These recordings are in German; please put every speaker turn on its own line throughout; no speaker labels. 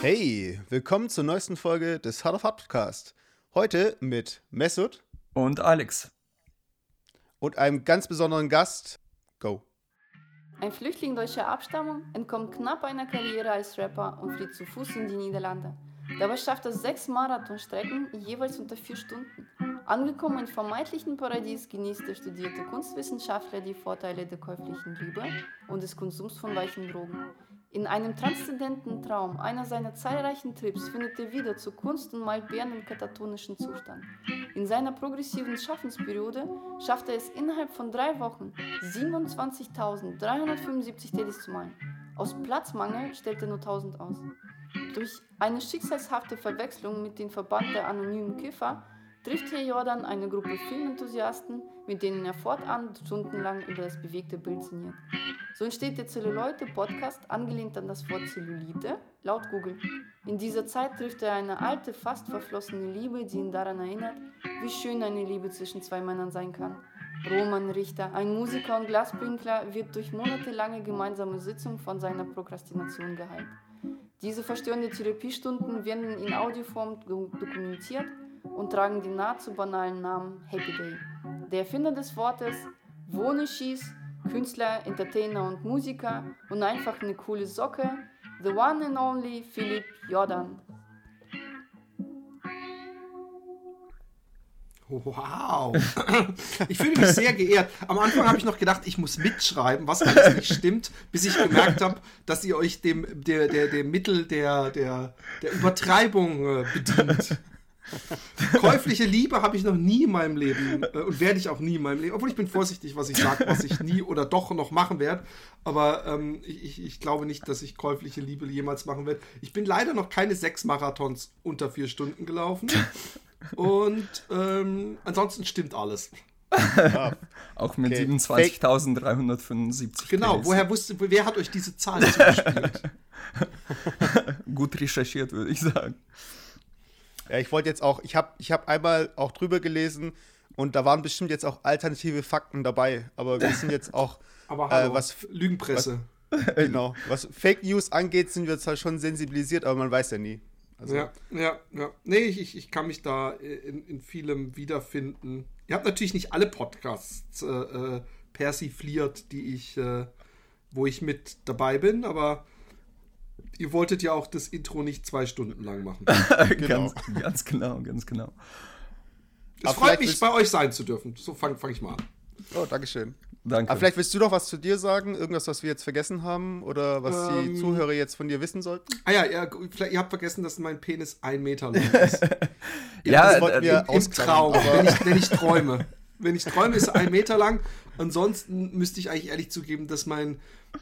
Hey, willkommen zur neuesten Folge des Hard of Hard Podcast. Heute mit Mesut
und Alex
und einem ganz besonderen Gast. Go.
Ein Flüchtling deutscher Abstammung entkommt knapp einer Karriere als Rapper und flieht zu Fuß in die Niederlande. Dabei schafft er sechs Marathonstrecken jeweils unter vier Stunden. Angekommen im vermeintlichen Paradies genießt der studierte Kunstwissenschaftler die Vorteile der käuflichen Liebe und des Konsums von weichen Drogen. In einem transzendenten Traum einer seiner zahlreichen Trips findet er wieder zur Kunst und malt Bären im katatonischen Zustand. In seiner progressiven Schaffensperiode schafft er es innerhalb von drei Wochen 27.375 Teddys zu malen. Aus Platzmangel stellt er nur 1000 aus. Durch eine schicksalshafte Verwechslung mit dem Verband der anonymen Kiffer trifft Herr Jordan eine Gruppe Filmenthusiasten, mit denen er fortan stundenlang über das bewegte Bild sinniert. So entsteht der Zelluloide-Podcast, angelehnt an das Wort Zellulite, laut Google. In dieser Zeit trifft er eine alte, fast verflossene Liebe, die ihn daran erinnert, wie schön eine Liebe zwischen zwei Männern sein kann. Roman Richter, ein Musiker und Glasbrinkler, wird durch monatelange gemeinsame Sitzungen von seiner Prokrastination geheilt. Diese verstörenden Therapiestunden werden in Audioform dokumentiert und tragen den nahezu banalen Namen Happy Day. Der Erfinder des Wortes, Wohne schießt, Künstler, Entertainer und Musiker und einfach eine coole Socke, the one and only Philipp Jordan.
Wow. Ich fühle mich sehr geehrt. Am Anfang habe ich noch gedacht, ich muss mitschreiben, was alles nicht stimmt, bis ich gemerkt habe, dass ihr euch dem, der, der, dem Mittel der, der, der Übertreibung äh, bedient. Käufliche Liebe habe ich noch nie in meinem Leben äh, und werde ich auch nie in meinem Leben. Obwohl ich bin vorsichtig, was ich sage, was ich nie oder doch noch machen werde. Aber ähm, ich, ich, glaube nicht, dass ich käufliche Liebe jemals machen werde. Ich bin leider noch keine sechs Marathons unter vier Stunden gelaufen. Und ähm, ansonsten stimmt alles.
Ja. Auch mit okay. 27.375.
Genau, woher wusste, wer hat euch diese Zahlen zugespielt?
Gut recherchiert, würde ich sagen.
Ja, ich wollte jetzt auch, ich habe ich hab einmal auch drüber gelesen und da waren bestimmt jetzt auch alternative Fakten dabei, aber wir sind jetzt auch,
aber hallo, äh, was Lügenpresse.
Was, genau, was Fake News angeht, sind wir zwar schon sensibilisiert, aber man weiß ja nie.
Also, ja, ja, ja. Nee, ich, ich kann mich da in, in vielem wiederfinden. Ihr habt natürlich nicht alle Podcasts äh, äh persifliert, die ich, äh, wo ich mit dabei bin, aber ihr wolltet ja auch das Intro nicht zwei Stunden lang machen.
genau. ganz, ganz genau, ganz genau.
Es freut mich, bei euch sein zu dürfen. So fange fang ich mal an.
Oh, Dankeschön. Danke. Aber vielleicht willst du doch was zu dir sagen, irgendwas, was wir jetzt vergessen haben oder was ähm, die Zuhörer jetzt von dir wissen sollten?
Ah ja, ja vielleicht, ihr habt vergessen, dass mein Penis ein Meter lang ist.
ja, das wollten
wir im, im Traum, wenn ich, wenn ich träume. Wenn ich träume, ist er ein Meter lang. Ansonsten müsste ich eigentlich ehrlich zugeben, dass mein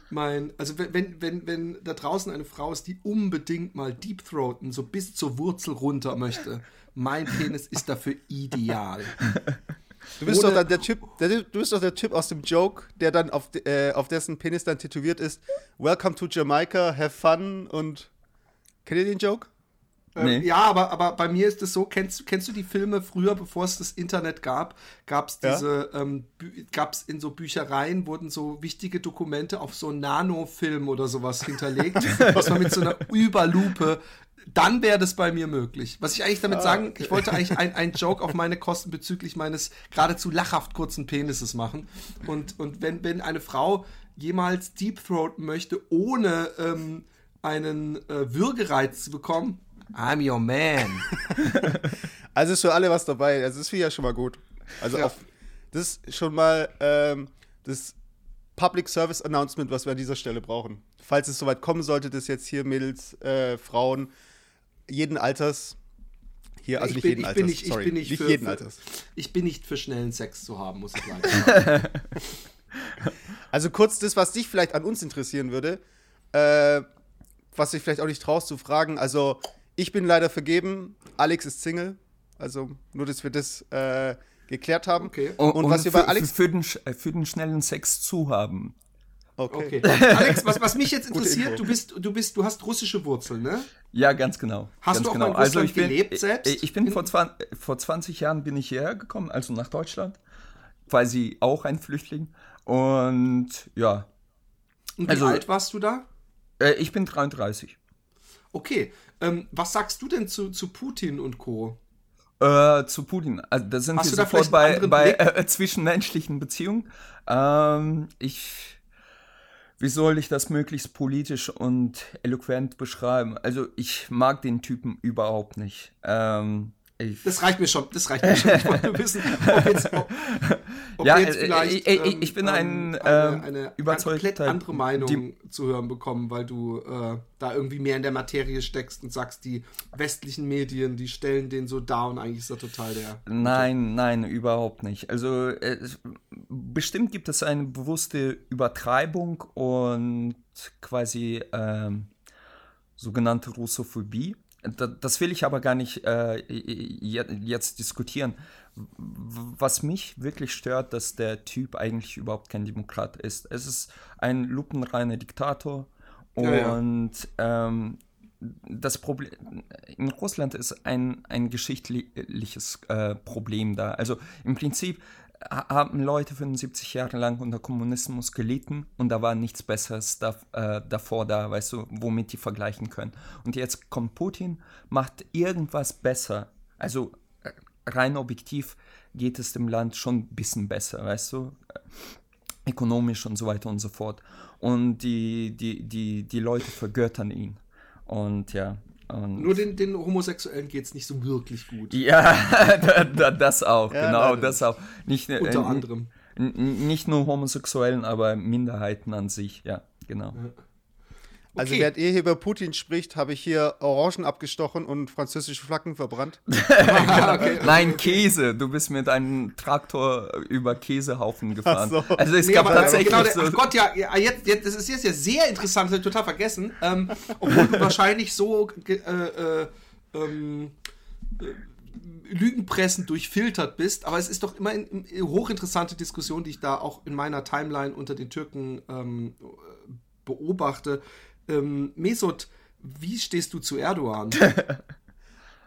mein, also wenn, wenn, wenn da draußen eine Frau ist, die unbedingt mal Deep Throaten so bis zur Wurzel runter möchte, mein Penis ist dafür ideal.
Du bist, doch dann der typ, der, du bist doch der Typ aus dem Joke, der dann auf, äh, auf dessen Penis dann tätowiert ist: Welcome to Jamaica, have fun und. Kennt ihr den Joke?
Ähm, nee. ja, aber, aber bei mir ist es so, kennst, kennst du die Filme früher, bevor es das Internet gab, gab es diese, ja. ähm, gab es in so Büchereien, wurden so wichtige Dokumente auf so Nanofilm oder sowas hinterlegt, was man mit so einer Überlupe dann wäre das bei mir möglich. Was ich eigentlich damit ah, sagen, ich wollte eigentlich einen Joke auf meine Kosten bezüglich meines geradezu lachhaft kurzen Penises machen. Und, und wenn, wenn eine Frau jemals Deep Throat möchte, ohne ähm, einen äh, Würgereiz zu bekommen, I'm your man.
also ist für alle was dabei. Also das finde ich ja schon mal gut. Also ja. auf, das ist schon mal ähm, das Public Service Announcement, was wir an dieser Stelle brauchen. Falls es soweit kommen sollte, dass jetzt hier Mädels, äh, Frauen, jeden Alters, hier, also ich nicht bin, jeden Alters,
nicht, sorry,
ich bin
nicht,
nicht
für,
jeden Alters.
Ich bin nicht für schnellen Sex zu haben, muss ich sagen.
also kurz das, was dich vielleicht an uns interessieren würde, äh, was dich vielleicht auch nicht traust zu fragen, also ich bin leider vergeben. Alex ist Single. Also nur, dass wir das äh, geklärt haben.
Okay. Und, und, was wir bei Alex. Für den, für den schnellen Sex zu haben.
Okay. okay. Alex, was, was mich jetzt interessiert, du bist, du bist, du hast russische Wurzeln, ne?
Ja, ganz genau.
Hast
ganz
du auch
genau.
mal in also ich bin,
gelebt selbst? Ich bin vor, 20, vor 20 Jahren bin ich hierher gekommen, also nach Deutschland. quasi auch ein Flüchtling. Und ja.
Und wie
Also-
alt warst du da?
Äh, ich bin 33.
Okay. Ähm, was sagst du denn zu, zu Putin und Co.?
Äh, zu Putin. Also da sind
Hast
wir sofort bei, bei äh, zwischenmenschlichen Beziehungen. Ähm, ich, wie soll ich das möglichst politisch und eloquent beschreiben? Also ich mag den Typen überhaupt nicht. Ähm, ich,
Das reicht mir schon, das reicht mir schon. Ich wollte wissen, ob jetzt, ob, ob
Ja,
jetzt
äh,
vielleicht
ich- ich- ich bin ein,
eine,
ähm,
eine
überzeugter
komplett andere Meinung
Dem-
zu hören bekommen, weil du äh, da irgendwie mehr in der Materie steckst und sagst, die westlichen Medien, die stellen den so dar und eigentlich ist er total der.
Nein, nein, überhaupt nicht. Also äh, es- bestimmt gibt es eine bewusste Übertreibung und quasi ähm, sogenannte Russophobie. Da, das will ich aber gar nicht äh, je- jetzt diskutieren. Was mich wirklich stört, dass der Typ eigentlich überhaupt kein Demokrat ist. Es ist ein lupenreiner Diktator
Ja, ja.
und ähm, das Problem in Russland ist ein, ein geschichtliches äh, Problem da. Also im Prinzip haben Leute 75 Jahre lang unter Kommunismus gelitten und da war nichts Besseres da, äh, davor da, weißt du, womit die vergleichen können. Und jetzt kommt Putin, macht irgendwas besser. Also äh, rein objektiv geht es dem Land schon ein bisschen besser, weißt du ökonomisch und so weiter und so fort. Und die, die, die, die Leute vergöttern ihn. Und ja. Und
Nur den, den Homosexuellen geht es nicht so wirklich gut.
ja, da, da, das auch,
Ja,
genau,
leider
das auch. Nicht, äh,
Unter
n-
anderem.
Nicht nur Homosexuellen, aber Minderheiten an sich, ja, genau.
Also während ihr hier über Putin spricht, habe ich hier Orangen abgestochen und französische Flaggen verbrannt.
Okay.
Nein, Käse. Du bist mit einem Traktor über Käsehaufen gefahren.
So.
Also es
Nee,
gab
aber
tatsächlich
genau,
so.
ach Gott, ja, ja jetzt, jetzt, das ist jetzt ja sehr interessant, das hab ich total vergessen. Ähm, obwohl du wahrscheinlich so äh, äh, ähm, äh, Lügenpressen durchfiltert bist, aber es ist doch immer eine hochinteressante Diskussion, die ich da auch in meiner Timeline unter den Türken ähm, beobachte. Ähm, Mesut, wie stehst du zu Erdogan?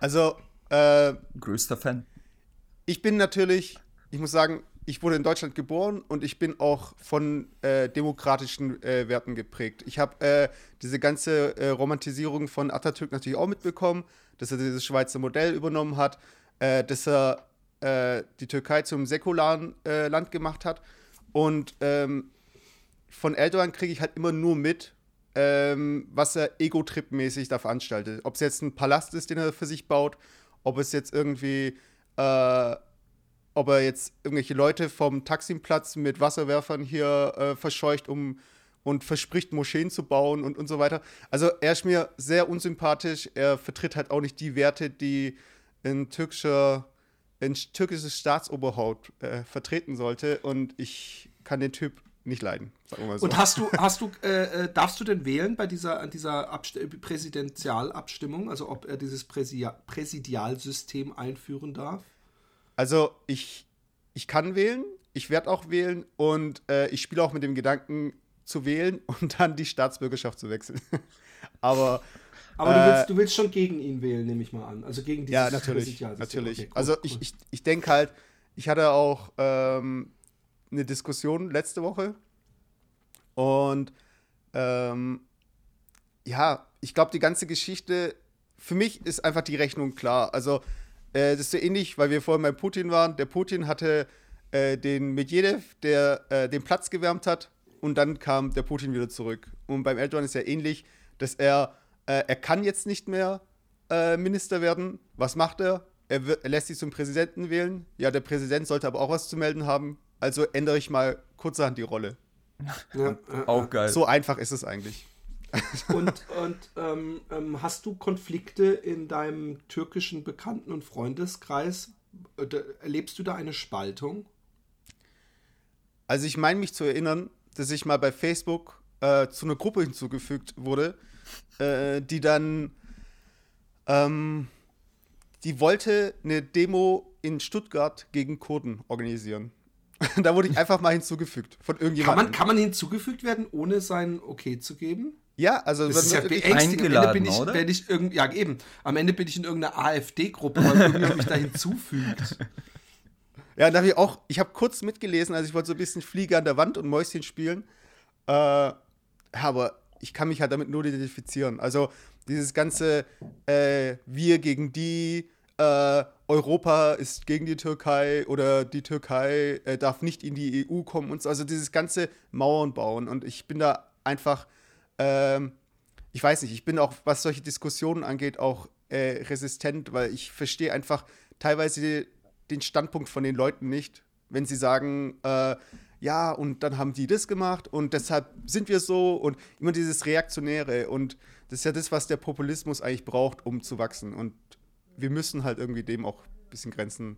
Also, äh,
Größter Fan.
ich bin natürlich, ich muss sagen, ich wurde in Deutschland geboren und ich bin auch von äh, demokratischen äh, Werten geprägt. Ich habe äh, diese ganze äh, Romantisierung von Atatürk natürlich auch mitbekommen, dass er dieses Schweizer Modell übernommen hat, äh, dass er äh, die Türkei zum säkularen äh, Land gemacht hat. Und ähm, von Erdogan kriege ich halt immer nur mit, ähm, was er ego-trip-mäßig da veranstaltet. Ob es jetzt ein Palast ist, den er für sich baut, ob es jetzt irgendwie, äh, ob er jetzt irgendwelche Leute vom Taximplatz mit Wasserwerfern hier äh, verscheucht, um und verspricht, Moscheen zu bauen und, und so weiter. Also er ist mir sehr unsympathisch. Er vertritt halt auch nicht die Werte, die ein türkischer, ein türkisches Staatsoberhaupt äh, vertreten sollte. Und ich kann den Typ nicht leiden, sagen wir mal so.
Und hast du, hast du, äh, äh, darfst du denn wählen bei dieser, an dieser Abst Präsidentialabstimmung, also ob er dieses Präsia Präsidialsystem einführen darf?
Also ich, ich kann wählen, ich werde auch wählen und äh, ich spiele auch mit dem Gedanken zu wählen und dann die Staatsbürgerschaft zu wechseln. Aber
Aber du,
Äh,
willst, du willst schon gegen ihn wählen, nehme ich mal an. Also gegen dieses
ja, natürlich,
Präsidialsystem.
natürlich.
Okay, cool,
also
cool.
ich, ich, ich denke halt, ich hatte auch ähm, eine Diskussion letzte Woche und ähm, ja, ich glaube, die ganze Geschichte, für mich ist einfach die Rechnung klar. Also äh, das ist so ähnlich, weil wir vorhin bei Putin waren. Der Putin hatte äh, den Medvedev, der äh, den Platz gewärmt hat und dann kam der Putin wieder zurück. Und beim Erdogan ist ja ähnlich, dass er, äh, er kann jetzt nicht mehr äh, Minister werden. Was macht er? Er, wird, er lässt sich zum Präsidenten wählen. Ja, der Präsident sollte aber auch was zu melden haben. Also ändere ich mal kurzerhand die Rolle.
ja,
Auch geil.
So einfach ist es eigentlich.
Und, und ähm, ähm, hast du Konflikte in deinem türkischen Bekannten- und Freundeskreis? Äh, Erlebst du da eine Spaltung?
Also ich meine mich zu erinnern, dass ich mal bei Facebook äh, zu einer Gruppe hinzugefügt wurde, äh, die dann, ähm, die wollte eine Demo in Stuttgart gegen Kurden organisieren. da wurde ich einfach mal hinzugefügt von
Kann
irgendjemandem.
man, kann man hinzugefügt werden, ohne sein Okay zu geben?
ja, also
Das ist ja beängstigend. Am Ende bin ich,
oder?
wenn ich irgend, ja, eben. Am Ende bin ich in irgendeiner AfD-Gruppe, weil irgendjemand mich da hinzufügt.
Ja, da habe ich auch, ich habe kurz mitgelesen, also ich wollte so ein bisschen Fliege an der Wand und Mäuschen spielen. Äh, aber ich kann mich halt damit nur identifizieren. Also dieses ganze äh, Wir gegen die, äh, Europa ist gegen die Türkei oder die Türkei äh, darf nicht in die EU kommen und so. Also dieses ganze Mauern bauen. Und ich bin da einfach, ähm, ich weiß nicht, ich bin auch, was solche Diskussionen angeht, auch äh, resistent, weil ich verstehe einfach teilweise den Standpunkt von den Leuten nicht, wenn sie sagen, äh, ja, und dann haben die das gemacht und deshalb sind wir so und immer dieses Reaktionäre und das ist ja das, was der Populismus eigentlich braucht, um zu wachsen und wir müssen halt irgendwie dem auch ein bisschen Grenzen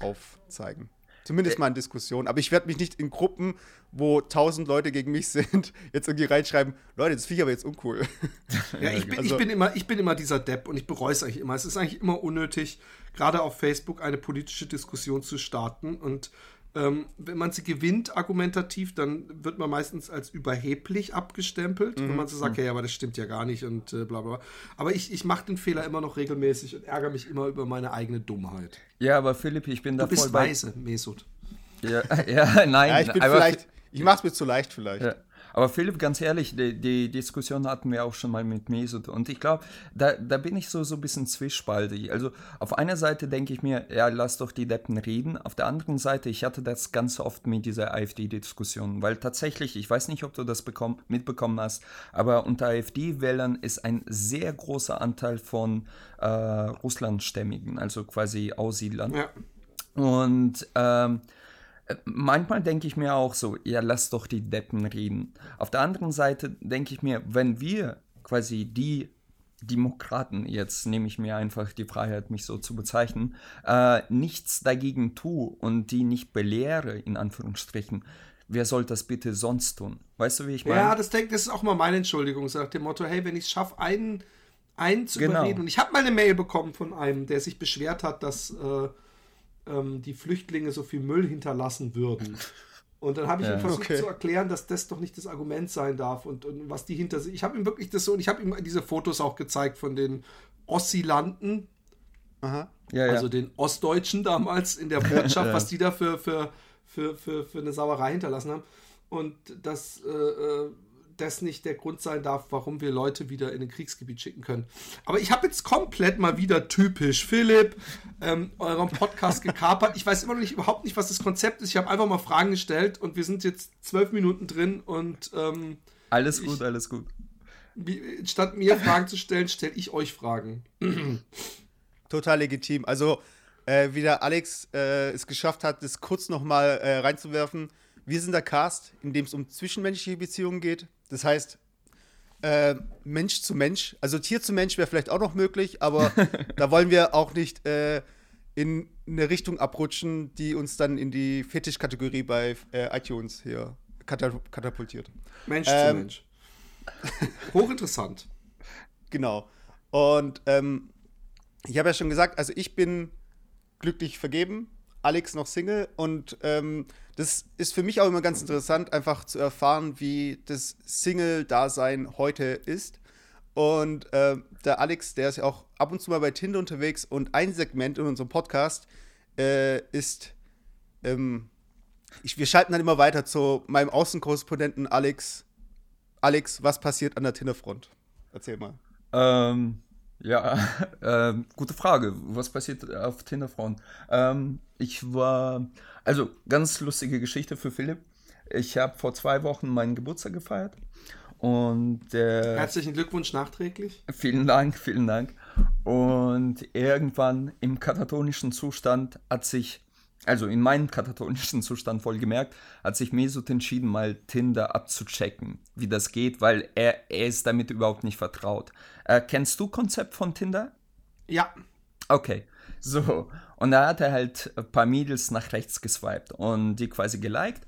aufzeigen. Zumindest mal in Diskussionen. Aber ich werde mich nicht in Gruppen, wo tausend Leute gegen mich sind, jetzt irgendwie reinschreiben, Leute, das finde ich aber jetzt uncool.
Ja, ich bin, also, ich, bin immer, ich bin immer dieser Depp und ich bereue es eigentlich immer. Es ist eigentlich immer unnötig, gerade auf Facebook eine politische Diskussion zu starten. Und ähm, wenn man sie gewinnt, argumentativ, dann wird man meistens als überheblich abgestempelt. Mhm. Wenn man so sagt, mhm. ja, aber das stimmt ja gar nicht und äh, bla bla. Aber ich, ich mache den Fehler immer noch regelmäßig und ärgere mich immer über meine eigene Dummheit.
Ja, aber Philipp, ich bin da
du bist weise, Mesut.
Ja, ja, nein.
Ja, ich bin vielleicht, ich mache es mir zu leicht vielleicht. Ja.
Aber Philipp, ganz ehrlich, die, die, Diskussion hatten wir auch schon mal mit Mesut. Und ich glaube, da, da bin ich so, so ein bisschen zwiespaltig. Also auf einer Seite denke ich mir, ja, lass doch die Deppen reden. Auf der anderen Seite, ich hatte das ganz oft mit dieser AfD-Diskussion. Weil tatsächlich, ich weiß nicht, ob du das bekomm, mitbekommen hast, aber unter AfD-Wählern ist ein sehr großer Anteil von äh, Russlandstämmigen, also quasi Aussiedlern. Ja. Und ähm, manchmal denke ich mir auch so, ja, lass doch die Deppen reden. Auf der anderen Seite denke ich mir, wenn wir quasi die Demokraten, jetzt nehme ich mir einfach die Freiheit, mich so zu bezeichnen, äh, nichts dagegen tue und die nicht belehre, in Anführungsstrichen, wer soll das bitte sonst tun? Weißt du, wie ich meine?
Ja, das, denk, das ist auch mal meine Entschuldigung, sagt dem Motto, hey, wenn ich es schaffe, einen, einen zu genau. überreden. Und ich habe mal eine Mail bekommen von einem, der sich beschwert hat, dass äh, ähm, die Flüchtlinge so viel Müll hinterlassen würden. Und dann habe ich ja, ihm versucht okay. zu erklären, dass das doch nicht das Argument sein darf und, und was die hinter sich. Ich habe ihm wirklich das so und ich habe ihm diese Fotos auch gezeigt von den Ossilanten. Aha. Ja, also den Ostdeutschen damals in der Botschaft, was die da für, für, für, für, für eine Sauerei hinterlassen haben. Und das äh, äh das nicht der Grund sein darf, warum wir Leute wieder in ein Kriegsgebiet schicken können. Aber ich habe jetzt komplett mal wieder typisch Philipp ähm, euren Podcast gekapert. Ich weiß immer noch nicht überhaupt nicht, was das Konzept ist. Ich habe einfach mal Fragen gestellt und wir sind jetzt zwölf Minuten drin und ähm,
alles gut, ich, alles gut.
statt mir Fragen zu stellen, stelle ich euch Fragen.
Total legitim. Also äh, wie der Alex äh, es geschafft hat, das kurz noch mal äh, reinzuwerfen. Wir sind der Cast, in dem es um zwischenmenschliche Beziehungen geht. Das heißt, äh, Mensch zu Mensch, also Tier zu Mensch wäre vielleicht auch noch möglich, aber da wollen wir auch nicht äh, in eine Richtung abrutschen, die uns dann in die Fetischkategorie bei äh, iTunes hier katapultiert.
Mensch ähm, zu Mensch. Hochinteressant.
Genau. Und ähm, ich habe ja schon gesagt, also ich bin glücklich vergeben, Alex noch Single und ähm, das ist für mich auch immer ganz interessant, einfach zu erfahren, wie das Single-Dasein heute ist. Und äh, der Alex, der ist ja auch ab und zu mal bei Tinder unterwegs und ein Segment in unserem Podcast äh, ist, ähm, ich, wir schalten dann immer weiter zu meinem Außenkorrespondenten Alex. Alex, was passiert an der Tinderfront? Erzähl mal.
Ähm, ja, äh, gute Frage. Was passiert auf Tinderfront? Ähm, ich war, also ganz lustige Geschichte für Philipp. Ich habe vor zwei Wochen meinen Geburtstag gefeiert. Und äh,
herzlichen Glückwunsch nachträglich.
Vielen Dank, vielen Dank. Und irgendwann im katatonischen Zustand hat sich, also in meinem katatonischen Zustand vollgemerkt, hat sich Mesut entschieden, mal Tinder abzuchecken, wie das geht, weil er, er ist damit überhaupt nicht vertraut. Äh, kennst du Konzept von Tinder?
Ja.
Okay. So, und da hat er halt ein paar Mädels nach rechts geswiped und die quasi geliked.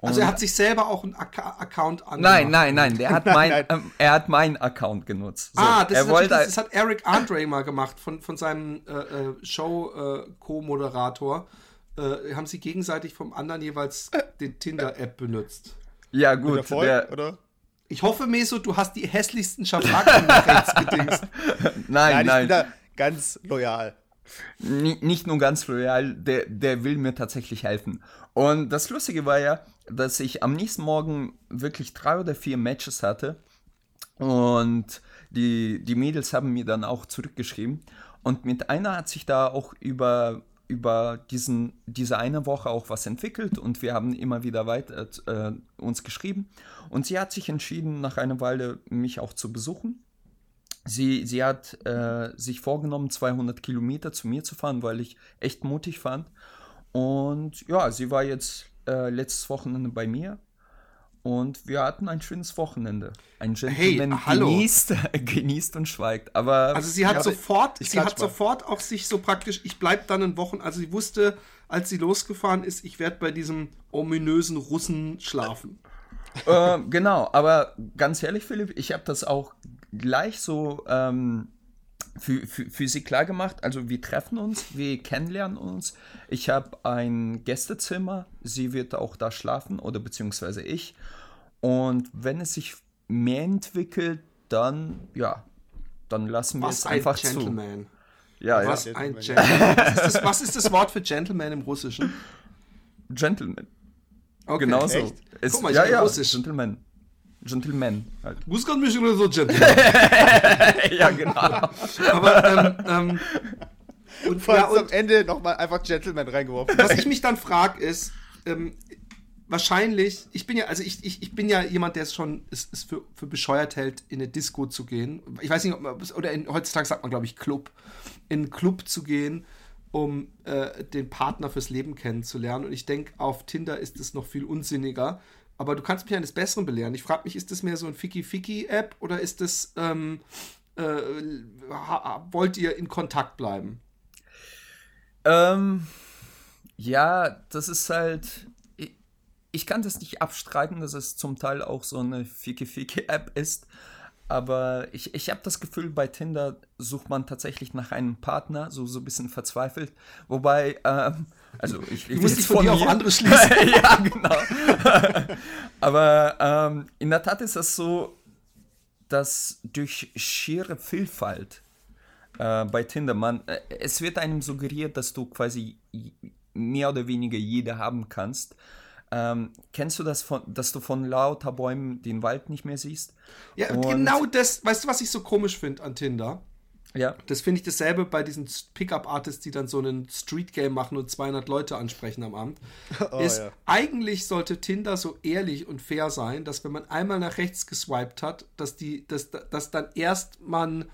Also er hat sich selber auch einen Ac Account
angemacht. Nein, nein, nein, der hat mein, ähm, er hat meinen Account genutzt.
So, ah, das, er wollte, das, hat Eric Andre mal gemacht von, von seinem äh, äh Show-Co-Moderator. Äh, haben sie gegenseitig vom anderen jeweils den Tinder-App benutzt.
Ja, gut. Erfolg,
der, oder?
Ich hoffe, Meso, du hast die hässlichsten Schabracken nach rechts gedingst.
Nein, nein. Ich bin da ganz loyal.
nicht nur ganz loyal, der, der will mir tatsächlich helfen. Und das Lustige war ja, dass ich am nächsten Morgen wirklich drei oder vier Matches hatte. Und die, die Mädels haben mir dann auch zurückgeschrieben. Und mit einer hat sich da auch über, über diesen, diese eine Woche auch was entwickelt und wir haben immer wieder weiter äh, uns geschrieben. Und sie hat sich entschieden, nach einer Weile mich auch zu besuchen. Sie, sie hat äh, sich vorgenommen, 200 Kilometer zu mir zu fahren, weil ich echt mutig fand. Und ja, sie war jetzt äh, letztes Wochenende bei mir und wir hatten ein schönes Wochenende. Ein Gentleman
hey,
genießt, genießt und schweigt. Aber
also sie hat
ja,
sofort, sie hat
mal.
sofort auch sich so praktisch, ich bleib dann in Wochen, also sie wusste, als sie losgefahren ist, ich werde bei diesem ominösen Russen schlafen.
äh, genau, aber ganz ehrlich, Philipp, ich habe das auch gleich so ähm, für, für, für sie klar gemacht. Also wir treffen uns, wir kennenlernen uns. Ich habe ein Gästezimmer, sie wird auch da schlafen oder beziehungsweise ich. Und wenn es sich mehr entwickelt, dann ja, dann lassen wir
Was
es
ein
einfach
Gentleman.
zu. Ja,
Was
ja.
ein Gentleman. Was ist, das, was ist das Wort für Gentleman im Russischen?
Gentleman.
Okay.
Genauso.
Echt?
Es,
Guck mal, ich
ja, ja,
Russisch.
Gentleman. Gentleman. Halt.
Muss gerade mich so Gentleman.
ja, genau.
Aber ähm, ähm, und, ja, und
am Ende nochmal einfach Gentleman reingeworfen.
was ich mich dann frage, ist, ähm, wahrscheinlich, ich bin ja, also ich, ich, ich bin ja jemand, der es schon es, es für, für bescheuert hält, in eine Disco zu gehen. Ich weiß nicht, ob man, oder in, heutzutage sagt man, glaube ich, Club. In einen Club zu gehen, um äh, den Partner fürs Leben kennenzulernen. Und ich denke, auf Tinder ist es noch viel unsinniger. Aber du kannst mich eines Besseren belehren. Ich frage mich, ist das mehr so ein Ficky-Ficky-App oder ist das, ähm, äh, wollt ihr in Kontakt bleiben?
Ähm, ja, das ist halt. Ich, ich kann das nicht abstreiten, dass es zum Teil auch so eine Fiki-Fiki-App ist. Aber ich, ich habe das Gefühl, bei Tinder sucht man tatsächlich nach einem Partner, so, so ein bisschen verzweifelt. Wobei, ähm, also ich, ich jetzt
dich von dir auf andere schließen.
ja, genau. Aber ähm, in der Tat ist das so, dass durch schiere Vielfalt äh, bei Tinder, man, äh, es wird einem suggeriert, dass du quasi mehr oder weniger jede haben kannst. Ähm, kennst du das, von, dass du von lauter Bäumen den Wald nicht mehr siehst?
Ja,
Und-
genau das, weißt du, was ich so komisch finde an Tinder?
Ja.
Das finde ich dasselbe bei diesen Pickup-Artists, die dann so einen Street-Game machen und 200 Leute ansprechen am Abend.
Oh,
ist,
ja.
Eigentlich sollte Tinder so ehrlich und fair sein, dass wenn man einmal nach rechts geswiped hat, dass, die, dass, dass dann erst man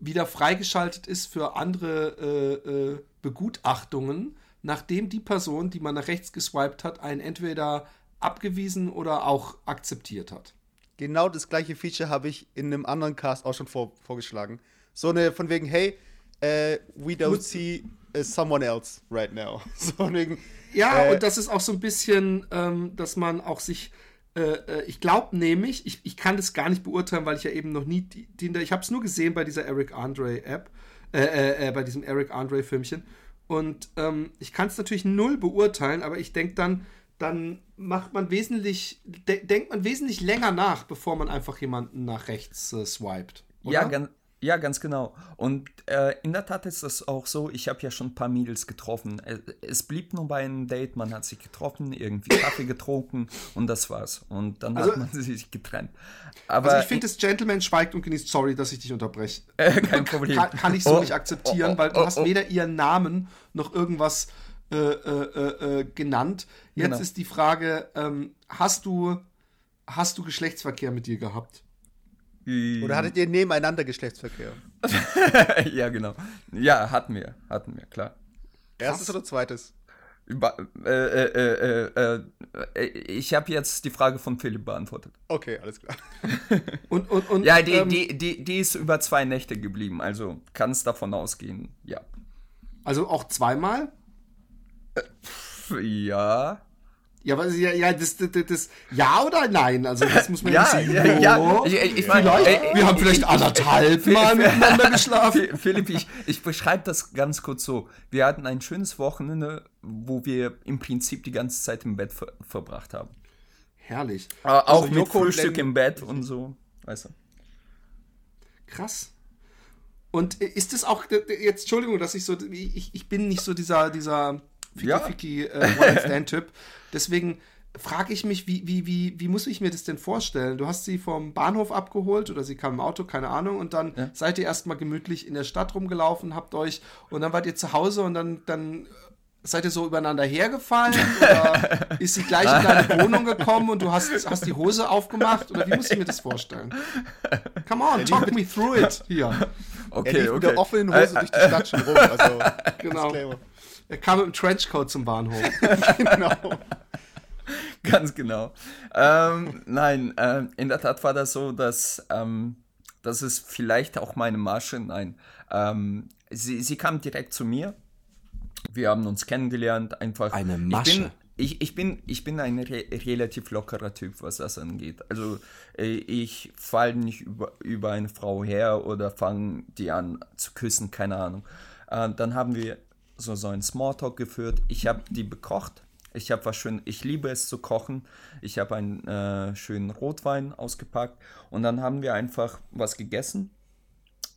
wieder freigeschaltet ist für andere äh, äh, Begutachtungen, nachdem die Person, die man nach rechts geswiped hat, einen entweder abgewiesen oder auch akzeptiert hat.
Genau das gleiche Feature habe ich in einem anderen Cast auch schon vor, vorgeschlagen. So eine von wegen, hey, äh, we don't see uh, someone else right now. So von wegen,
Ja,
Äh,
und das ist auch so ein bisschen, ähm, dass man auch sich, äh, äh, ich glaube nämlich, ich, ich kann das gar nicht beurteilen, weil ich ja eben noch nie Tinder, ich habe es nur gesehen bei dieser Eric Andre App, äh, äh, äh, bei diesem Eric Andre Filmchen. Und ähm, ich kann es natürlich null beurteilen, aber ich denke dann, dann macht man wesentlich, de denkt man wesentlich länger nach, bevor man einfach jemanden nach rechts äh, swiped. Oder?
Ja, ganz, ja, ganz genau. Und äh, in der Tat ist das auch so, ich habe ja schon ein paar Mädels getroffen. Es, es blieb nur bei einem Date, man hat sich getroffen, irgendwie Kaffee getrunken und das war's. Und dann
Also-
hat man sich getrennt. Aber
Also ich finde, das Gentleman schweigt und genießt. Sorry, dass ich dich unterbreche.
äh, kein Problem.
Kann, kann ich so
Oh,
nicht akzeptieren,
oh, oh,
weil du
oh,
hast
oh.
weder ihren Namen noch irgendwas äh, äh, äh, genannt. Jetzt
Genau.
ist die Frage, ähm, hast du hast du Geschlechtsverkehr mit dir gehabt?
Oder hattet ihr nebeneinander Geschlechtsverkehr?
ja, genau. Ja, hatten wir, hatten wir, klar.
Erstes oder zweites?
Über, äh, äh, äh, äh, äh, ich habe jetzt die Frage von Philipp beantwortet.
Okay, alles klar.
Und, und, und,
Ja, die,
ähm,
die, die, die ist über zwei Nächte geblieben, also kann es davon ausgehen, ja.
Also auch zweimal?
Ja.
Ja, was, ja, ja, das, das, das, das, ja oder nein? Also das muss man
Ja,
wissen.
ja, ja. Ich, ich, ich mein,
Vielleicht,
äh,
wir haben
ich-
vielleicht
ich-
anderthalb Mal miteinander geschlafen.
Phil- Philipp, ich, ich beschreibe das ganz kurz so. Wir hatten ein schönes Wochenende, wo wir im Prinzip die ganze Zeit im Bett ver verbracht haben.
Herrlich.
Äh, auch mit
Joko und
Frühstück im Bett und so. Weißt du.
Krass. Und ist es auch, jetzt, Entschuldigung, dass ich so, ich, ich bin nicht so dieser, dieser Fiki-Fiki ja. äh, One-Stand-Typ. Deswegen frage ich mich, wie, wie, wie, wie muss ich mir das denn vorstellen? Du hast sie vom Bahnhof abgeholt oder sie kam im Auto, keine Ahnung, und dann ja. seid ihr erstmal gemütlich in der Stadt rumgelaufen, habt euch, und dann wart ihr zu Hause und dann, dann seid ihr so übereinander hergefallen oder ist sie gleich in deine Wohnung gekommen und du hast, hast die Hose aufgemacht oder wie muss ich mir das vorstellen? Come on, talk me through it hier.
Okay, er lief okay. mit der offenen Hose äh, durch die Stadt schon rum. Also,
genau. Er kam mit dem Trenchcoat zum Bahnhof. genau.
Ganz genau. Ähm, nein, äh, in der Tat war das so, dass, ähm, dass es vielleicht auch meine Masche, nein, ähm, sie, sie kam direkt zu mir. Wir haben uns kennengelernt, einfach.
Eine Masche.
Ich bin, ich, ich bin, ich bin ein re relativ lockerer Typ, was das angeht. Also äh, ich falle nicht über, über eine Frau her oder fange die an zu küssen, keine Ahnung. Äh, dann haben wir so, so einen Smalltalk geführt. Ich habe die bekocht ich habe was schön, ich liebe es zu kochen. Ich habe einen äh, schönen Rotwein ausgepackt und dann haben wir einfach was gegessen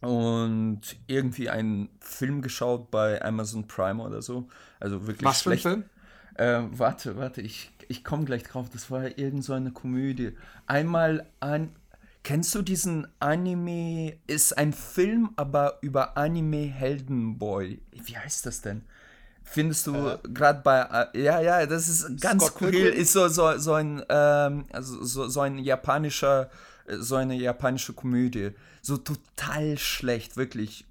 und irgendwie einen Film geschaut bei Amazon Prime oder so. Also wirklich
was schlecht. Für ein
Film? Äh, warte, warte, ich, ich komme gleich drauf. Das war irgend so eine Komödie. Einmal ein. Kennst du diesen Anime? Ist ein Film, aber über Anime Heldenboy. Wie heißt das denn? findest du äh, gerade bei äh, ja ja das ist ganz Scott skurril ist so so so ein ähm, also so, so ein japanischer so eine japanische Komödie. So total schlecht wirklich.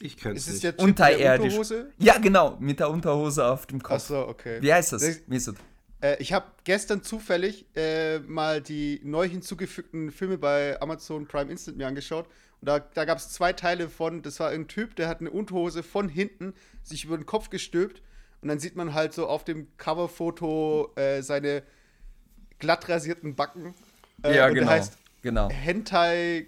Ich könnte
es nicht. unterirdisch.
Ja genau. Mit der Unterhose auf dem Kopf. Ach
so, okay.
Wie heißt das
äh, ich habe gestern zufällig äh, mal die neu hinzugefügten Filme bei Amazon Prime Instant mir angeschaut und da, da gab es zwei Teile von, das war ein Typ, der hat eine Unterhose von hinten sich über den Kopf gestülpt und dann sieht man halt so auf dem Coverfoto äh, seine glatt rasierten Backen.
Äh, ja, genau. heißt
genau. Hentai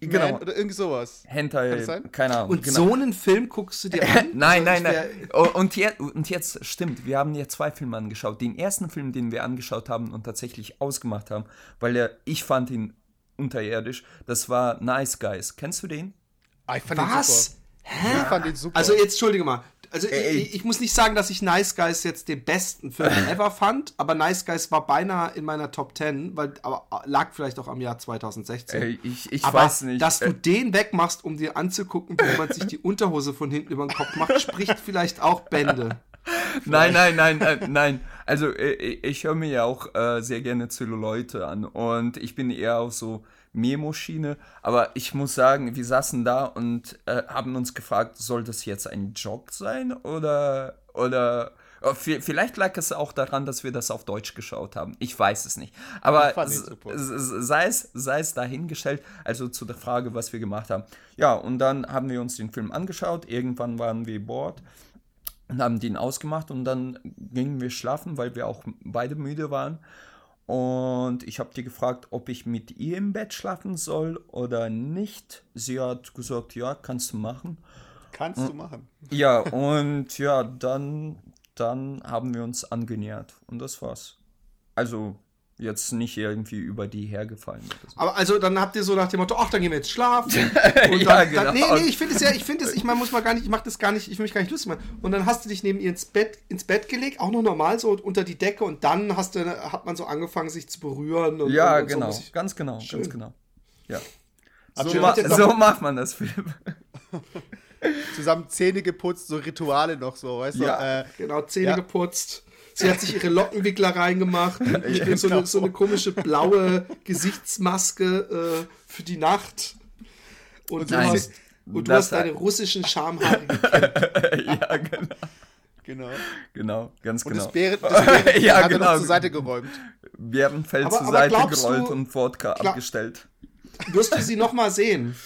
genau.
oder irgendwie sowas.
Hentai, keine Ahnung.
Und genau. so einen Film guckst du dir an?
nein, nein, nein. Oh, und, jetzt, und jetzt, stimmt, wir haben ja zwei Filme angeschaut. Den ersten Film, den wir angeschaut haben und tatsächlich ausgemacht haben, weil er, ich fand ihn unterirdisch. Das war Nice Guys. Kennst du den?
Ah, ich fand Was? Den super. Hä? Ich fand den super. Also jetzt, entschuldige mal. Also ich, ich, muss nicht sagen, dass ich Nice Guys jetzt den besten Film ever fand, aber Nice Guys war beinahe in meiner Top 10, weil aber lag vielleicht auch am Jahr 2016.
Ey, ich, ich aber weiß nicht.
Dass du den wegmachst, um dir anzugucken, wie man sich die Unterhose von hinten über den Kopf macht, spricht vielleicht auch Bände.
Nein, nein, nein, nein, nein. Also ich, ich höre mir ja auch äh, sehr gerne Zelluleute an und ich bin eher auch so Memo-Schiene. Aber ich muss sagen, wir saßen da und äh, haben uns gefragt, soll das jetzt ein Jog sein oder oder oh, Vielleicht lag es auch daran, dass wir das auf Deutsch geschaut haben. Ich weiß es nicht. Aber sei es, sei es dahingestellt, also zu der Frage, was wir gemacht haben. Ja, und dann haben wir uns den Film angeschaut. Irgendwann waren wir bored und haben den ausgemacht und dann gingen wir schlafen, weil wir auch beide müde waren. Und ich habe die gefragt, ob ich mit ihr im Bett schlafen soll oder nicht. Sie hat gesagt, ja, kannst du machen.
Kannst du machen.
Ja, und ja, dann, dann haben wir uns angenähert und das war's. Also jetzt nicht irgendwie über die hergefallen.
So. Aber also dann habt ihr so nach dem Motto, ach, dann gehen wir jetzt schlafen. Und ja, dann, genau. Dann, nee, nee, ich finde es ja, ich finde es, ich meine, muss mal gar nicht, ich mache das gar nicht, ich will mich gar nicht lustig machen. Und dann hast du dich neben ihr ins Bett, ins Bett gelegt, auch noch normal so unter die Decke und dann hast du, hat man so angefangen, sich zu berühren. Und,
ja,
und, und
genau, so ganz genau, Schön. ganz genau. Ja. So, ma so macht man das Film.
Zusammen Zähne geputzt, so Rituale noch so, weißt
ja,
du?
Äh, genau, Zähne ja. geputzt. Sie hat sich ihre Lockenwickler reingemacht. Ich bin so eine, so eine komische blaue Gesichtsmaske äh, für die Nacht. Und du Nein, hast, und du hast deine russischen Schamhaare
Ja, genau.
Genau.
Genau, ganz
und
genau.
Das Bären, das Bären
ja,
hat
genau.
er zur Seite geräumt.
Bärenfell aber, zur aber Seite gerollt du, und Wodka abgestellt.
Wirst du sie nochmal sehen?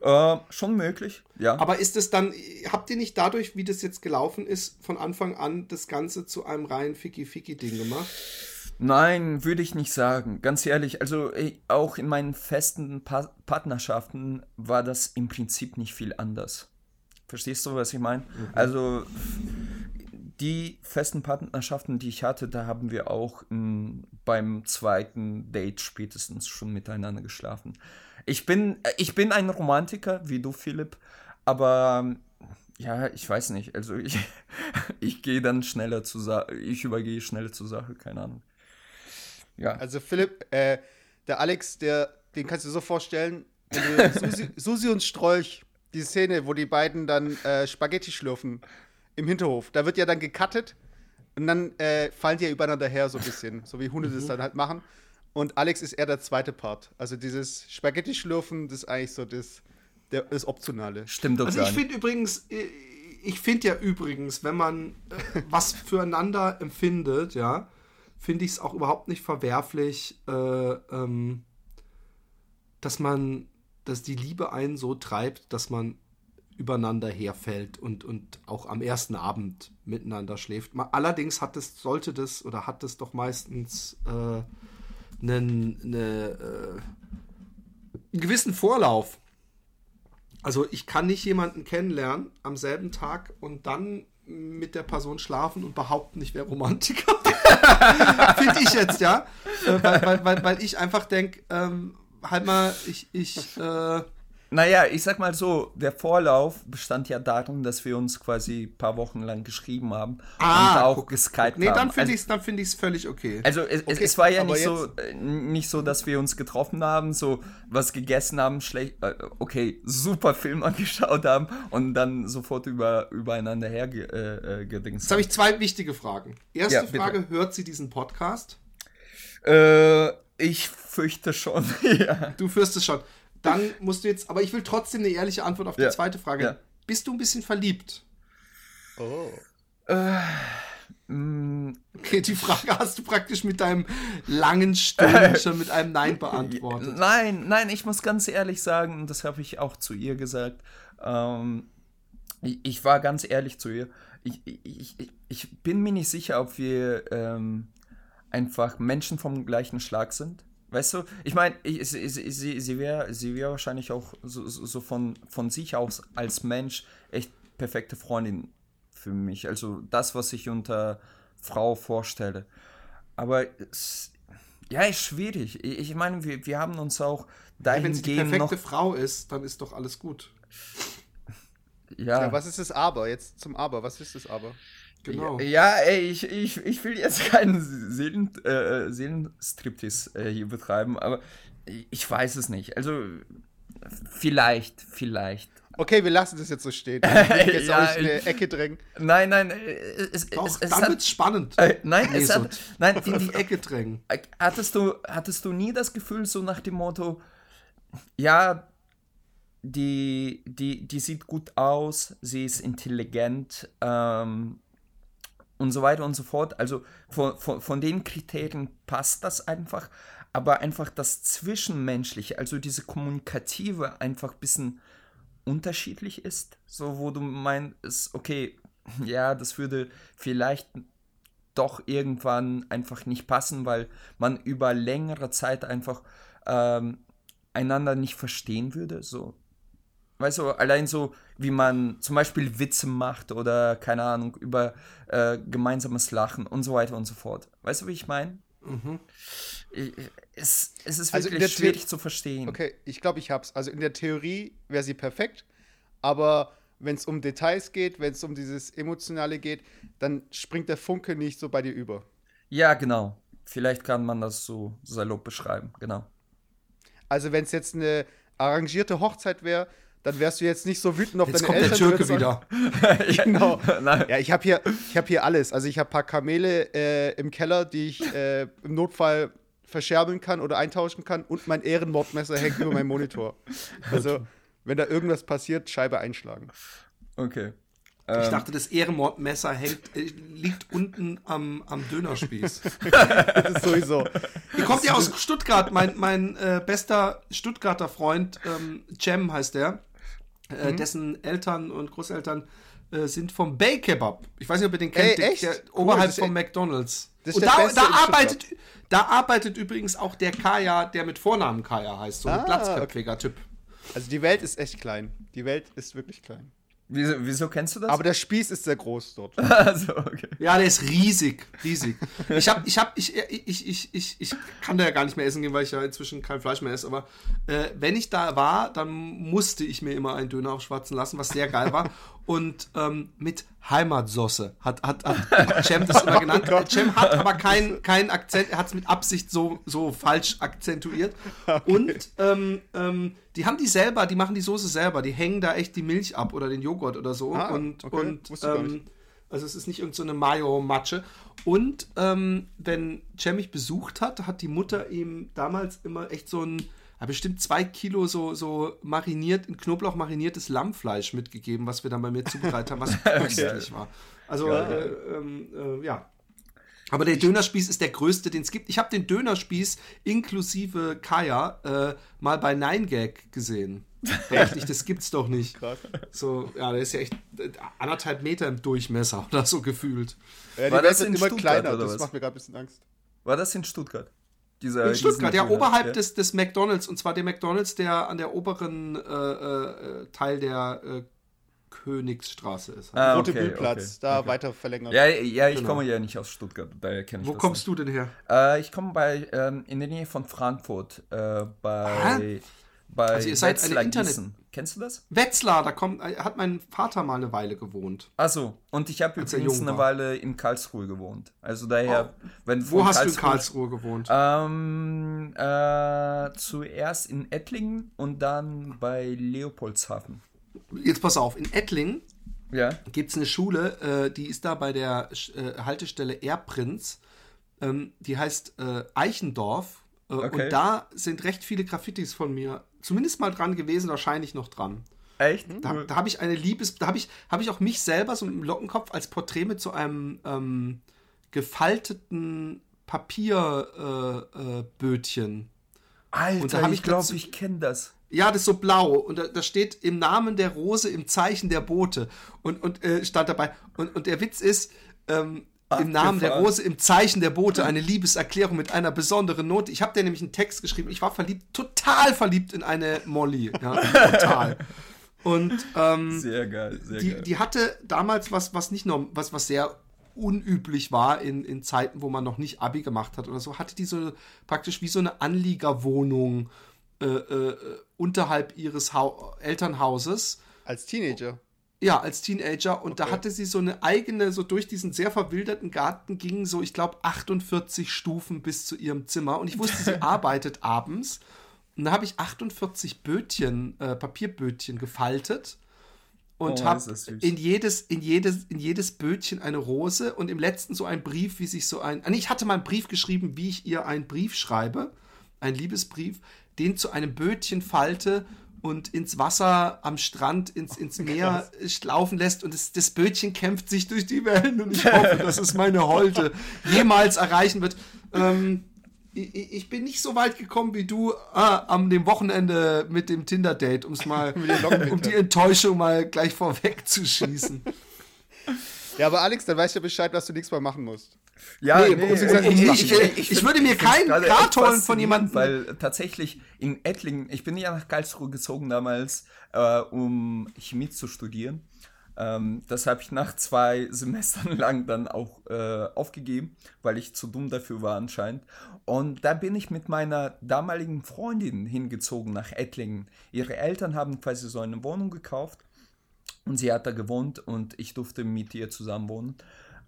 Äh, schon möglich, ja.
Aber ist es dann, habt ihr nicht dadurch, wie das jetzt gelaufen ist, von Anfang an das Ganze zu einem rein Ficky-Ficky-Ding gemacht?
Nein, würde ich nicht sagen. Ganz ehrlich, also auch in meinen festen pa Partnerschaften war das im Prinzip nicht viel anders. Verstehst du, was ich meine? Mhm. Also die festen Partnerschaften, die ich hatte, da haben wir auch m, beim zweiten Date spätestens schon miteinander geschlafen Ich bin, ich bin ein Romantiker, wie du, Philipp, aber ja, ich weiß nicht. Also ich, ich gehe dann schneller zur Sache, ich übergehe schneller zur Sache, keine Ahnung.
Ja. Also Philipp, äh, der Alex, der, den kannst du so vorstellen, Susi, Susi, und Strolch, die Szene, wo die beiden dann äh, Spaghetti schlürfen im Hinterhof. Da wird ja dann gecuttet und dann äh, fallen die ja übereinander her so ein bisschen, so wie Hunde mhm. das dann halt machen. Und Alex ist eher der zweite Part. Also dieses Spaghetti schlürfen, das ist eigentlich so das, der, das Optionale.
Stimmt doch Also ich finde übrigens, äh, ich finde ja übrigens, wenn man äh, was füreinander empfindet, ja, finde ich es auch überhaupt nicht verwerflich, äh, ähm, dass man, dass die Liebe einen so treibt, dass man übereinander herfällt und, und auch am ersten Abend miteinander schläft. Allerdings hat es, sollte das oder hat es doch meistens äh, einen, eine, äh, einen gewissen Vorlauf. Also ich kann nicht jemanden kennenlernen am selben Tag und dann mit der Person schlafen und behaupten, ich wäre Romantiker. Finde ich jetzt, ja. Äh, weil, weil, weil, weil ich einfach denke, ähm, halt mal, ich, ich, äh,
naja, ich sag mal so, der Vorlauf bestand ja darin, dass wir uns quasi ein paar Wochen lang geschrieben haben ah, und auch geskypt
nee,
haben.
dann finde also, ich es völlig okay.
Also es, okay, es war ja nicht so, äh, nicht so, dass wir uns getroffen haben, so was gegessen haben, schlecht, äh, okay, super Film angeschaut haben und dann sofort über, übereinander hergedingst äh, äh
Jetzt habe ich zwei wichtige Fragen. Erste ja, Frage, hört sie diesen Podcast?
Äh, ich fürchte schon,
ja. Du fürchtest schon dann musst du jetzt, aber ich will trotzdem eine ehrliche Antwort auf die ja. zweite Frage. Ja. Bist du ein bisschen verliebt? Oh. Äh, mm. okay, die Frage hast du praktisch mit deinem langen Sturm schon mit einem Nein beantwortet.
Nein, nein, ich muss ganz ehrlich sagen, und das habe ich auch zu ihr gesagt, ähm, ich, ich, war ganz ehrlich zu ihr. Ich, ich, ich, bin mir nicht sicher, ob wir ähm, einfach Menschen vom gleichen Schlag sind. Weißt du, ich meine, sie, sie, sie wäre sie wär wahrscheinlich auch so, so von, von sich aus als Mensch echt perfekte Freundin für mich. Also das, was ich unter Frau vorstelle. Aber es, ja, ist schwierig. Ich, ich meine, wir, wir haben uns auch
dahingehend Wenn sie die perfekte Frau ist, dann ist doch alles gut.
Ja. ja. Was ist das Aber? Jetzt zum Aber. Was ist das Aber?
Genau. Ja, ey, ich, ich, ich will jetzt keinen Seelen, äh, Seelenstriptease äh, hier betreiben, aber ich weiß es nicht. Also, vielleicht, vielleicht.
Okay, wir lassen das jetzt so stehen. Ich jetzt ja, auch in eine Ecke drängen.
Nein, nein, äh,
es, Doch, es, es dann hat, wird's spannend.
Äh, nein, es hat, nein, die, die Ecke drängen. Hattest du, hattest du nie das Gefühl, so nach dem Motto, ja, die, die, die sieht gut aus, sie ist intelligent, ähm, und so weiter und so fort. Also von, von, von den Kriterien passt das einfach, aber einfach das Zwischenmenschliche, also diese Kommunikative einfach ein bisschen unterschiedlich ist. So, wo du meinst, okay, ja, das würde vielleicht doch irgendwann einfach nicht passen, weil man über längere Zeit einfach ähm, einander nicht verstehen würde. So, weißt du, allein so, wie man zum Beispiel Witze macht oder keine Ahnung, über äh, gemeinsames Lachen und so weiter und so fort. Weißt du, wie ich meine? Mhm. Es, es ist also wirklich schwierig zu verstehen.
Okay, ich glaube, ich hab's. Also in der Theorie wäre sie perfekt, aber wenn es um Details geht, wenn es um dieses Emotionale geht, dann springt der Funke nicht so bei dir über.
Ja, genau. Vielleicht kann man das so salopp beschreiben, genau.
Also wenn es jetzt eine arrangierte Hochzeit wäre, dann wärst du jetzt nicht so wütend auf
jetzt
deine
kommt
Eltern.
Der Türke wieder.
genau. Ja, ich habe hier, hab hier alles. Also ich habe ein paar Kamele äh, im Keller, die ich äh, im Notfall verscherbeln kann oder eintauschen kann und mein Ehrenmordmesser hängt über meinem Monitor. Also, wenn da irgendwas passiert, Scheibe einschlagen.
Okay.
Ich ähm. dachte, das Ehrenmordmesser hängt, äh, liegt unten am, am Dönerspieß.
das ist sowieso.
Ihr kommt ja aus Stuttgart. Mein, mein äh, bester Stuttgarter Freund, ähm, Cem heißt der äh, mhm. dessen Eltern und Großeltern äh, sind vom Bay Kebab. Ich weiß nicht, ob ihr den kennt, Ey, der, der cool, oberhalb vom McDonalds. und da, da arbeitet, da arbeitet übrigens auch der Kaya, der mit Vornamen Kaya heißt, so ein ah, platzköpfiger okay. Typ.
Also die Welt ist echt klein. Die Welt ist wirklich klein.
Wieso, wieso kennst du das?
Aber der Spieß ist sehr groß dort.
also, okay.
Ja, der ist riesig, riesig. Ich hab, ich hab, ich, ich, ich, ich, ich kann da ja gar nicht mehr essen gehen, weil ich ja inzwischen kein Fleisch mehr esse. Aber äh, wenn ich da war, dann musste ich mir immer einen Döner aufschwatzen lassen, was sehr geil war. Und ähm, mit Heimatsoße hat, hat, hat Cem das immer genannt. Cem hat aber keinen keinen Akzent, er hat es mit Absicht so, so falsch akzentuiert. Und ähm, ähm, die haben die selber, die machen die Soße selber, die hängen da echt die Milch ab oder den Joghurt oder so.
Ah,
und
okay.
und ähm, also es ist nicht irgendeine so Mayo-Matsche. Und ähm, wenn Cem mich besucht hat, hat die Mutter ihm damals immer echt so ein, ja, bestimmt zwei Kilo so, so mariniert, in Knoblauch mariniertes Lammfleisch mitgegeben, was wir dann bei mir zubereitet haben, was köstlich war. Also, äh, ähm, äh, ja. Aber der Dönerspieß ist der größte, den es gibt. Ich habe den Dönerspieß inklusive Kaya äh, mal bei 9gag gesehen. Da dachte ich, das gibt's doch nicht.
Krass.
So, ja, der ist ja echt äh, anderthalb Meter im Durchmesser oder so gefühlt.
Ja, die
War das in
immer
Stuttgart,
kleiner,
oder
das
was?
macht mir gerade ein bisschen Angst.
War das in Stuttgart? Dieser,
In Stuttgart, ja, oberhalb
ja.
Des, des McDonalds. Und zwar der McDonalds, der an der oberen äh, äh, Teil der äh, Königsstraße ist.
Ah,
Rote
okay,
Bühlplatz,
okay,
da
okay.
weiter verlängert.
Ja, ja, ich
Genau.
komme ja nicht aus Stuttgart, daher kenne ich
Wo
das
kommst du denn her?
Äh, ich komme bei ähm, in der Nähe von Frankfurt, äh, bei, bei
Also ihr seid eine
Wetzlar,
Internet-
Gießen. Kennst du das?
Wetzlar, da kommt, äh, hat mein Vater mal eine Weile gewohnt.
Achso, und ich habe übrigens eine. Weile in Karlsruhe gewohnt. Also daher, wenn
Wo hast du in Karlsruhe gewohnt?
Ähm, äh, zuerst in Ettlingen und dann bei Leopoldshafen.
Jetzt pass auf, in Ettlingen
Ja.
gibt es eine Schule, äh, die ist da bei der äh, Haltestelle Erprinz. Ähm, die heißt äh, Eichendorf. Äh,
Okay.
Und da sind recht viele Graffitis von mir zumindest mal dran gewesen, wahrscheinlich noch dran.
Echt?
Da, da habe ich eine Liebes, da habe ich, habe ich auch mich selber so im Lockenkopf als Porträt mit so einem ähm, gefalteten Papierbötchen. Äh, äh.
Alter,
Und da hab
ich glaube, ich kenne das.
Ja, das ist so blau und da, da steht im Namen der Rose im Zeichen der Boote und, und äh, stand dabei. Und, und der Witz ist, ähm, im Namen der. Rose im Zeichen der Boote eine Liebeserklärung mit einer besonderen Note. Ich habe dir nämlich einen Text geschrieben. Ich war verliebt, total verliebt in eine Molly. Ja, total. Und ähm,
Sehr geil, sehr
die,
geil.
die hatte damals was, was nicht norm, was, was sehr unüblich war in, in Zeiten, wo man noch nicht Abi gemacht hat oder so, hatte die so praktisch wie so eine Anliegerwohnung äh, äh, unterhalb ihres Hau Elternhauses.
Als Teenager.
Ja, als Teenager. Und da
Okay.
hatte sie so eine eigene, so durch diesen sehr verwilderten Garten gingen so, ich glaube, 48 Stufen bis zu ihrem Zimmer. Und ich wusste, sie arbeitet abends. Und da habe ich 48 Bötchen, äh, Papierbötchen gefaltet und
Oh,
habe in jedes, in, jedes, in jedes Bötchen eine Rose und im letzten so ein Brief, wie sich so ein. Ah, nee, ich hatte mal einen Brief geschrieben, wie ich ihr einen Brief schreibe, einen Liebesbrief, den zu einem Bötchen falte und ins Wasser am Strand, ins, ins Meer laufen lässt und das, das Bötchen kämpft sich durch die Wellen und ich hoffe, dass es meine Holte jemals erreichen wird. Ähm, ich, ich bin nicht so weit gekommen wie du ah, am dem Wochenende mit dem Tinder-Date, um's mal, um die Enttäuschung mal gleich vorwegzuschießen.
Ja, aber Alex, dann weißt du ja Bescheid, was du nächstes Mal machen musst.
Ja,
Nee, zu sagen, ich- ich- ich würde mir keinen
echt
holen von jemandem-
Weil tatsächlich in Ettlingen, ich bin ja nach Karlsruhe gezogen damals, äh, um Chemie zu studieren. Ähm, das habe ich nach zwei Semestern lang dann auch äh, aufgegeben, weil ich zu dumm dafür war anscheinend. Und da bin ich mit meiner damaligen Freundin hingezogen nach Ettlingen. Ihre Eltern haben quasi so eine Wohnung gekauft und sie hat da gewohnt und ich durfte mit ihr zusammen wohnen.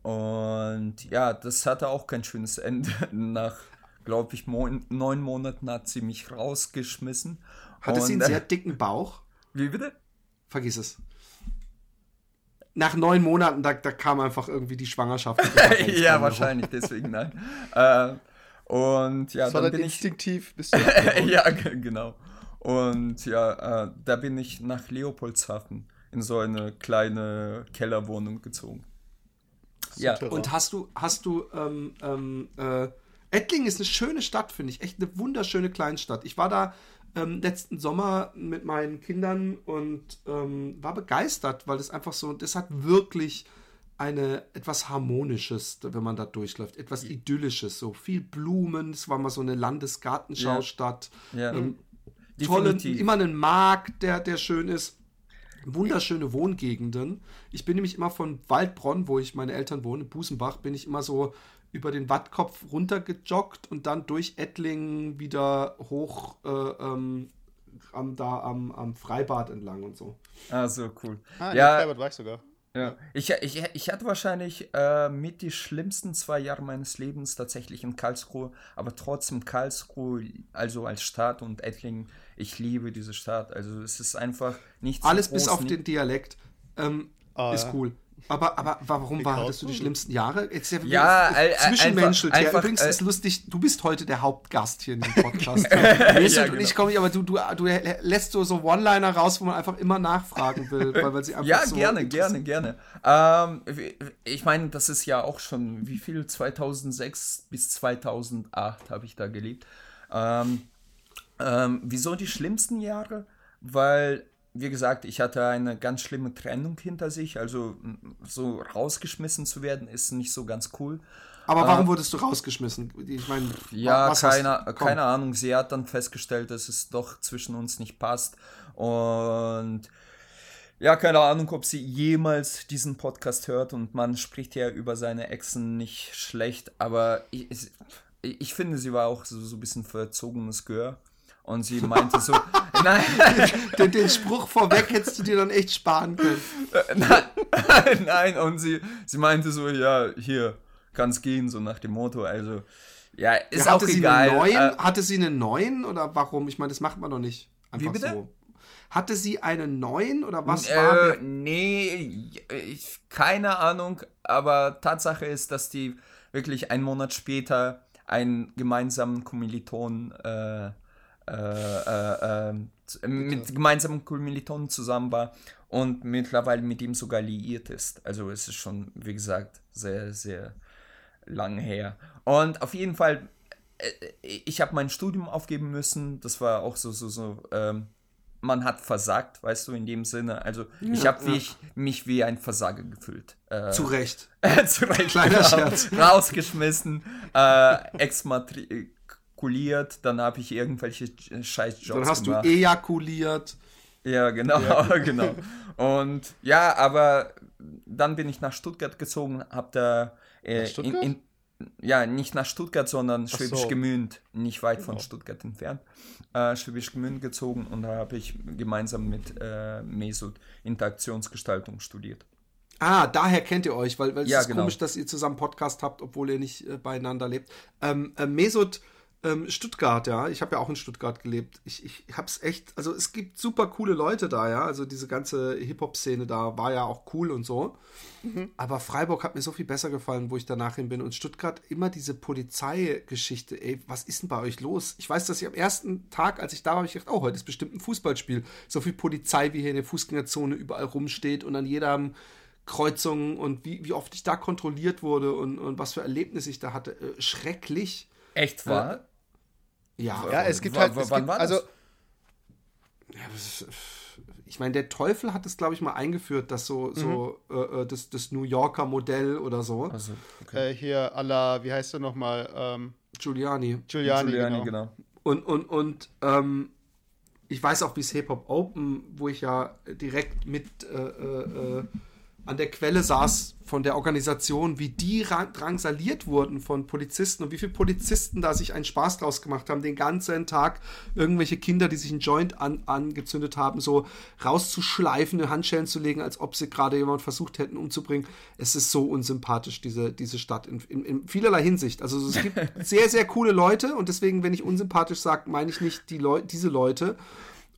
Und ja, das hatte auch kein schönes Ende. Nach, glaube ich, mo neun Monaten hat sie mich rausgeschmissen.
Hatte sie einen
Und,
sehr
äh,
dicken Bauch?
Wie bitte?
Vergiss es. Nach neun Monaten, da, da kam einfach irgendwie die Schwangerschaft.
ja, wahrscheinlich, deswegen nein. äh, und ja,
Das war
dann bin ich.
instinktiv. Bist du
ja, ge- genau. Und ja, äh, da bin ich nach Leopoldshafen in so eine kleine Kellerwohnung gezogen. Ja.
Und hast du, hast du, ähm, ähm, äh, Ettlingen ist eine schöne Stadt, finde ich. Echt eine wunderschöne Kleinstadt. Ich war da ähm, letzten Sommer mit meinen Kindern und ähm, war begeistert, weil es einfach so, das hat wirklich eine etwas Harmonisches, wenn man da durchläuft, etwas Idyllisches, so viel Blumen, es war mal so eine Landesgartenschaustadt,
ja.
ähm, tolle,
definitiv.
immer einen Markt, der, der schön ist. Wunderschöne Wohngegenden. Ich bin nämlich immer von Waldbronn, wo ich meine Eltern wohnen, Busenbach, bin ich immer so über den Wattkopf runtergejoggt und dann durch Ettlingen wieder hoch äh, ähm, am, da am, am Freibad entlang und so.
Ah, so cool.
Ah, in
ja,
Freibad war ich sogar.
Ja. Ich, ich, ich hatte wahrscheinlich äh, mit die schlimmsten zwei Jahre meines Lebens tatsächlich in Karlsruhe, aber trotzdem Karlsruhe, also als Stadt und Ettlingen, ich liebe diese Stadt. Also es ist einfach nicht so
Alles bis
groß,
auf
nicht-
den Dialekt ähm,
Ah,
ist
ja.
cool. Aber, aber warum war, hattest du die schlimmsten Jahre? Jetzt ja,
Ja,
äh,
äh,
zwischenmenschelt.
einfach-
ja, übrigens
äh,
ist lustig, du bist heute der Hauptgast hier in dem Podcast. Mesut
Ja,
und ich
genau.
komme, aber du, du, du lässt so, so One-Liner raus, wo man einfach immer nachfragen will, weil, weil sie einfach
Ja,
so
gerne, gerne, gerne. Ähm, ich meine, das ist ja auch schon, wie viel? 2006 bis 2008 habe ich da gelebt. Ähm, ähm, wieso die schlimmsten Jahre? Weil, wie gesagt, ich hatte eine ganz schlimme Trennung hinter sich. Also so rausgeschmissen zu werden, ist nicht so ganz cool.
Aber warum wurdest du rausgeschmissen? Ich meine,
Ja,
hast-
keine,
komm.
keine Ahnung. Sie hat dann festgestellt, dass es doch zwischen uns nicht passt. Und ja, keine Ahnung, ob sie jemals diesen Podcast hört. Und man spricht ja über seine Exen nicht schlecht. Aber ich, ich- ich finde, sie war auch so, so ein bisschen verzogenes Gehör. Und sie meinte so, nein,
Den, den Spruch vorweg hättest du dir dann echt sparen können.
nein, nein. Und sie, sie meinte so, ja, hier, kann's gehen, so nach dem Motto. Also, ja, ist
Ja,
auch
hatte sie
egal.
Einen neuen,
Äh,
hatte sie einen neuen oder warum? Ich meine, das macht man doch nicht einfach
bitte?
so. Hatte sie einen neuen oder was war
Äh,
der?
nee, ich, keine Ahnung, aber Tatsache ist, dass die wirklich einen Monat später einen gemeinsamen Kommiliton äh, äh, äh, äh, z- mit gemeinsamen Kommilitonen zusammen war und mittlerweile mit ihm sogar liiert ist. Also es ist schon, wie gesagt, sehr, sehr lang her. Und auf jeden Fall, äh, ich habe mein Studium aufgeben müssen. Das war auch so, so, so, ähm, man hat versagt, weißt du, in dem Sinne. Also ich habe mich, mich wie ein Versager gefühlt. Äh,
Zu Recht.
zu Recht,
Kleiner
genau.
Scherz.
Rausgeschmissen, äh, exmatrikuliert, dann habe ich irgendwelche scheiß Jobs
Dann hast
gemacht.
du ejakuliert.
Ja, genau, genau. Und ja, aber dann bin ich nach Stuttgart gezogen, habe da äh? In, in, ja, nicht nach Stuttgart, sondern Schwäbisch
so.
Gemünd, nicht weit von Stuttgart entfernt. Äh, Schwäbisch Gemünd gezogen und da habe ich gemeinsam mit äh, Mesut Interaktionsgestaltung studiert.
Ah, daher kennt ihr euch, weil, weil es
Ja,
ist
genau.
komisch, dass ihr zusammen Podcast habt, obwohl ihr nicht äh, beieinander lebt. Ähm, äh, Mesut ähm, Stuttgart, ja, ich habe ja auch in Stuttgart gelebt. Ich, ich hab's echt, also es gibt super coole Leute da, ja, also diese ganze Hip-Hop-Szene da war ja auch cool und so. Aber Freiburg hat mir so viel besser gefallen, wo ich danach hin bin. Und Stuttgart immer diese Polizeigeschichte, ey, was ist denn bei euch los? Ich weiß, dass ich am ersten Tag, als ich da war, habe ich gedacht, oh, heute ist bestimmt ein Fußballspiel. So viel Polizei, wie hier in der Fußgängerzone überall rumsteht und an jeder Kreuzung und wie, wie oft ich da kontrolliert wurde und, und was für Erlebnisse ich da hatte. Äh, schrecklich.
Echt wahr?
Ja,
Ja, es gibt halt.
w-
Es
wann
gibt,
war das?
also,
Ja, ist- ich meine, der Teufel hat es, glaube ich, mal eingeführt, dass so, so äh, äh, das, das New Yorker Modell oder so.
Also,
äh, hier, à la, wie heißt der nochmal? Ähm,
Giuliani.
Giuliani,
Giuliani,
genau.
genau.
Und, und, und ähm, ich weiß auch, wie es Hip Hop Open, wo ich ja direkt mit äh, äh, äh, an der Quelle saß von der Organisation, wie die ra- drangsaliert wurden von Polizisten und wie viele Polizisten da sich einen Spaß draus gemacht haben, den ganzen Tag irgendwelche Kinder, die sich einen Joint an, angezündet haben, so rauszuschleifen, in Handschellen zu legen, als ob sie gerade jemand versucht hätten umzubringen. Es ist so unsympathisch, diese, diese Stadt, in, in, in vielerlei Hinsicht. Also es gibt sehr, sehr coole Leute und deswegen, wenn ich unsympathisch sage, meine ich nicht die Leu diese Leute,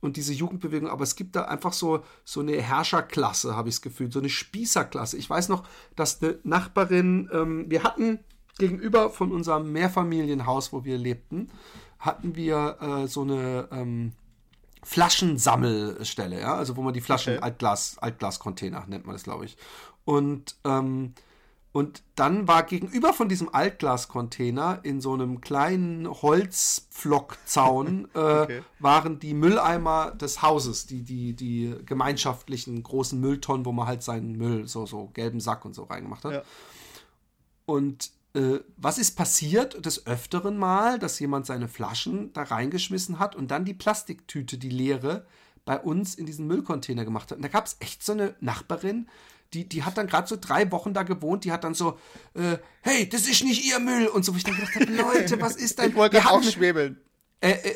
und diese Jugendbewegung, aber es gibt da einfach so, so eine Herrscherklasse, habe ich das Gefühl, so eine Spießerklasse. Ich weiß noch, dass eine Nachbarin, ähm, wir hatten gegenüber von unserem Mehrfamilienhaus, wo wir lebten, hatten wir äh, so eine ähm, Flaschensammelstelle, ja, also wo man die Flaschen,
Okay.
Altglas, Altglascontainer nennt man das, glaube ich. Und ähm, und dann war gegenüber von diesem Altglascontainer in so einem kleinen Holzpflockzaun äh,
Okay.
waren die Mülleimer des Hauses, die, die, die gemeinschaftlichen großen Mülltonnen, wo man halt seinen Müll, so, so gelben Sack und so reingemacht hat.
Ja.
Und äh, was ist passiert des Öfteren mal, dass jemand seine Flaschen da reingeschmissen hat und dann die Plastiktüte, die leere, bei uns in diesen Müllcontainer gemacht hat. Und da gab es echt so eine Nachbarin, die, die hat dann gerade so drei Wochen da gewohnt, die hat dann so, äh, hey, das ist nicht ihr Müll und so, wo ich dann gedacht habe, Leute, was ist denn?
Ich wollte gerade auch schwebeln.
äh, äh,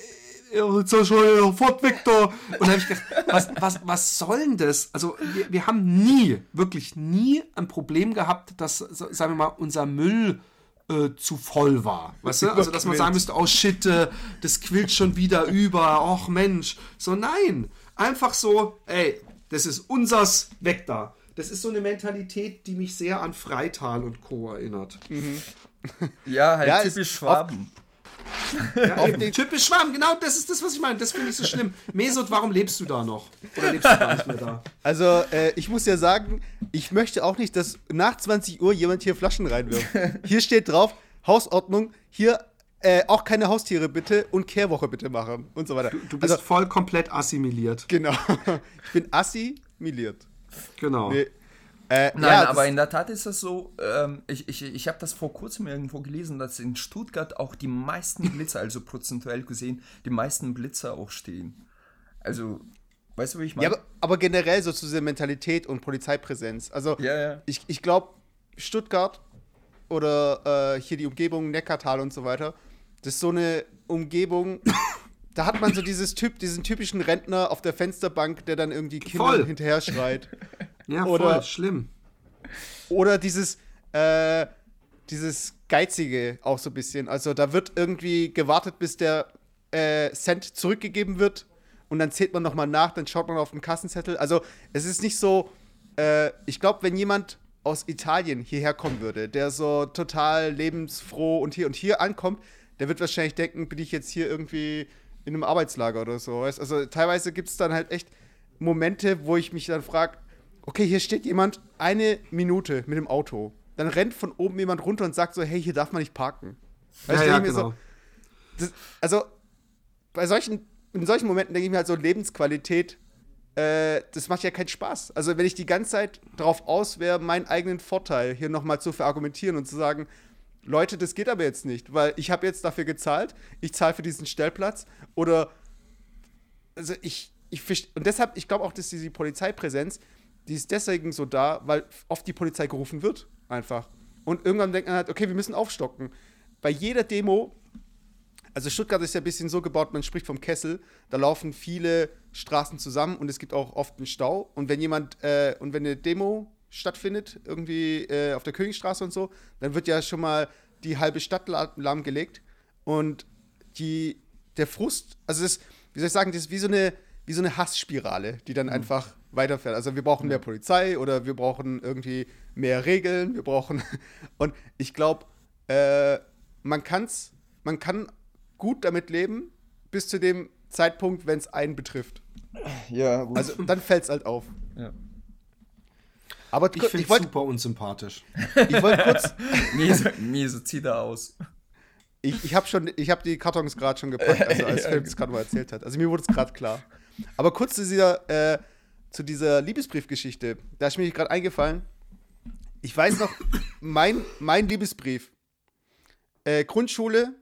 äh, so schon fort, Victor. Und da habe ich gedacht, was, was, was soll denn das? Also, wir, wir haben nie, wirklich nie ein Problem gehabt, dass, sagen wir mal, unser Müll äh, zu voll war. Weißt du? Also, dass man sagen müsste, oh shit, äh, das quillt schon wieder über, ach Mensch. So, nein. Einfach so, ey, das ist unsers, weg da. Das ist so eine Mentalität, die mich sehr an Freital und Co. erinnert.
Ja, halt
Ja,
typisch Schwaben.
Ja, eben. Typisch Schwamm, genau das ist das, was ich meine. Das finde ich so schlimm. Mesut, warum lebst du da noch? Oder lebst du gar nicht mehr da?
Also, äh, ich muss ja sagen, ich möchte auch nicht, dass nach 20 Uhr jemand hier Flaschen reinwirft. Hier steht drauf, Hausordnung, hier äh, auch keine Haustiere bitte und Kehrwoche bitte machen und so weiter.
Du bist
also,
voll komplett assimiliert.
genau. Ich bin assimiliert.
Genau.
Nee. Äh,
Nein,
ja,
aber in der Tat ist das so, ähm, ich, ich, ich habe das vor kurzem irgendwo gelesen, dass in Stuttgart auch die meisten Blitzer, also prozentuell gesehen, die meisten Blitzer auch stehen. Also, weißt du, wie ich meine?
Ja, aber, aber generell so zu dieser Mentalität und Polizeipräsenz. Also,
Ja, ja.
ich, ich glaube, Stuttgart oder äh, hier die Umgebung, Neckartal und so weiter, das ist so eine Umgebung, da hat man so dieses typ, diesen typischen Rentner auf der Fensterbank, der dann irgendwie Kindern
Voll.
hinterher schreit.
Ja,
Oder-
voll schlimm.
Oder dieses, äh, dieses Geizige auch so ein bisschen. Also da wird irgendwie gewartet, bis der äh, Cent zurückgegeben wird und dann zählt man nochmal nach, dann schaut man auf den Kassenzettel. Also es ist nicht so, äh, ich glaube, wenn jemand aus Italien hierher kommen würde, der so total lebensfroh und hier und hier ankommt, der wird wahrscheinlich denken, bin ich jetzt hier irgendwie in einem Arbeitslager oder so. Weißt? Also teilweise gibt es dann halt echt Momente, wo ich mich dann frage, okay, hier steht jemand eine Minute mit dem Auto. Dann rennt von oben jemand runter und sagt so, hey, hier darf man nicht parken. Weißt
ja, ja, genau.
das, also bei solchen, in solchen Momenten denke ich mir halt so, Lebensqualität, äh, das macht ja keinen Spaß. Also wenn ich die ganze Zeit darauf aus wäre, meinen eigenen Vorteil hier nochmal zu verargumentieren und zu sagen, Leute, das geht aber jetzt nicht, weil ich habe jetzt dafür gezahlt, ich zahle für diesen Stellplatz oder also ich, ich und deshalb, ich glaube auch, dass diese Polizeipräsenz, die ist deswegen so da, weil oft die Polizei gerufen wird, einfach. Und irgendwann denkt man halt, okay, wir müssen aufstocken. Bei jeder Demo, also Stuttgart ist ja ein bisschen so gebaut, man spricht vom Kessel, da laufen viele Straßen zusammen und es gibt auch oft einen Stau. Und wenn jemand, äh, und wenn eine Demo stattfindet, irgendwie äh, auf der Königstraße und so, dann wird ja schon mal die halbe Stadt la- lahmgelegt. Und die, der Frust, also das, wie soll ich sagen, das ist wie so eine, wie so eine Hassspirale, die dann einfach weiterfährt. Also wir brauchen mehr Polizei oder wir brauchen irgendwie mehr Regeln, wir brauchen und ich glaube, äh, man kann's, man kann gut damit leben, bis zu dem Zeitpunkt, wenn es einen betrifft.
Ja, gut.
Also dann fällt es halt auf.
Ja.
Aber
Ich finde es
wollte
super unsympathisch.
ich wollt kurz,
Miese, miese, zieh da aus.
ich, ich habe schon, ich habe die Kartons gerade schon gepackt, also als Philipp es gerade mal erzählt hat. Also mir wurde es gerade klar. Aber kurz zu dieser, äh, zu dieser Liebesbriefgeschichte, da ist mir gerade eingefallen. Ich weiß noch, mein, mein Liebesbrief, äh, Grundschule,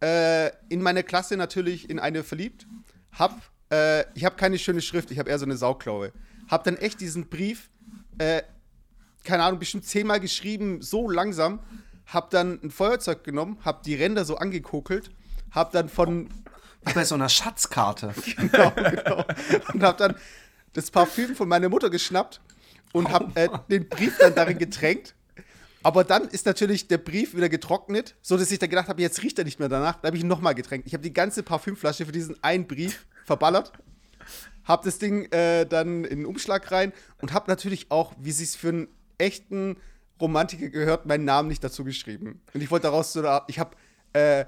äh, in meiner Klasse natürlich in eine verliebt, hab, äh, ich habe keine schöne Schrift, ich habe eher so eine Sauklaue. Hab dann echt diesen Brief, äh, keine Ahnung, bestimmt zehnmal geschrieben, so langsam, hab dann ein Feuerzeug genommen, hab die Ränder so angekokelt, hab dann von
Wie bei so einer Schatzkarte.
genau, genau. Und habe dann das Parfüm von meiner Mutter geschnappt und habe äh, den Brief dann darin getränkt. Aber dann ist natürlich der Brief wieder getrocknet, so dass ich dann gedacht habe, jetzt riecht er nicht mehr danach. Da habe ich ihn nochmal getränkt. Ich habe die ganze Parfümflasche für diesen einen Brief verballert, habe das Ding äh, dann in den Umschlag rein und habe natürlich auch, wie es für einen echten Romantiker gehört, meinen Namen nicht dazu geschrieben. Und ich wollte daraus so, eine- ich habe äh,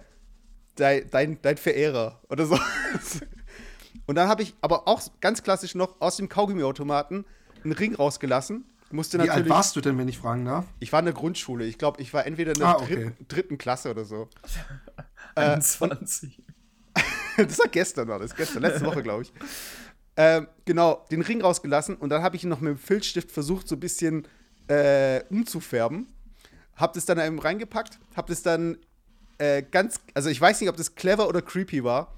dein, dein, dein Verehrer oder so. Und dann habe ich aber auch ganz klassisch noch aus dem Kaugummiautomaten einen Ring rausgelassen. Musste
Wie alt warst du denn, wenn ich fragen darf?
Ich war in der Grundschule. Ich glaube, ich war entweder in der
Ah, okay.
dritten, dritten Klasse oder so.
21.
das war gestern, war das. Gestern, letzte Woche, glaube ich. Ähm, genau, den Ring rausgelassen und dann habe ich ihn noch mit dem Filzstift versucht, so ein bisschen äh, umzufärben. Hab das dann eben reingepackt, hab das dann äh, ganz, also ich weiß nicht, ob das clever oder creepy war.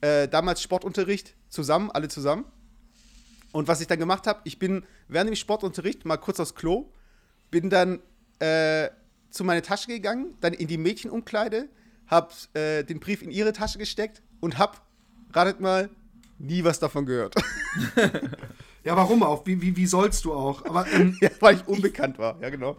Äh, damals Sportunterricht, zusammen, alle zusammen. Und was ich dann gemacht habe, ich bin während dem Sportunterricht mal kurz aufs Klo, bin dann äh, zu meiner Tasche gegangen, dann in die Mädchenumkleide, hab äh, den Brief in ihre Tasche gesteckt und hab, ratet mal, nie was davon gehört.
Ja, warum auch? Wie, wie, wie sollst du auch? Aber, ähm,
ja, weil ich unbekannt war, ja genau.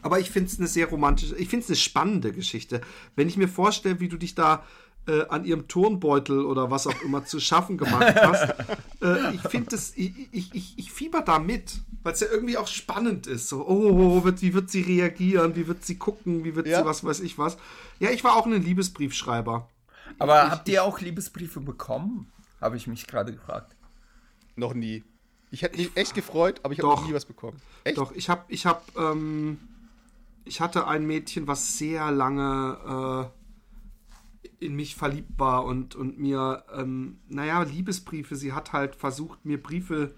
aber ich finde es eine sehr romantische, ich finde es eine spannende Geschichte. Wenn ich mir vorstelle, wie du dich da äh, an ihrem Turnbeutel oder was auch immer zu schaffen gemacht hast, äh, ich finde das, ich, ich, ich, ich fieber da mit, weil es ja irgendwie auch spannend ist. So, oh, wird, wie wird sie reagieren, wie wird sie gucken, wie wird
Ja.
sie was weiß ich was. Ja, ich war auch ein Liebesbriefschreiber.
Aber habt ihr auch Liebesbriefe bekommen? Habe ich mich gerade gefragt.
Noch nie. Ich hätte mich echt gefreut, aber ich habe noch nie was bekommen. Echt?
Doch, ich habe, ich habe, ähm, ich hatte ein Mädchen, was sehr lange äh, in mich verliebt war und, und mir, ähm, naja, Liebesbriefe, sie hat halt versucht, mir Briefe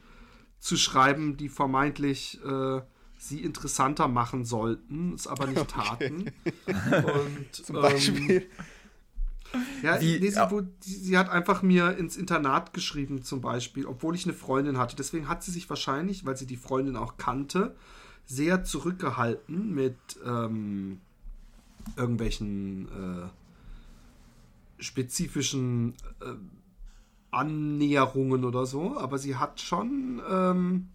zu schreiben, die vermeintlich äh, sie interessanter machen sollten, es aber nicht taten. Und,
Zum
ähm,
Beispiel.
Ja,
Wie-
nee, sie,
ja.
sie hat einfach mir ins Internat geschrieben, zum Beispiel, obwohl ich eine Freundin hatte. Deswegen hat sie sich wahrscheinlich, weil sie die Freundin auch kannte, sehr zurückgehalten mit ähm, irgendwelchen äh, spezifischen äh, Annäherungen oder so. Aber sie hat schon ähm,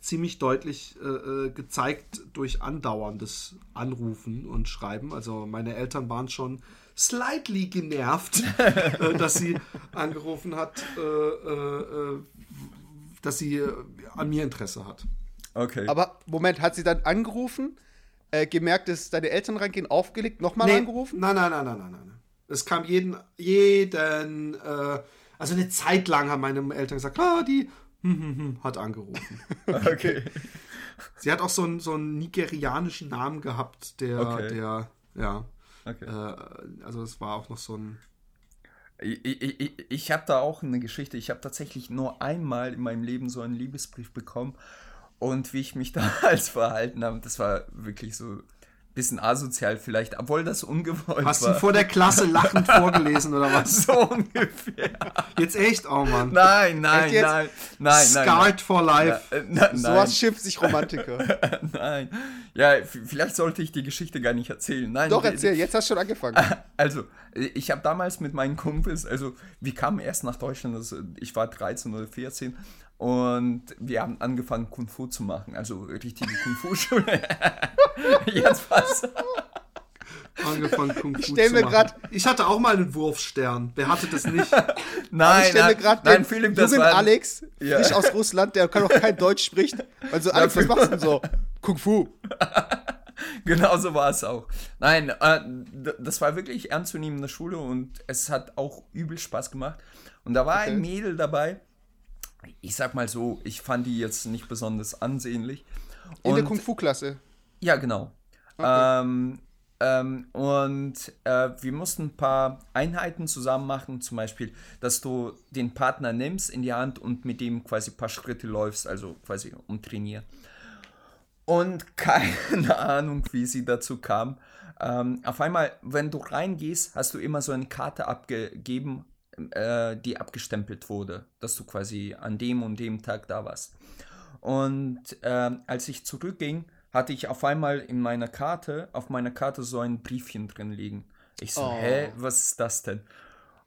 ziemlich deutlich äh, äh, gezeigt durch andauerndes Anrufen und Schreiben. Also meine Eltern waren schon slightly genervt, äh, dass sie angerufen hat, äh, äh, dass sie an mir Interesse hat.
Okay.
Aber Moment, hat sie dann angerufen, äh, gemerkt, dass deine Eltern reingehen, aufgelegt, nochmal
Nee,
angerufen?
Nein, nein, nein, nein, nein, nein. Es kam jeden, jeden, äh, also eine Zeit lang haben meine Eltern gesagt, ah, die hm, hm, hm, hat angerufen.
okay.
Sie hat auch so einen, so einen nigerianischen Namen gehabt, der,
Okay.
der, ja,
okay.
äh, also es war auch noch so ein,
Ich, ich, ich, ich habe da auch eine Geschichte. Ich habe tatsächlich nur einmal in meinem Leben so einen Liebesbrief bekommen. Und wie ich mich damals verhalten habe, das war wirklich so bisschen asozial vielleicht, obwohl das ungewollt
Hast du
war.
ihn vor der Klasse lachend vorgelesen oder was?
so ungefähr.
Jetzt echt, oh Mann.
Nein, nein, nein, nein, nein.
Scarred for
nein.
life.
Ja, äh, na, nein,
Sowas schimpft sich Romantiker.
nein. Ja, vielleicht sollte ich die Geschichte gar nicht erzählen. Nein,
Doch, erzähl, jetzt hast du schon angefangen.
Also, ich habe damals mit meinen Kumpels, also wir kamen erst nach Deutschland, also ich war 13 oder 14 und wir haben angefangen Kung Fu zu machen, also richtige Kung Fu Schule. Jetzt was?
Angefangen Kung Fu
stell
zu
mir
machen.
grad-
Ich hatte auch mal einen Wurfstern. Wer hatte das nicht?
Nein,
ich stelle mir
nein,
gerade
nein,
den
Philipp, das
jungen
war
Alex,
Ja.
frisch aus Russland, der kann auch kein Deutsch spricht. Also, Alex, was machst du denn so? Kung Fu.
Genau so war es auch. Nein, äh, das war wirklich ernstzunehmende Schule und es hat auch übel Spaß gemacht. Und da war ein
Okay.
Mädel dabei. Ich sag mal so, ich fand die jetzt nicht besonders ansehnlich.
In der
Und-
Kung Fu-Klasse.
Ja, genau. Ähm, ähm, und äh, wir mussten ein paar Einheiten zusammen machen, zum Beispiel, dass du den Partner nimmst in die Hand und mit dem quasi ein paar Schritte läufst, also quasi umtrainieren. Und keine Ahnung, wie sie dazu kam. Ähm, auf einmal, wenn du reingehst, hast du immer so eine Karte abgegeben, äh, die abgestempelt wurde, dass du quasi an dem und dem Tag da warst. Und ähm, als ich zurückging, hatte ich auf einmal in meiner Karte, auf meiner Karte so ein Briefchen drin liegen. Ich so,
Oh.
hä, was ist das denn?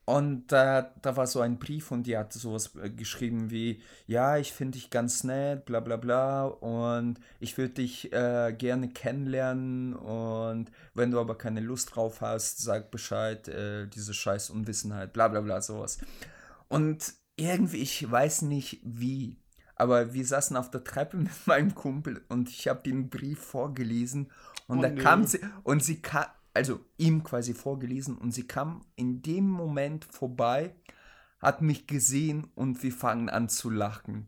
Und äh, da war so ein Brief und die hat sowas äh, geschrieben wie, ja, ich finde dich ganz nett, bla bla bla und ich würde dich äh, gerne kennenlernen und wenn du aber keine Lust drauf hast, sag Bescheid, äh, diese scheiß Unwissenheit, bla bla bla, sowas. Und irgendwie, ich weiß nicht wie, aber wir saßen auf der Treppe mit meinem Kumpel und ich habe den Brief vorgelesen und
Oh
da
nee.
kam sie und sie kam, also ihm quasi vorgelesen und sie kam in dem Moment vorbei, hat mich gesehen und wir fangen an zu lachen.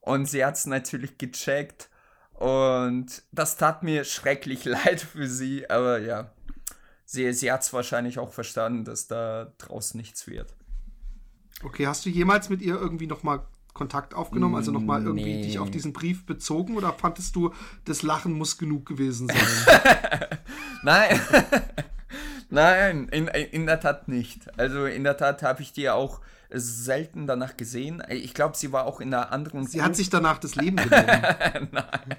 Und sie hat es natürlich gecheckt und das tat mir schrecklich leid für sie, aber ja, sie, sie hat es wahrscheinlich auch verstanden, dass da draußen nichts wird.
Okay, hast du jemals mit ihr irgendwie nochmal Kontakt aufgenommen? Also nochmal irgendwie
Nee.
dich auf diesen Brief bezogen? Oder fandest du, das Lachen muss genug gewesen sein?
Nein. Nein, in, in der Tat nicht. Also in der Tat habe ich die auch selten danach gesehen. Ich glaube, sie war auch in einer anderen.
Sie hat sich danach das Leben genommen.
Nein.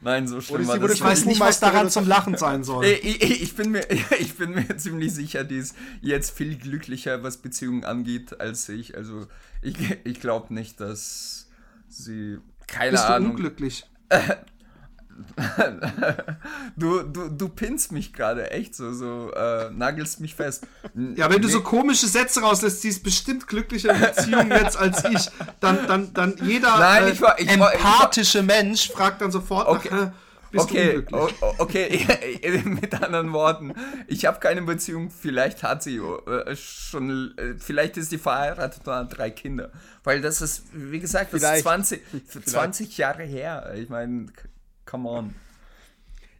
Nein, so schlimm
Oder
war
sie wurde
das
Ich weiß nicht, was daran zum Lachen sein soll.
Ich, ich, ich, bin mir, ich bin mir ziemlich sicher, die ist jetzt viel glücklicher, was Beziehungen angeht, als ich. Also ich, ich glaube nicht, dass sie. Keine
Bist du
Ahnung.
unglücklich?
Du, du, du pinnst mich gerade echt so, so äh, nagelst mich fest.
Ja, wenn du
Nee.
so komische Sätze rauslässt, sie ist bestimmt glücklicher in Beziehung jetzt als ich, dann, dann, dann jeder
Nein,
äh,
ich war- ich war- ich war-
empathische Mensch fragt dann sofort
Okay.
nach, äh, bist du
Okay, okay, mit anderen Worten, ich habe keine Beziehung, vielleicht hat sie äh, schon, äh, vielleicht ist sie verheiratet und hat drei Kinder. Weil das ist, wie gesagt, das ist
Vielleicht.
20, 20 Jahre her. Ich meine, come on.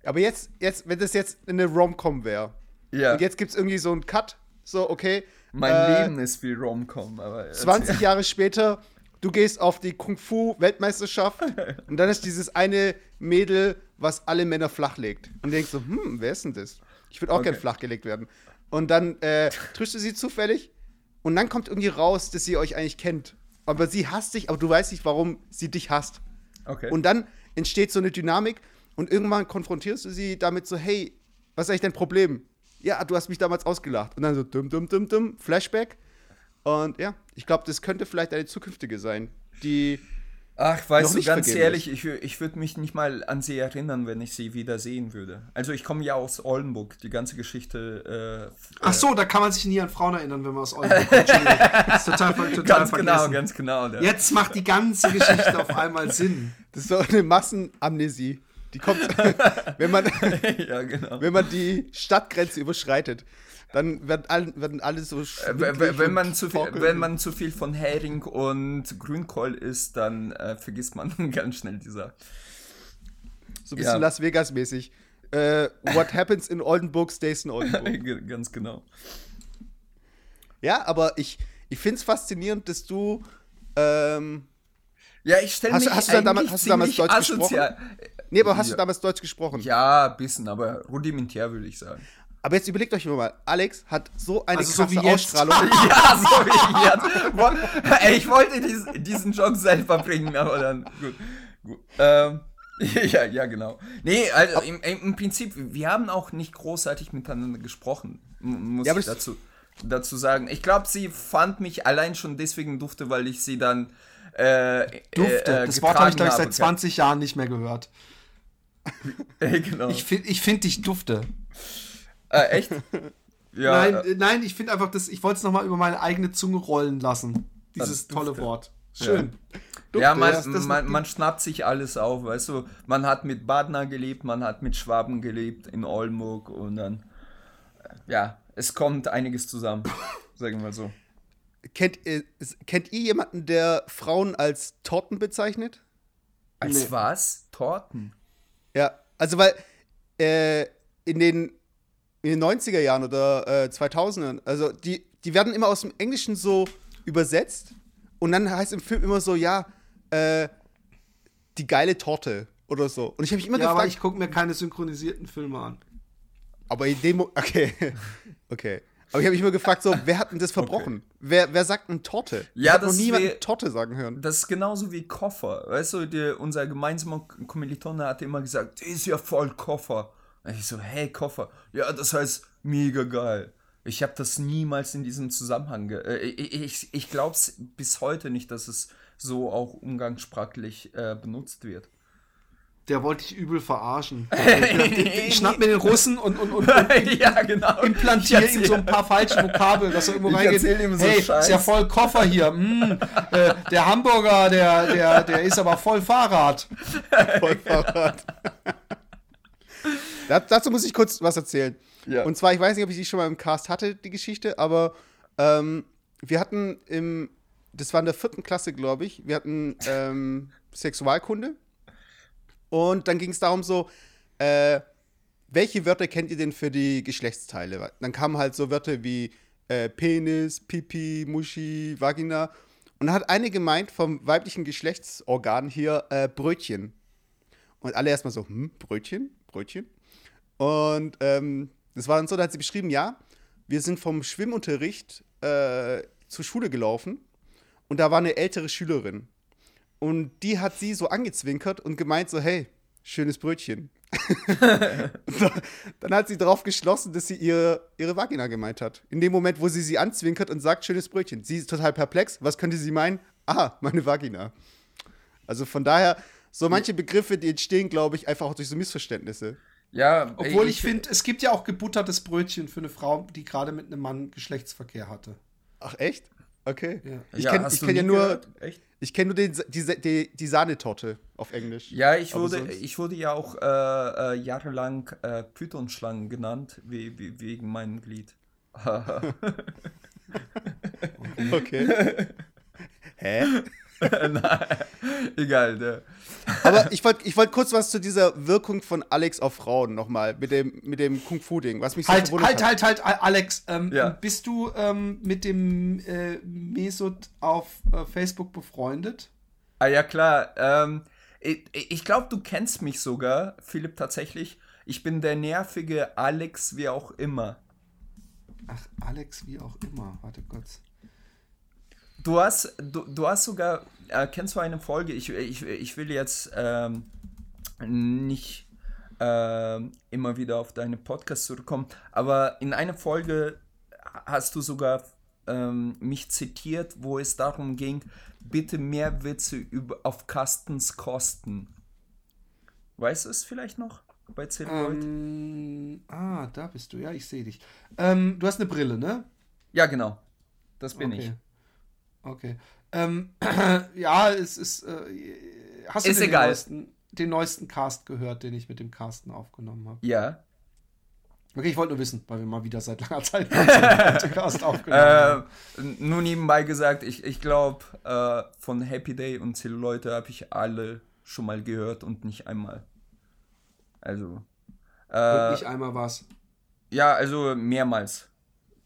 Aber jetzt, jetzt, wenn das jetzt eine Rom-Com wäre.
Ja,
Und jetzt gibt es irgendwie so einen Cut. So, okay.
mein
äh,
Leben ist wie Rom-Com, aber
20 Jahre später, du gehst auf die Kung-Fu-Weltmeisterschaft und dann ist dieses eine Mädel, was alle Männer flachlegt. Und denkst so, hm, wer ist denn das? Ich würde auch
Okay.
gern flachgelegt werden. Und dann äh, triffst du sie zufällig und dann kommt irgendwie raus, dass sie euch eigentlich kennt. Aber sie hasst dich, aber du weißt nicht, warum sie dich hasst.
okay.
Und dann entsteht so eine Dynamik und irgendwann konfrontierst du sie damit so, hey, was ist eigentlich dein Problem? Ja, du hast mich damals ausgelacht. Und dann so dumm, dumm, dumm, dumm, Flashback. Und ja, ich glaube, das könnte vielleicht eine zukünftige sein, die
Ach, weißt du,
nicht
ganz ehrlich, ich, ich würde mich nicht mal an sie erinnern, wenn ich sie wieder sehen würde. Also ich komme ja aus Oldenburg, die ganze Geschichte. Äh,
Ach so, da kann man sich nie an Frauen erinnern, wenn man aus Oldenburg kommt. Das ist total, total
ganz genau,
vergessen.
ganz genau. ja.
Jetzt macht die ganze Geschichte auf einmal Sinn.
Das ist so eine Massenamnesie. Die kommt, wenn man,
ja, genau.
wenn man die Stadtgrenze überschreitet. Dann werden alle, werden alle so
Äh, wenn, man zu viel, wenn man zu viel von Hering und Grünkohl isst, dann äh, vergisst man ganz schnell die Sache.
So ein bisschen
ja.
Las Vegas-mäßig. Äh, what happens in Oldenburg stays in Oldenburg.
Ganz genau.
ja, aber ich, ich finde es faszinierend, dass du. Ähm,
Ja, ich stelle mich
hast du damals- hast du damals Deutsch
asozial-
nee, aber hast
Ja.
du damals Deutsch gesprochen?
Ja, ein bisschen, aber rudimentär würde ich sagen.
Aber jetzt überlegt euch mal, Alex hat so eine
Also so
krasse
jetzt.
Ausstrahlung.
Ja, so wie jetzt. Ey, Ich wollte dies, diesen Joke selber bringen, aber dann gut. gut. Ähm, ja, ja, genau. Nee, also im, im Prinzip, wir haben auch nicht großartig miteinander gesprochen, muss
Ja,
ich dazu, dazu sagen. Ich glaube, sie fand mich allein schon deswegen dufte, weil ich sie dann äh,
Dufte.
äh,
das Wort habe ich, glaube ich, seit 20 Jahren nicht mehr gehört.
habe. genau.
Ich finde ich find dich dufte.
Äh, echt? Ja,
nein,
äh,
nein, ich finde einfach, das, ich wollte es nochmal über meine eigene Zunge rollen lassen. Dieses tolle
Dufte.
Wort. Schön.
ja, man,
das-
das
man,
noch
man schnappt sich alles auf, weißt du. Man hat mit Badner gelebt, man hat mit Schwaben gelebt in Oldenburg und dann, äh, ja, es kommt einiges zusammen, sagen wir mal so.
Kennt, kennt ihr jemanden, der Frauen als Torten bezeichnet?
Als
Nee.
was? Torten?
Ja, also weil äh, in, den, in den 90er Jahren oder äh, 2000ern, also die, die werden immer aus dem Englischen so übersetzt und dann heißt im Film immer so, ja, äh, die geile Torte oder so. Und ich habe mich immer
Ja, aber
gefragt,
ich gucke mir keine synchronisierten Filme an.
aber in dem okay, okay. Aber ich habe mich immer gefragt, so, wer hat denn das verbrochen? Wer, wer sagt denn Torte? ich
Ja,
habe noch
das
niemanden
wär-
Torte sagen hören.
Das ist genauso wie Koffer. Weißt du, die, unser gemeinsamer Kommilitone hat immer gesagt, die ist ja voll Koffer. Ich so, hey, Koffer. Ja, das heißt mega geil. Ich habe das niemals in diesem Zusammenhang. Äh, ich ich, ich glaube es bis heute nicht, dass es so auch umgangssprachlich äh, benutzt wird.
Der wollte ich übel verarschen. Ich schnapp mir den Russen und, und, und, und
ja, genau.
implantiere ihm so ein paar falsche Vokabeln, dass er irgendwo
Ich
reingeht.
so
hey,
Scheiß.
ist ja voll Koffer hier. Mm, äh, der Hamburger, der, der, der ist aber voll Fahrrad.
Voll Fahrrad. Da, dazu muss ich kurz was erzählen.
Ja.
Und zwar, ich weiß nicht, ob ich die schon mal im Cast hatte, die Geschichte, aber ähm, wir hatten im, das war in der vierten Klasse, glaube ich, wir hatten ähm, Sexualkunde. Und dann ging es darum so, äh, welche Wörter kennt ihr denn für die Geschlechtsteile? Dann kamen halt so Wörter wie äh, Penis, Pipi, Muschi, Vagina. Und dann hat eine gemeint vom weiblichen Geschlechtsorgan hier äh, Brötchen. Und alle erstmal so, hm, Brötchen, Brötchen. Und ähm, das war dann so, da hat sie beschrieben, ja, wir sind vom Schwimmunterricht äh, zur Schule gelaufen und da war eine ältere Schülerin. Und die hat sie so angezwinkert und gemeint so, hey, schönes Brötchen. dann hat sie darauf geschlossen, dass sie ihre, ihre Vagina gemeint hat. In dem Moment, wo sie sie anzwinkert und sagt, schönes Brötchen. Sie ist total perplex. Was könnte sie meinen? Ah, meine Vagina. Also von daher, so manche Begriffe, die entstehen, glaube ich, einfach auch durch so Missverständnisse.
Ja,
Obwohl ich, ich finde, es gibt ja auch gebuttertes Brötchen für eine Frau, die gerade mit einem Mann Geschlechtsverkehr hatte.
Ach, echt? Okay.
Ja.
Ich
Ja,
kenne
hast du
kenn ja nur, ich kenn nur den, die, die, die Sahnetorte auf Englisch.
Ja, ich wurde, ich wurde ja auch äh, äh, jahrelang äh, Python-Schlangen genannt, wie, wie, wegen meinem Glied.
Okay. Hä?
Nein, egal. Der,
Aber ich wollte ich wollt kurz was zu dieser Wirkung von Alex auf Frauen nochmal, mit dem, mit dem Kung-Fu-Ding, was mich so
Halt, halt,
hat.
halt, halt, Al- Alex, ähm,
Ja.
bist du ähm, mit dem äh, Mesut auf äh, Facebook befreundet?
ah ja, klar. Ähm, ich ich glaube, du kennst mich sogar, Philipp, tatsächlich. Ich bin der nervige Alex, wie auch immer.
Ach, Alex, wie auch immer. Warte kurz.
Du hast, du, du hast sogar, äh, kennst du eine Folge? Ich, ich, ich will jetzt ähm, nicht ähm, immer wieder auf deine Podcast zurückkommen, aber in einer Folge hast du sogar ähm, mich zitiert, wo es darum ging, bitte mehr Witze über, auf Carstens Kosten. Weißt du es vielleicht noch? Bei Zelluloid?
Ähm, ah, da bist du. Ja, ich sehe dich. Ähm, du hast eine Brille, ne?
ja, genau. Das bin
okay.
ich.
Okay. Ähm, ja, es ist. Äh, hast du
Ist
den,
egal.
Neuesten, den neuesten Cast gehört, den ich mit dem Carsten aufgenommen habe?
Ja.
Okay, ich wollte nur wissen, weil wir mal wieder seit langer Zeit einen Podcast aufgenommen
Äh,
haben.
nur nebenbei gesagt, ich, ich glaube, äh, von Happy Day und Zelluleute habe ich alle schon mal gehört und nicht einmal. Also.
Und
Äh,
nicht einmal was.
ja, also mehrmals.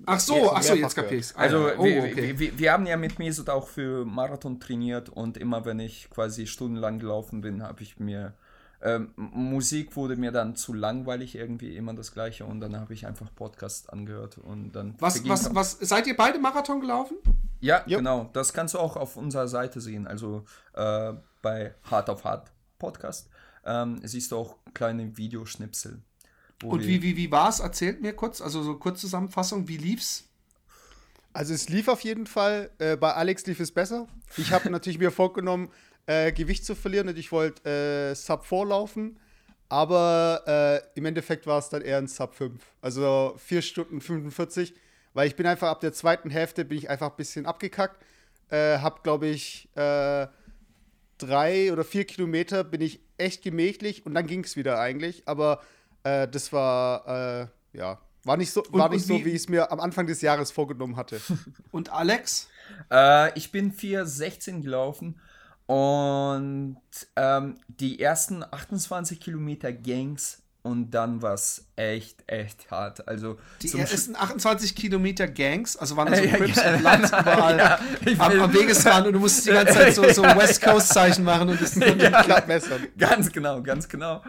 Ach so,
Jetzt
ach so, jetzt kapier ich's. Ah,
Also
ja. oh,
wir,
okay.
wir, wir, wir haben ja mit Mesut auch für Marathon trainiert und immer wenn ich quasi stundenlang gelaufen bin, habe ich mir ähm, Musik wurde mir dann zu langweilig irgendwie immer das gleiche und dann habe ich einfach Podcast angehört und dann
Was, was, was, seid ihr beide Marathon gelaufen?
Ja,
Jupp.
genau. Das kannst du auch auf unserer Seite sehen. Also äh, bei Hard of Hard Podcast ähm, siehst du auch kleine Videoschnipsel.
Und wie, wie, wie war's? Erzählt mir kurz, also so kurz Zusammenfassung, wie lief's?
Also es lief auf jeden Fall. Äh, bei Alex lief es besser. Ich habe natürlich mir vorgenommen, äh, Gewicht zu verlieren und ich wollte äh, Sub 4 laufen. Aber äh, im Endeffekt war es dann eher ein Sub 5. Also 4 Stunden 45. Weil ich bin einfach ab der zweiten Hälfte bin ich einfach ein bisschen abgekackt. Äh, hab, glaube ich, äh, drei oder vier Kilometer bin ich echt gemächlich und dann ging es wieder eigentlich. Aber äh, das war, äh, ja, war nicht so, war
und
nicht so,
wie-
wie ich es mir am Anfang des Jahres vorgenommen hatte.
Und Alex?
Äh, ich bin 4,16 gelaufen und ähm, die ersten 28 Kilometer Gangs und dann war es echt, echt hart. Also
Die ersten 28 Kilometer Gangs, also waren so
Ja,
Crips
ja,
und Bloods überall
ja,
am, am Wegesrand und du musst die ganze Zeit so, so West Coast Zeichen machen und das
Ja.
Klappmessern.
Ganz genau, ganz genau.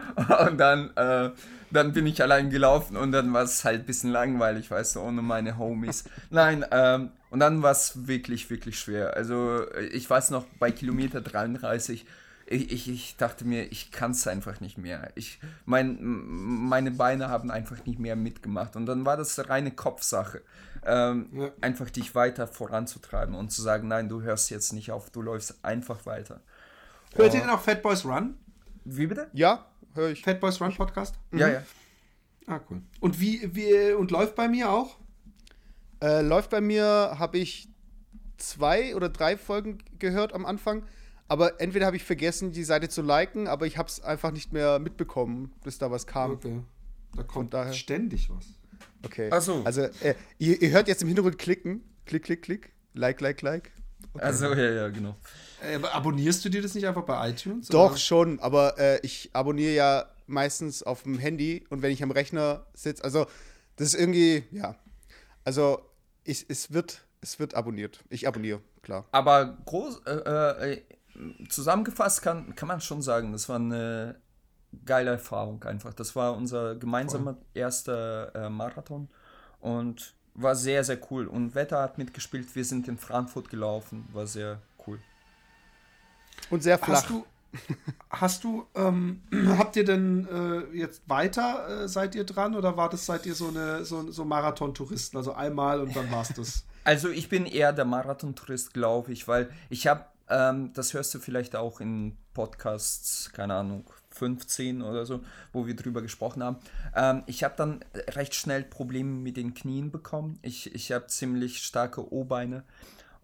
Und dann, äh, dann bin ich allein gelaufen und dann war es halt ein bisschen langweilig, weißt du, ohne meine Homies. Nein, ähm, und dann war es wirklich, wirklich schwer. Also ich weiß noch, bei Kilometer 33, ich, ich, ich dachte mir, ich kann es einfach nicht mehr. Ich, mein, meine Beine haben einfach nicht mehr mitgemacht. Und dann war das reine Kopfsache. Ähm,
Ja.
Einfach dich weiter voranzutreiben und zu sagen, nein, du hörst jetzt nicht auf, du läufst einfach weiter.
Hört ihr denn auch Fat Boys Run?
Wie bitte?
Ja, höre ich.
Fat Boys Run Podcast?
Ja, ja.
Ah, cool. Und wie, wie, und läuft bei mir auch?
Äh, läuft bei mir, habe ich zwei oder drei Folgen gehört am Anfang. Aber entweder habe ich vergessen, die Seite zu liken, aber ich habe es einfach nicht mehr mitbekommen, bis da was kam.
Okay. Da kommt
daher-
ständig was.
Okay.
Ach so.
Also, äh, ihr, ihr hört jetzt im Hintergrund klicken. Klick, klick, klick. Like, like, like.
Also, ja, ja, genau.
Äh, aber abonnierst du dir das nicht einfach bei iTunes?
Doch,
oder?
schon, aber äh, ich abonniere ja meistens auf dem Handy und wenn ich am Rechner sitze, also das ist irgendwie, ja. Also ich, es, wird, es wird abonniert. Ich abonniere, klar.
Aber groß, äh, äh, zusammengefasst kann, kann man schon sagen, das war eine geile Erfahrung einfach. Das war unser gemeinsamer erster äh, Marathon und war sehr, sehr cool. Und Wetter hat mitgespielt. Wir sind in Frankfurt gelaufen. War sehr cool.
Und sehr flach.
Hast du, hast du ähm, habt ihr denn äh, jetzt weiter, äh, seid ihr dran oder war das, seid ihr so eine so, so Marathon-Touristen? Also einmal und dann war's das?
Also ich bin eher der Marathon-Tourist, glaube ich, weil ich habe, ähm, das hörst du vielleicht auch in Podcasts, keine Ahnung, 15 oder so, wo wir drüber gesprochen haben. Ähm, ich habe dann recht schnell Probleme mit den Knien bekommen. Ich, ich habe ziemlich starke O-Beine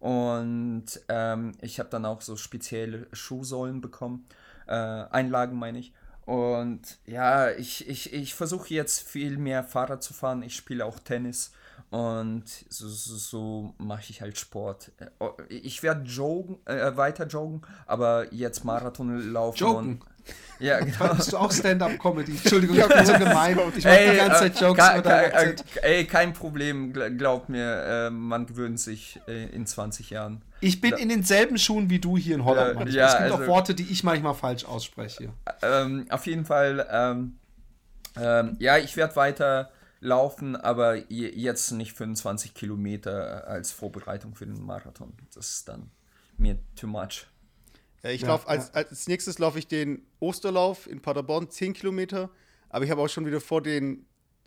und ähm, ich habe dann auch so spezielle Schuhsohlen bekommen. Äh, Einlagen meine ich. Und ja, ich, ich, ich versuche jetzt viel mehr Fahrrad zu fahren. Ich spiele auch Tennis und so, so, so mache ich halt Sport. Äh, Ich werde joggen, äh, weiter joggen, aber jetzt Marathon laufen.
Joggen?
Und, ja, genau.
Bist du auch Stand-up-Comedy? Entschuldigung, ich bin so gemein. Ich mache die ganze Zeit Jokes
äh,
deinen
ke-
Akzent.
äh, Ey, kein Problem, gl- glaub mir, äh, man gewöhnt sich in 20 Jahren.
Ich bin in denselben Schuhen wie du hier in Holland. Manchmal.
ja,
es gibt auch
also-
Worte, die ich manchmal falsch ausspreche.
Ähm, auf jeden Fall, ähm, ähm, ja, ich werde weiter laufen, aber je- jetzt nicht 25 Kilometer als Vorbereitung für den Marathon. Das ist dann mir too much.
Ich
Ja,
laufe als, als nächstes laufe ich den Osterlauf in Paderborn, 10 Kilometer. Aber ich habe auch schon wieder vor, den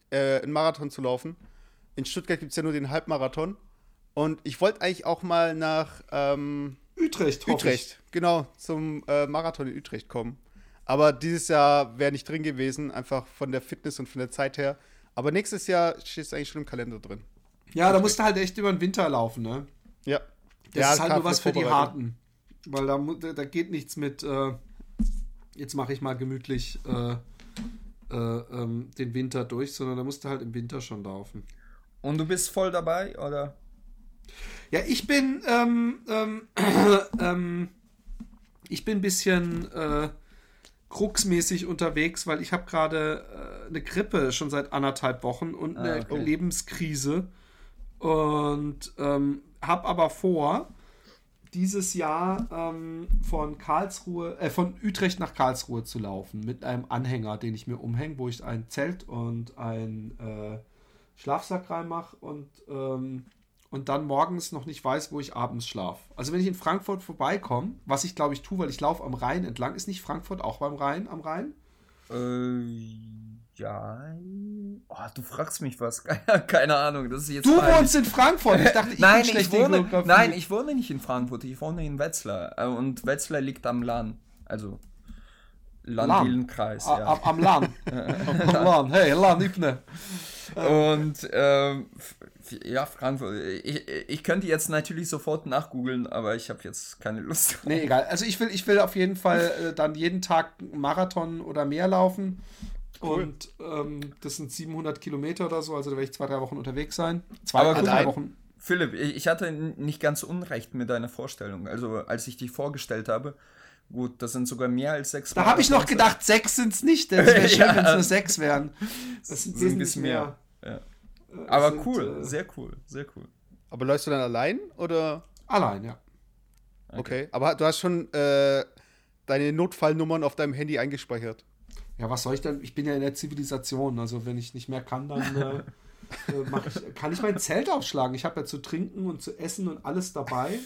äh, einen Marathon zu laufen. In Stuttgart gibt es ja nur den Halbmarathon. Und ich wollte eigentlich auch mal nach ähm,
Utrecht,
Utrecht, genau, zum äh, Marathon in Utrecht kommen. Aber dieses Jahr wäre nicht drin gewesen, einfach von der Fitness und von der Zeit her. Aber nächstes Jahr steht es eigentlich schon im Kalender drin.
Ja, da musst du halt echt über den Winter laufen, ne?
Ja.
Das
ja,
ist halt nur was für die. Harten. Weil da, da geht nichts mit, äh, jetzt mache ich mal gemütlich äh, äh, ähm, den Winter durch, sondern da musst du halt im Winter schon laufen.
Und du bist voll dabei, oder?
Ja, ich bin, ähm, ähm, ähm, ich bin ein bisschen äh, kruxmäßig unterwegs, weil ich habe gerade äh, eine Grippe schon seit anderthalb Wochen und
Ah,
eine
okay.
Lebenskrise und ähm, habe aber vor, dieses Jahr ähm, von Karlsruhe, äh, von Utrecht nach Karlsruhe zu laufen mit einem Anhänger, den ich mir umhänge, wo ich ein Zelt und ein äh, Schlafsack reinmache und ähm, und dann morgens noch nicht weiß, wo ich abends schlafe. Also wenn ich in Frankfurt vorbeikomme, was ich glaube ich tue, weil ich laufe am Rhein entlang, ist nicht Frankfurt auch beim Rhein am Rhein?
Äh, ja. Oh, du fragst mich was. Keine Ahnung. Das ist jetzt
Du
peinlich.
wohnst in Frankfurt. Ich dachte, ich
nein,
bin
ich wohne, nein, ich wohne nicht in Frankfurt, ich wohne in Wetzlar. Äh, Und Wetzlar liegt am Lahn. Also Land-Dillenkreis,
A-
ja.
am, am Lahn. am Lahn. Hey, Lahn, Ibne.
Und ähm, ja, Frankfurt. Ich, ich könnte jetzt natürlich sofort nachgoogeln, aber ich habe jetzt keine Lust. drauf.
Nee, egal. Also ich will, ich will auf jeden Fall äh, dann jeden Tag einen Marathon oder mehr laufen.
Cool.
Und ähm, das sind 700 Kilometer oder so, also da werde ich zwei, drei Wochen unterwegs sein. Zwei,
Aber
äh, drei
mal,
Wochen.
Philipp, ich hatte nicht ganz unrecht mit deiner Vorstellung. Also als ich dich vorgestellt habe, gut, das sind sogar mehr als sechs
Da habe ich noch gedacht, sechs sind es nicht. Das wäre schön,
Ja.
wenn es nur sechs wären. Das sind
Sind ein bisschen
mehr.
mehr. Ja.
Äh,
Aber
sind,
cool,
äh,
sehr cool, sehr cool.
Aber läufst du dann allein oder?
Allein, ja.
Okay. Aber du hast schon äh, deine Notfallnummern auf deinem Handy eingespeichert.
Ja, was soll ich denn? Ich bin ja in der Zivilisation. Also wenn ich nicht mehr kann, dann äh, äh, mach ich, kann ich mein Zelt aufschlagen. Ich habe ja zu trinken und zu essen und alles dabei.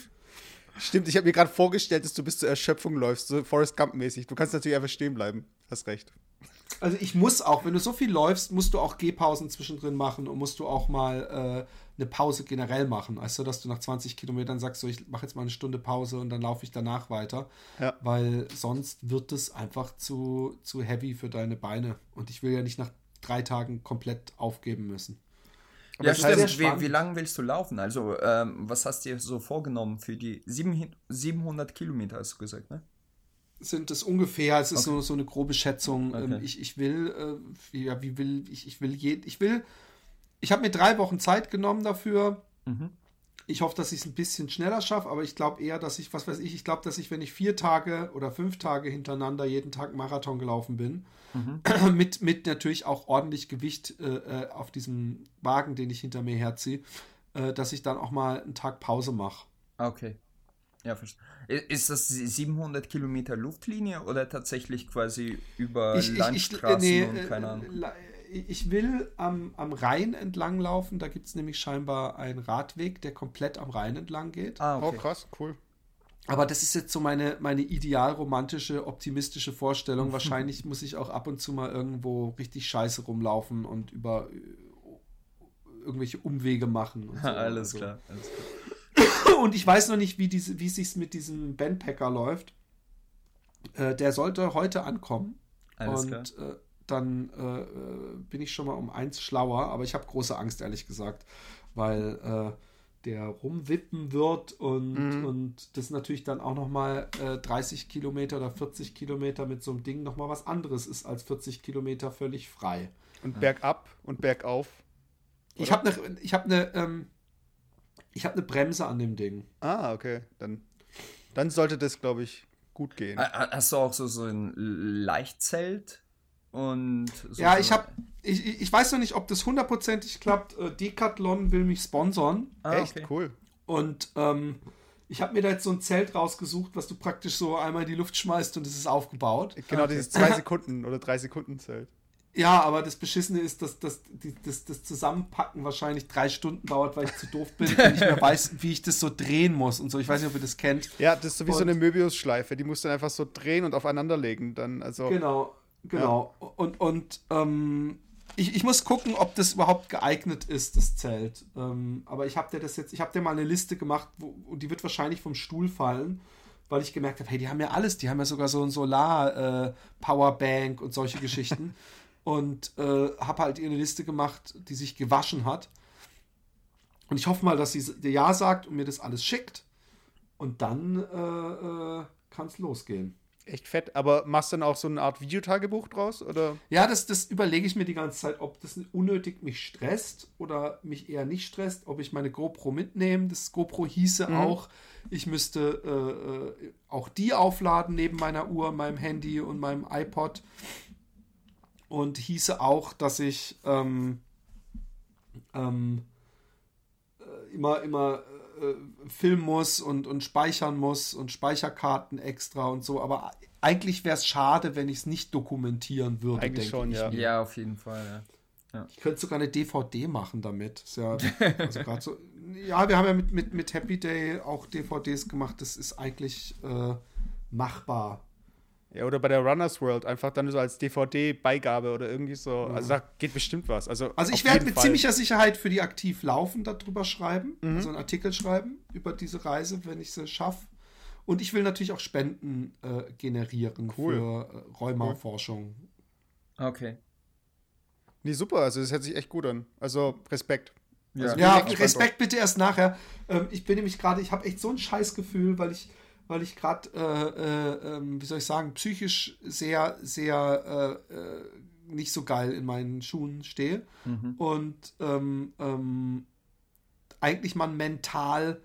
Stimmt, ich habe mir gerade vorgestellt, dass du bis zur Erschöpfung läufst, so Forrest Gump-mäßig. Du kannst natürlich einfach stehen bleiben. Hast recht.
Also ich muss auch, wenn du so viel läufst, musst du auch Gehpausen zwischendrin machen und musst du auch mal äh, eine Pause generell machen. Also dass du nach 20 Kilometern sagst, so ich mache jetzt mal eine Stunde Pause und dann laufe ich danach weiter.
Ja.
Weil sonst wird es einfach zu, zu heavy für deine Beine. Und ich will ja nicht nach drei Tagen komplett aufgeben müssen.
ja,
ist sehr
stimmt. Wie, wie lange willst du laufen? Also, ähm, was hast du dir so vorgenommen für die sieben, 700 Kilometer, hast du gesagt, ne?
Sind es ungefähr, es ist
Okay.
nur so eine grobe Schätzung. Ähm,
Okay.
Ich, ich will, äh, ja, wie will, ich, ich will je, ich will, ich habe mir drei Wochen Zeit genommen dafür.
Mhm.
Ich hoffe, dass ich es ein bisschen schneller schaffe, aber ich glaube eher, dass ich, was weiß ich, ich glaube, dass ich, wenn ich vier Tage oder fünf Tage hintereinander jeden Tag Marathon gelaufen bin,
Mhm.
mit, mit natürlich auch ordentlich Gewicht äh, äh, auf diesem Wagen, den ich hinter mir herziehe, äh, dass ich dann auch mal einen Tag Pause mache.
Ah, Okay. Ja, verstehe. Ist das 700 Kilometer Luftlinie oder tatsächlich quasi über Landstraßen und keine Ahnung?
la- ich will am, am Rhein entlang laufen. Da gibt es nämlich scheinbar einen Radweg, der komplett am Rhein entlang geht.
Ah,
Oh,
okay.
krass, cool.
Aber das ist jetzt so meine, meine ideal romantische, optimistische Vorstellung. Wahrscheinlich muss ich auch ab und zu mal irgendwo richtig scheiße rumlaufen und über äh, irgendwelche Umwege machen. Und so.
alles
Also-
klar, alles klar.
Und ich weiß noch nicht, wie, diese, wie es sich mit diesem Bandpacker läuft. Äh, der sollte heute ankommen.
Alles
und
klar.
Äh, dann äh, äh, bin ich schon mal um eins schlauer, aber ich habe große Angst, ehrlich gesagt, weil äh, der rumwippen wird und,
Mhm.
und das natürlich dann auch nochmal äh, 30 Kilometer oder 40 Kilometer mit so einem Ding nochmal was anderes ist als 40 Kilometer völlig frei.
Und bergab und bergauf.
Ich habe eine ich hab ne, ähm, ich hab ne Bremse an dem Ding.
Ah, okay. Dann, dann sollte das, glaube ich, gut gehen.
Ha- Hast du auch so, so ein Leichtzelt? Und so,
Ja, ich habe ich, ich ich weiß noch nicht, ob das hundertprozentig klappt. Äh, Decathlon will mich sponsern.
Ah,
Echt
okay.
cool.
Und ähm, ich habe mir da jetzt so ein Zelt rausgesucht, was du praktisch so einmal in die Luft schmeißt und es ist aufgebaut.
Genau,
Okay.
dieses zwei Sekunden oder drei Sekunden Zelt.
Ja, aber das Beschissene ist, dass, dass die, das, das Zusammenpacken wahrscheinlich drei Stunden dauert, weil ich zu doof bin und nicht mehr weiß, wie ich das so drehen muss und so. Ich weiß nicht, ob ihr das kennt.
Ja, das ist so wie so
Und-
eine Möbius-Schleife. Die musst du dann einfach so drehen und aufeinander legen. Dann, also,
Genau, genau. Und, und ähm, ich, ich muss gucken, ob das überhaupt geeignet ist, das Zelt. Ähm, aber ich habe dir das jetzt, ich habe dir mal eine Liste gemacht, wo, und die wird wahrscheinlich vom Stuhl fallen, weil ich gemerkt habe, hey, die haben ja alles, die haben ja sogar so ein Solar-Powerbank und solche Geschichten. und äh, habe halt ihr eine Liste gemacht, die sich gewaschen hat. Und ich hoffe mal, dass sie dir Ja sagt und mir das alles schickt. Und dann äh, äh, kann es losgehen.
echt fett. Aber machst du dann auch so eine Art Videotagebuch draus? Oder?
Ja, das, das überlege ich mir die ganze Zeit, ob das unnötig mich stresst oder mich eher nicht stresst, ob ich meine GoPro mitnehme. Das GoPro hieße
Mhm.
auch, ich müsste äh, äh, auch die aufladen neben meiner Uhr, meinem Handy und meinem iPod. Und hieße auch, dass ich ähm, ähm, äh, immer, immer äh, filmen muss und, und speichern muss und Speicherkarten extra und so. Aber eigentlich wäre es schade, wenn ich es nicht dokumentieren würde.
Eigentlich schon,
ich
ja.
mir.
Ja, auf jeden Fall, ja.
Ich könnte sogar eine DVD machen damit. Ist ja, also so, ja, wir haben ja mit, mit, mit Happy Day auch DVDs gemacht. Das ist eigentlich äh, machbar.
Ja, oder bei der Runners World einfach dann so als DVD-Beigabe oder irgendwie so. Also da geht bestimmt was. Also,
Also ich werde mit
Fall.
ziemlicher Sicherheit für die aktiv laufen darüber schreiben,
Mhm.
also einen Artikel schreiben über diese Reise, wenn ich sie schaffe. Und ich will natürlich auch Spenden äh, generieren
Cool.
für äh, Rheumaforschung.
Okay.
Nee, super. Also das hört sich echt gut an. Also Respekt.
Ja.
Also,
Ja, Respekt bitte erst nachher. Ähm, ich bin nämlich gerade, ich habe echt so ein Scheißgefühl, weil ich, weil ich gerade, äh, äh, ähm, wie soll ich sagen, psychisch sehr, sehr äh, äh, nicht so geil in meinen Schuhen stehe.
Mhm.
Und ähm, ähm, eigentlich man mental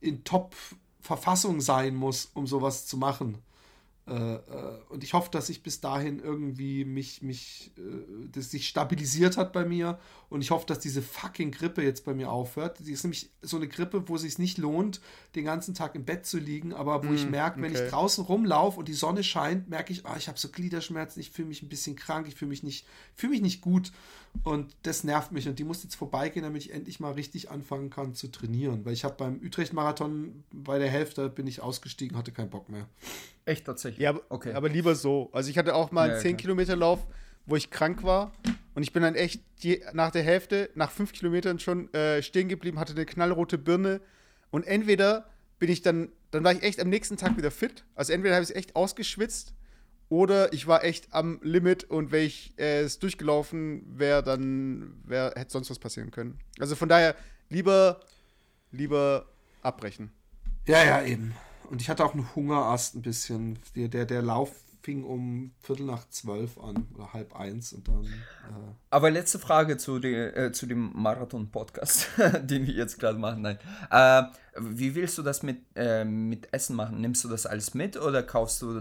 in Top-Verfassung sein muss, um sowas zu machen. Äh, äh, und ich hoffe, dass ich bis dahin irgendwie mich, mich, äh, das sich stabilisiert hat bei mir. Und ich hoffe, dass diese fucking Grippe jetzt bei mir aufhört. Die ist nämlich so eine Grippe, wo es sich nicht lohnt, den ganzen Tag im Bett zu liegen, aber wo ich
Mm,
merke, wenn
okay.
ich draußen rumlaufe und die Sonne scheint, merke ich, ah, ich habe so Gliederschmerzen, ich fühle mich ein bisschen krank, ich fühle mich nicht, fühle mich nicht gut. Und das nervt mich. Und die muss jetzt vorbeigehen, damit ich endlich mal richtig anfangen kann zu trainieren. Weil ich habe beim Utrecht-Marathon bei der Hälfte bin ich ausgestiegen, hatte keinen Bock mehr.
Echt tatsächlich.
Ja, aber,
okay.
aber lieber so. Also ich hatte auch mal
Ja,
einen
ja,
10-Kilometer-Lauf, wo ich krank war. Und ich bin dann echt je, nach der Hälfte, nach fünf Kilometern schon äh, stehen geblieben, hatte eine knallrote Birne. Und entweder bin ich dann, dann war ich echt am nächsten Tag wieder fit. Also entweder habe ich es echt ausgeschwitzt oder ich war echt am Limit und wenn ich äh, es durchgelaufen wäre, dann wär, hätte sonst was passieren können. Also von daher lieber, lieber abbrechen.
Ja, ja, eben. Und ich hatte auch einen Hungerast ein bisschen. Der, der, der Lauf fing um Viertel nach zwölf an oder halb eins und dann. Äh,
Aber letzte Frage zu, der, äh, zu dem Marathon-Podcast, den wir jetzt gerade machen. Nein. Äh, wie willst du das mit, äh, mit Essen machen? Nimmst du das alles mit oder kaufst du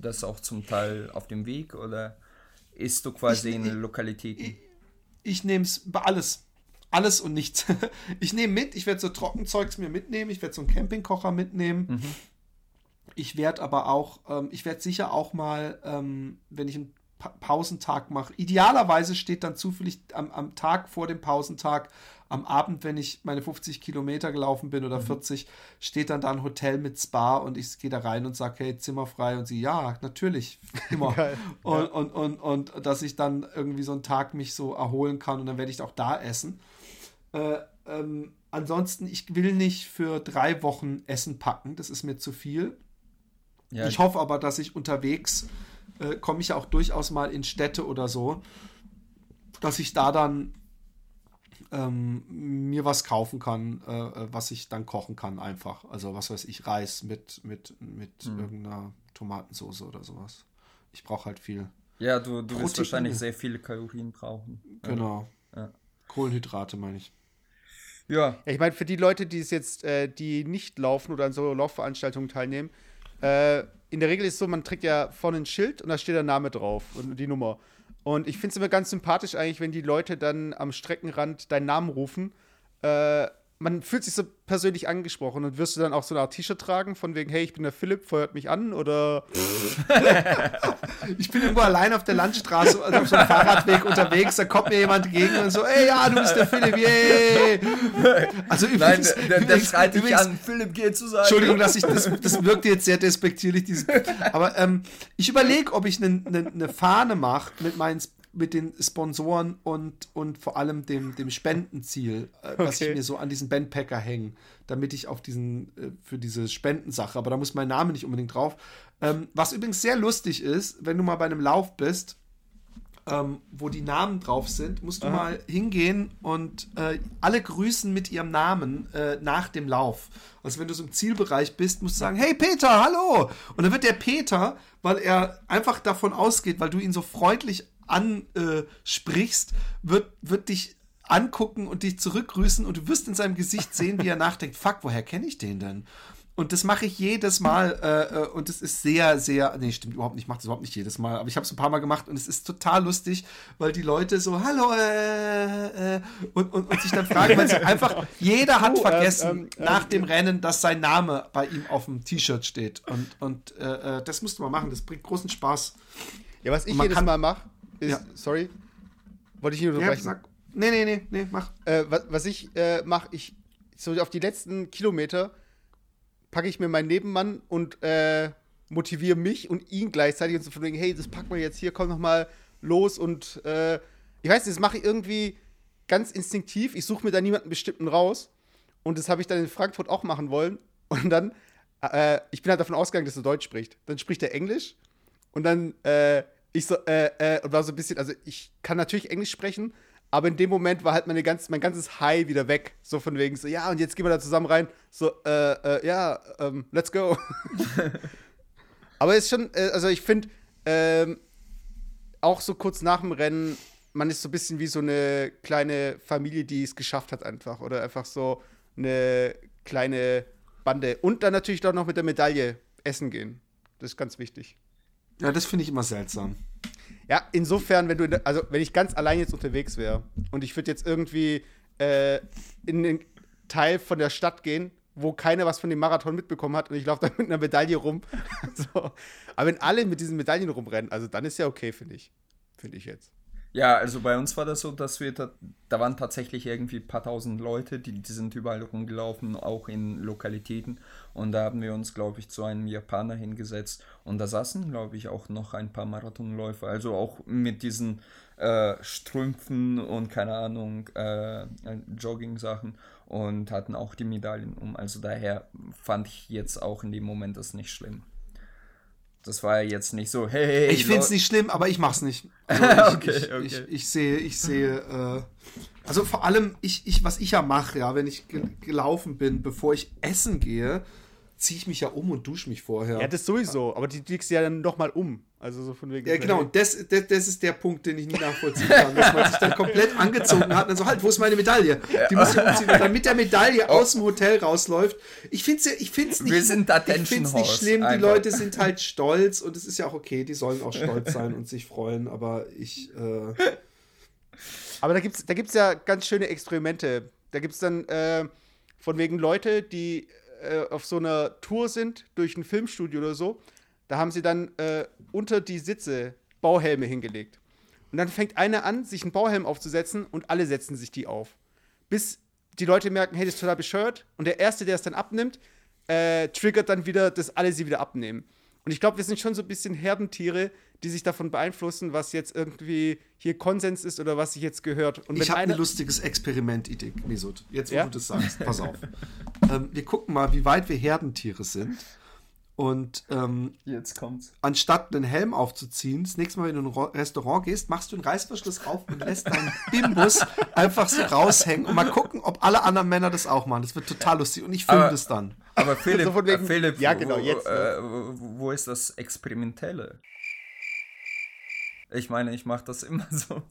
das auch zum Teil auf dem Weg oder isst du quasi
Ich-
in
ich-
Lokalitäten?
ich nehme es bei alles. Alles und nichts. ich nehme mit, ich werde so Trockenzeugs mir mitnehmen, ich werde so einen Campingkocher mitnehmen. Ich werde aber auch, ähm, ich werde sicher auch mal, ähm, wenn ich ein pa Pausentag mache. Idealerweise steht dann zufällig am, am Tag vor dem Pausentag am Abend, wenn ich meine 50 Kilometer gelaufen bin oder 40, steht dann da ein Hotel mit Spa und ich gehe da rein und sage, hey, Zimmer frei und sie, ja, natürlich, immer. Und,
Ja.
und, und, und dass ich dann irgendwie so einen Tag mich so erholen kann und dann werde ich auch da essen. Äh, ähm, ansonsten, ich will nicht für drei Wochen Essen packen, das ist mir zu viel.
Ja,
Ich hoffe aber, dass ich unterwegs äh, komme ich ja auch durchaus mal in Städte oder so, dass ich da dann ähm, mir was kaufen kann, äh, äh, was ich dann kochen kann einfach. Also was weiß ich, Reis mit, mit, mit
Hm.
irgendeiner Tomatensauce oder sowas. Ich brauche halt viel.
ja du, du wirst wahrscheinlich sehr viele Kalorien brauchen.
Genau.
Ja.
Kohlenhydrate meine ich.
Ja,
Ja, ich meine, für die Leute, die es jetzt, äh, die nicht laufen oder an so Laufveranstaltungen teilnehmen, äh, in der Regel ist es so, man trägt ja vorne ein Schild und da steht der Name drauf und die Nummer. Und ich finde es immer ganz sympathisch eigentlich, wenn die Leute dann am Streckenrand deinen Namen rufen. Äh, man fühlt sich so persönlich angesprochen und wirst du dann auch so eine Art T-Shirt tragen, von wegen, hey, ich bin der Philipp, feuert mich an oder
Ich bin irgendwo allein auf der Landstraße, also auf so einem Fahrradweg unterwegs, da kommt mir jemand entgegen und so, ey, ja, du bist der Philipp, yay! Also
nein,
übrigens,
der, der
übrigens-
schreit dich
übrigens-
an, Philipp, geh zu sein.
Entschuldigung, dass ich das, das wirkt jetzt sehr despektierlich, dieses, aber ähm, ich überlege, ob ich eine ne, ne Fahne mache mit meinen mit den Sponsoren und, und vor allem dem, dem Spendenziel, äh, was
Okay.
ich mir so an diesen Bandpacker hänge, damit ich auf diesen, äh, für diese Spendensache, aber da muss mein Name nicht unbedingt drauf. Ähm, was übrigens sehr lustig ist, wenn du mal bei einem Lauf bist, ähm, wo die Namen drauf sind, musst du mal hingehen und äh, alle grüßen mit ihrem Namen äh, nach dem Lauf. Also wenn du so im Zielbereich bist, musst du sagen, hey Peter, hallo! Und dann wird der Peter, weil er einfach davon ausgeht, weil du ihn so freundlich ansprichst, wird, wird dich angucken und dich zurückgrüßen und du wirst in seinem Gesicht sehen, wie er nachdenkt, fuck, woher kenne ich den denn? Und das mache ich jedes Mal äh, äh, und es ist sehr, sehr, nee, stimmt überhaupt nicht, ich mache das überhaupt nicht jedes Mal, aber ich habe es ein paar Mal gemacht und es ist total lustig, weil die Leute so, hallo, äh, äh, und, und, und sich dann fragen, weil sie einfach, jeder hat
Oh,
vergessen
ähm,
nach
ähm,
dem Rennen, dass sein Name bei ihm auf dem T-Shirt steht und, und äh, das musst du mal machen, das bringt großen Spaß.
Ja, was ich jedes
kann-
Mal mache, ist,
Ja.
sorry, wollte ich nicht
Ja,
unterbrechen.
sag, nee, nee, nee, nee, mach.
äh, was, was ich äh, mache, ich so auf die letzten Kilometer packe ich mir meinen Nebenmann und äh, motiviere mich und ihn gleichzeitig und so von wegen, hey, das packen wir jetzt hier, komm noch mal los und äh, ich weiß nicht, das mache ich irgendwie ganz instinktiv. Ich suche mir da niemanden bestimmten raus und das habe ich dann in Frankfurt auch machen wollen und dann äh, ich bin halt davon ausgegangen, dass er Deutsch spricht. Dann spricht er Englisch und dann äh, ich so äh, äh, und war so ein bisschen, also ich kann natürlich Englisch sprechen, aber in dem Moment war halt meine ganz, mein ganzes High wieder weg. So von wegen so, ja, und jetzt gehen wir da zusammen rein. So, äh, äh, ja, ähm, let's go. aber ist schon, äh, also ich finde, ähm, auch so kurz nach dem Rennen, man ist so ein bisschen wie so eine kleine Familie, die es geschafft hat einfach. Oder einfach so eine kleine Bande. Und dann natürlich doch noch mit der Medaille essen gehen. Das ist ganz wichtig.
Ja, das finde ich immer seltsam.
Ja, insofern, wenn du, also wenn ich ganz allein jetzt unterwegs wäre und ich würde jetzt irgendwie äh, in den Teil von der Stadt gehen, wo keiner was von dem Marathon mitbekommen hat und ich laufe da mit einer Medaille rum. so. Aber wenn alle mit diesen Medaillen rumrennen, also dann ist ja okay, finde ich. Finde ich jetzt.
Ja, also bei uns war das so, dass wir da, da waren tatsächlich irgendwie ein paar tausend Leute, die, die sind überall rumgelaufen, auch in Lokalitäten. Und da haben wir uns, glaube ich, zu einem Japaner hingesetzt. Und da saßen, glaube ich, auch noch ein paar Marathonläufer. Also auch mit diesen äh, Strümpfen und keine Ahnung, äh, Jogging-Sachen und hatten auch die Medaillen um. Also daher fand ich jetzt auch in dem Moment das nicht schlimm. Das war jetzt nicht so, hey, hey,
Ich finde es nicht schlimm, aber ich mach's nicht. Also ich,
Okay,
ich,
okay.
Ich, ich sehe, ich sehe, äh, also vor allem, ich, ich, was ich ja mache, ja, wenn ich ge gelaufen bin, bevor ich essen gehe, ziehe ich mich ja um und dusche mich vorher.
Ja, das sowieso, aber die legst du ja dann noch mal um. Also so von wegen.
Ja, genau, und das, das, das ist der Punkt, den ich nie nachvollziehen kann, dass man sich dann komplett angezogen hat und dann so, halt, wo ist meine Medaille? Die muss ich umziehen, und dann mit der Medaille aus dem Hotel rausläuft. Ich finde es ich find's nicht,
Wir sind
ich find's nicht schlimm, die. Leute sind halt stolz und es ist ja auch okay, die sollen auch stolz sein und sich freuen, aber ich, äh,
Aber da gibt's, da gibt's ja ganz schöne Experimente. Da gibt's dann äh, von wegen Leute, die äh, auf so einer Tour sind durch ein Filmstudio oder so. Da haben sie dann äh, unter die Sitze Bauhelme hingelegt. Und dann fängt einer an, sich einen Bauhelm aufzusetzen und alle setzen sich die auf. Bis die Leute merken, hey, das ist total bescheuert. Und der Erste, der es dann abnimmt, äh, triggert dann wieder, dass alle sie wieder abnehmen. Und ich glaube, wir sind schon so ein bisschen Herdentiere, die sich davon beeinflussen, was jetzt irgendwie hier Konsens ist oder was sich jetzt gehört. Und
ich habe ein lustiges Experiment-Idee, Mesut. Jetzt, wo
Ja?
du das sagst, pass auf. ähm, wir gucken mal, wie weit wir Herdentiere sind. Und ähm,
Jetzt kommt's.
anstatt einen Helm aufzuziehen, das nächste Mal, wenn du in ein Restaurant gehst, machst du einen Reißverschluss auf und lässt deinen Bimbus einfach so raushängen und mal gucken, ob alle anderen Männer das auch machen. Das wird total lustig und ich filme das dann.
Aber Philipp,
So von wegen-
äh, Philipp
Ja, genau,
wo,
jetzt,
Äh, wo, wo ist das Experimentelle? Ich meine, ich mache das immer so.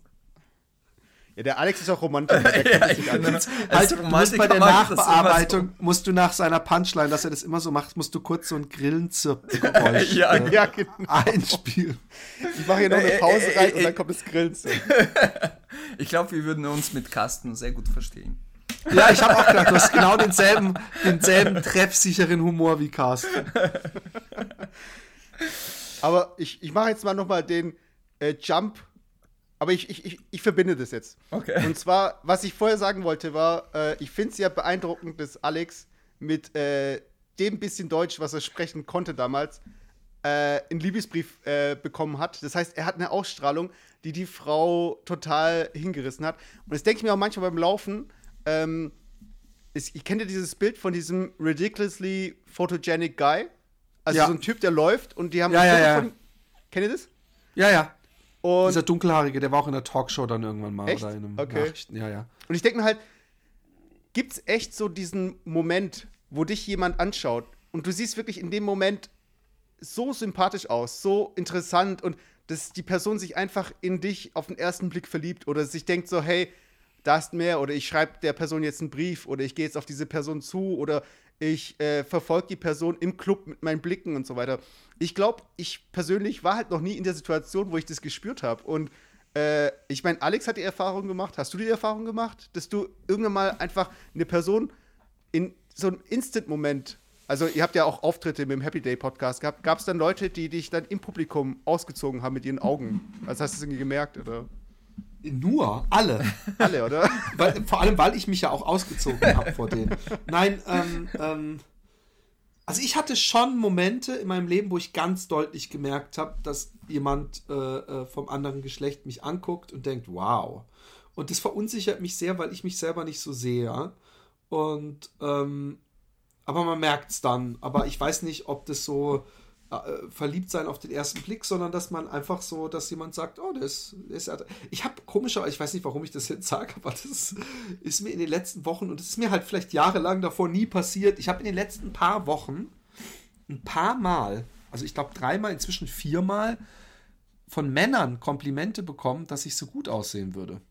Ja, der Alex ist auch Romantiker. Der
Halt, musst bei der Nachbearbeitung, musst du nach seiner Punchline, dass er das immer so macht, musst du kurz so ein Grillenzirpgeräusch
Ja,
äh,
Ja, genau.
einspielen.
Ich mache hier noch eine
Äh,
Pause
äh,
rein
äh,
und dann
äh,
kommt das Grillen zu.
so. Ich glaube, wir würden uns mit Carsten sehr gut verstehen.
Ja, ich habe auch gedacht, du hast genau denselben, denselben treffsicheren Humor wie Carsten.
Aber ich, ich mache jetzt mal nochmal den äh, Jump. Aber ich, ich, ich, ich verbinde das jetzt.
Okay.
Und zwar, was ich vorher sagen wollte, war, äh, ich finde es ja beeindruckend, dass Alex mit äh, dem bisschen Deutsch, was er sprechen konnte damals, äh, einen Liebesbrief äh, bekommen hat. Das heißt, er hat eine Ausstrahlung, die die Frau total hingerissen hat. Und das denke ich mir auch manchmal beim Laufen. Ähm, ist, ich kenne ja dieses Bild von diesem ridiculously photogenic Guy. Also
Ja.
so ein Typ, der läuft und die haben
Ja, ja, ja.
von. Kennt ihr das?
Ja, ja.
Und
Dieser dunkelhaarige, der war auch in der Talkshow dann irgendwann mal
Echt?
oder in einem
Okay.
Nachrichten. Ja, ja.
Und ich denke mir halt, gibt es echt so diesen Moment, wo dich jemand anschaut und du siehst wirklich in dem Moment so sympathisch aus, so interessant und dass die Person sich einfach in dich auf den ersten Blick verliebt oder sich denkt so, hey, da ist mehr oder ich schreibe der Person jetzt einen Brief oder ich gehe jetzt auf diese Person zu oder ich äh, verfolge die Person im Club mit meinen Blicken und so weiter. Ich glaube, ich persönlich war halt noch nie in der Situation, wo ich das gespürt habe und äh, ich meine, Alex hat die Erfahrung gemacht. Hast du die Erfahrung gemacht, dass du irgendwann mal einfach eine Person in so einem Instant-Moment, also ihr habt ja auch Auftritte mit dem Happy Day Podcast gehabt, gab es dann Leute, die dich dann im Publikum ausgezogen haben mit ihren Augen? Also hast du es irgendwie gemerkt, oder?
Nur, alle.
Alle, oder?
weil, vor allem, weil ich mich ja auch ausgezogen habe vor denen. Nein, ähm, ähm, also ich hatte schon Momente in meinem Leben, wo ich ganz deutlich gemerkt habe, dass jemand äh, äh, vom anderen Geschlecht mich anguckt und denkt, wow. Und das verunsichert mich sehr, weil ich mich selber nicht so sehe. Und ähm, aber man merkt es dann. Aber ich weiß nicht, ob das so äh, verliebt sein auf den ersten Blick, sondern dass man einfach so, dass jemand sagt, oh, das ist. Ich habe komischer, ich weiß nicht, warum ich das jetzt sage, aber das ist mir in den letzten Wochen und das ist mir halt vielleicht jahrelang davor nie passiert. Ich habe in den letzten paar Wochen ein paar Mal, also ich glaube dreimal, inzwischen viermal von Männern Komplimente bekommen, dass ich so gut aussehen würde.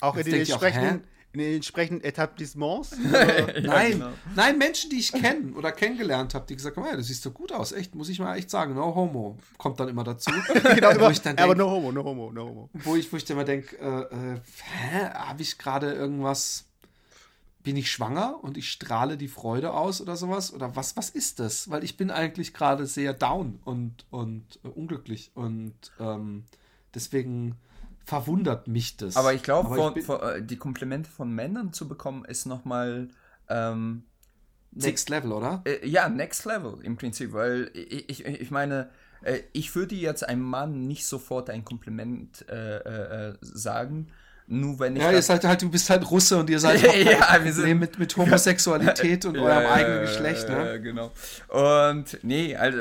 Auch
Jetzt denkt ihr auch,
entsprechenden, in den entsprechenden Etablissements? Oder?
Nein,
genau.
nein, Menschen, die ich kenne oder kennengelernt habe, die gesagt haben, du siehst so gut aus, echt, muss ich mal echt sagen, no homo, kommt dann immer dazu.
genau,
wo
immer,
ich dann
aber
denk,
no homo, no homo, no homo.
wo ich, wo ich dann immer denke, äh, äh, hä, habe ich gerade irgendwas, bin ich schwanger und ich strahle die Freude aus oder sowas? Oder was, was ist das? Weil ich bin eigentlich gerade sehr down und, und äh, unglücklich und ähm, deswegen verwundert mich das.
Aber ich glaube, äh, die Komplimente von Männern zu bekommen, ist nochmal. Ähm,
Next Level, oder?
äh, ja, next level im Prinzip, weil ich, ich, ich meine, äh, ich würde jetzt einem Mann nicht sofort ein Kompliment äh, äh, äh, sagen, nur wenn ich.
Ja, ihr seid halt, du bist halt Russe und ihr seid
Ja, wir sind-
Problem mit, mit Homosexualität und eurem eigenen Geschlecht,
ja,
ne?
genau. Und nee, also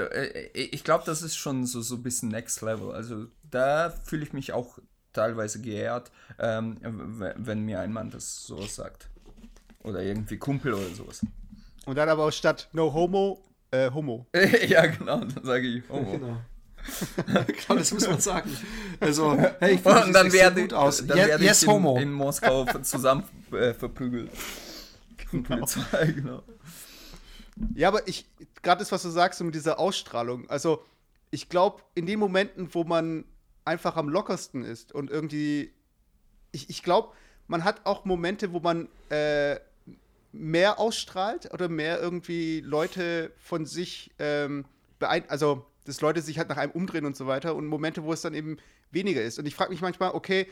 ich glaube, das ist schon so, so ein bisschen Next Level. Also da fühle ich mich auch teilweise geehrt, ähm, wenn mir ein Mann das sowas sagt. Oder irgendwie Kumpel oder sowas.
Und dann aber auch statt no homo, äh, homo.
ja, genau, dann sage ich Homo.
Genau. genau, das muss man sagen. Also, hey, ich finde,
Und dann
das sieht
werde,
gut aus.
dann
Yes,
werde
yes
ich in,
homo.
in Moskau zusammen äh, verprügelt. Von Polizei, genau.
Ja, aber ich, gerade das, was du sagst, so mit dieser Ausstrahlung, also ich glaube, in den Momenten, wo man einfach am lockersten ist und irgendwie, ich, ich glaube, man hat auch Momente, wo man äh, mehr ausstrahlt oder mehr irgendwie Leute von sich ähm, beein also dass Leute sich halt nach einem umdrehen und so weiter und Momente, wo es dann eben weniger ist. Und ich frage mich manchmal, okay,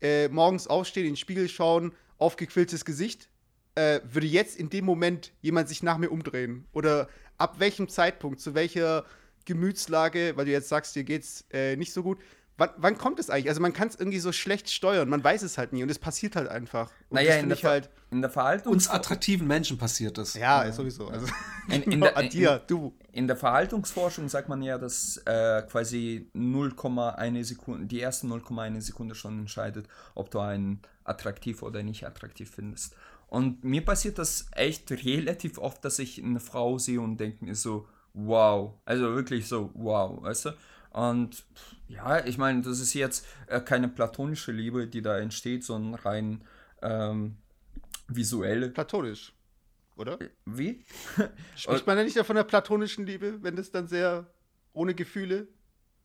äh, morgens aufstehen, in den Spiegel schauen, aufgequilltes Gesicht, äh, würde jetzt in dem Moment jemand sich nach mir umdrehen? Oder ab welchem Zeitpunkt, zu welcher Gemütslage, weil du jetzt sagst, dir geht's äh, nicht so gut, wann, wann kommt es eigentlich? Also man kann es irgendwie so schlecht steuern, man weiß es halt nie und es passiert halt einfach. Und
Naja, in der,
halt.
in der Verhaltungs
Uns attraktiven Menschen passiert das.
Ja, sowieso. Also,
In- in
nur
der-
an dir, du.
In der Verhaltensforschung sagt man ja, dass äh, quasi 0,1 Sekunde, die ersten 0,1 Sekunde schon entscheidet, ob du einen attraktiv oder nicht attraktiv findest. Und mir passiert das echt relativ oft, dass ich eine Frau sehe und denke mir so, wow. Also wirklich so, wow, weißt du? Und ja, ich meine, das ist jetzt äh, keine platonische Liebe, die da entsteht, sondern rein ähm, visuelle.
Platonisch. Oder?
Wie?
Spricht man ja nicht von der platonischen Liebe, wenn das dann sehr ohne Gefühle?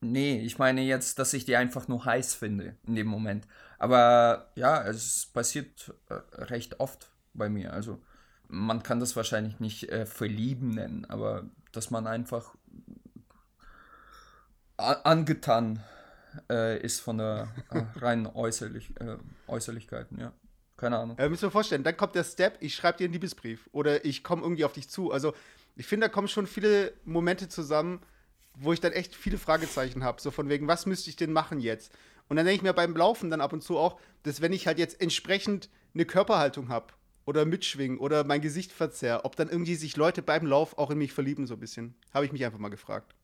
Nee, ich meine jetzt, dass ich die einfach nur heiß finde in dem Moment. Aber ja, es passiert äh, recht oft bei mir. Also man kann das wahrscheinlich nicht äh, verlieben nennen, aber dass man einfach angetan äh, ist von der äh, reinen Äußerlich, äh, Äußerlichkeiten, ja. Keine Ahnung.
Äh, müssen wir vorstellen, dann kommt der Step, ich schreibe dir einen Liebesbrief oder ich komme irgendwie auf dich zu. Also ich finde, da kommen schon viele Momente zusammen, wo ich dann echt viele Fragezeichen habe. So von wegen, was müsste ich denn machen jetzt? Und dann denke ich mir beim Laufen dann ab und zu auch, dass wenn ich halt jetzt entsprechend eine Körperhaltung habe oder mitschwingen oder mein Gesicht verzerr, ob dann irgendwie sich Leute beim Lauf auch in mich verlieben, so ein bisschen. Habe ich mich einfach mal gefragt.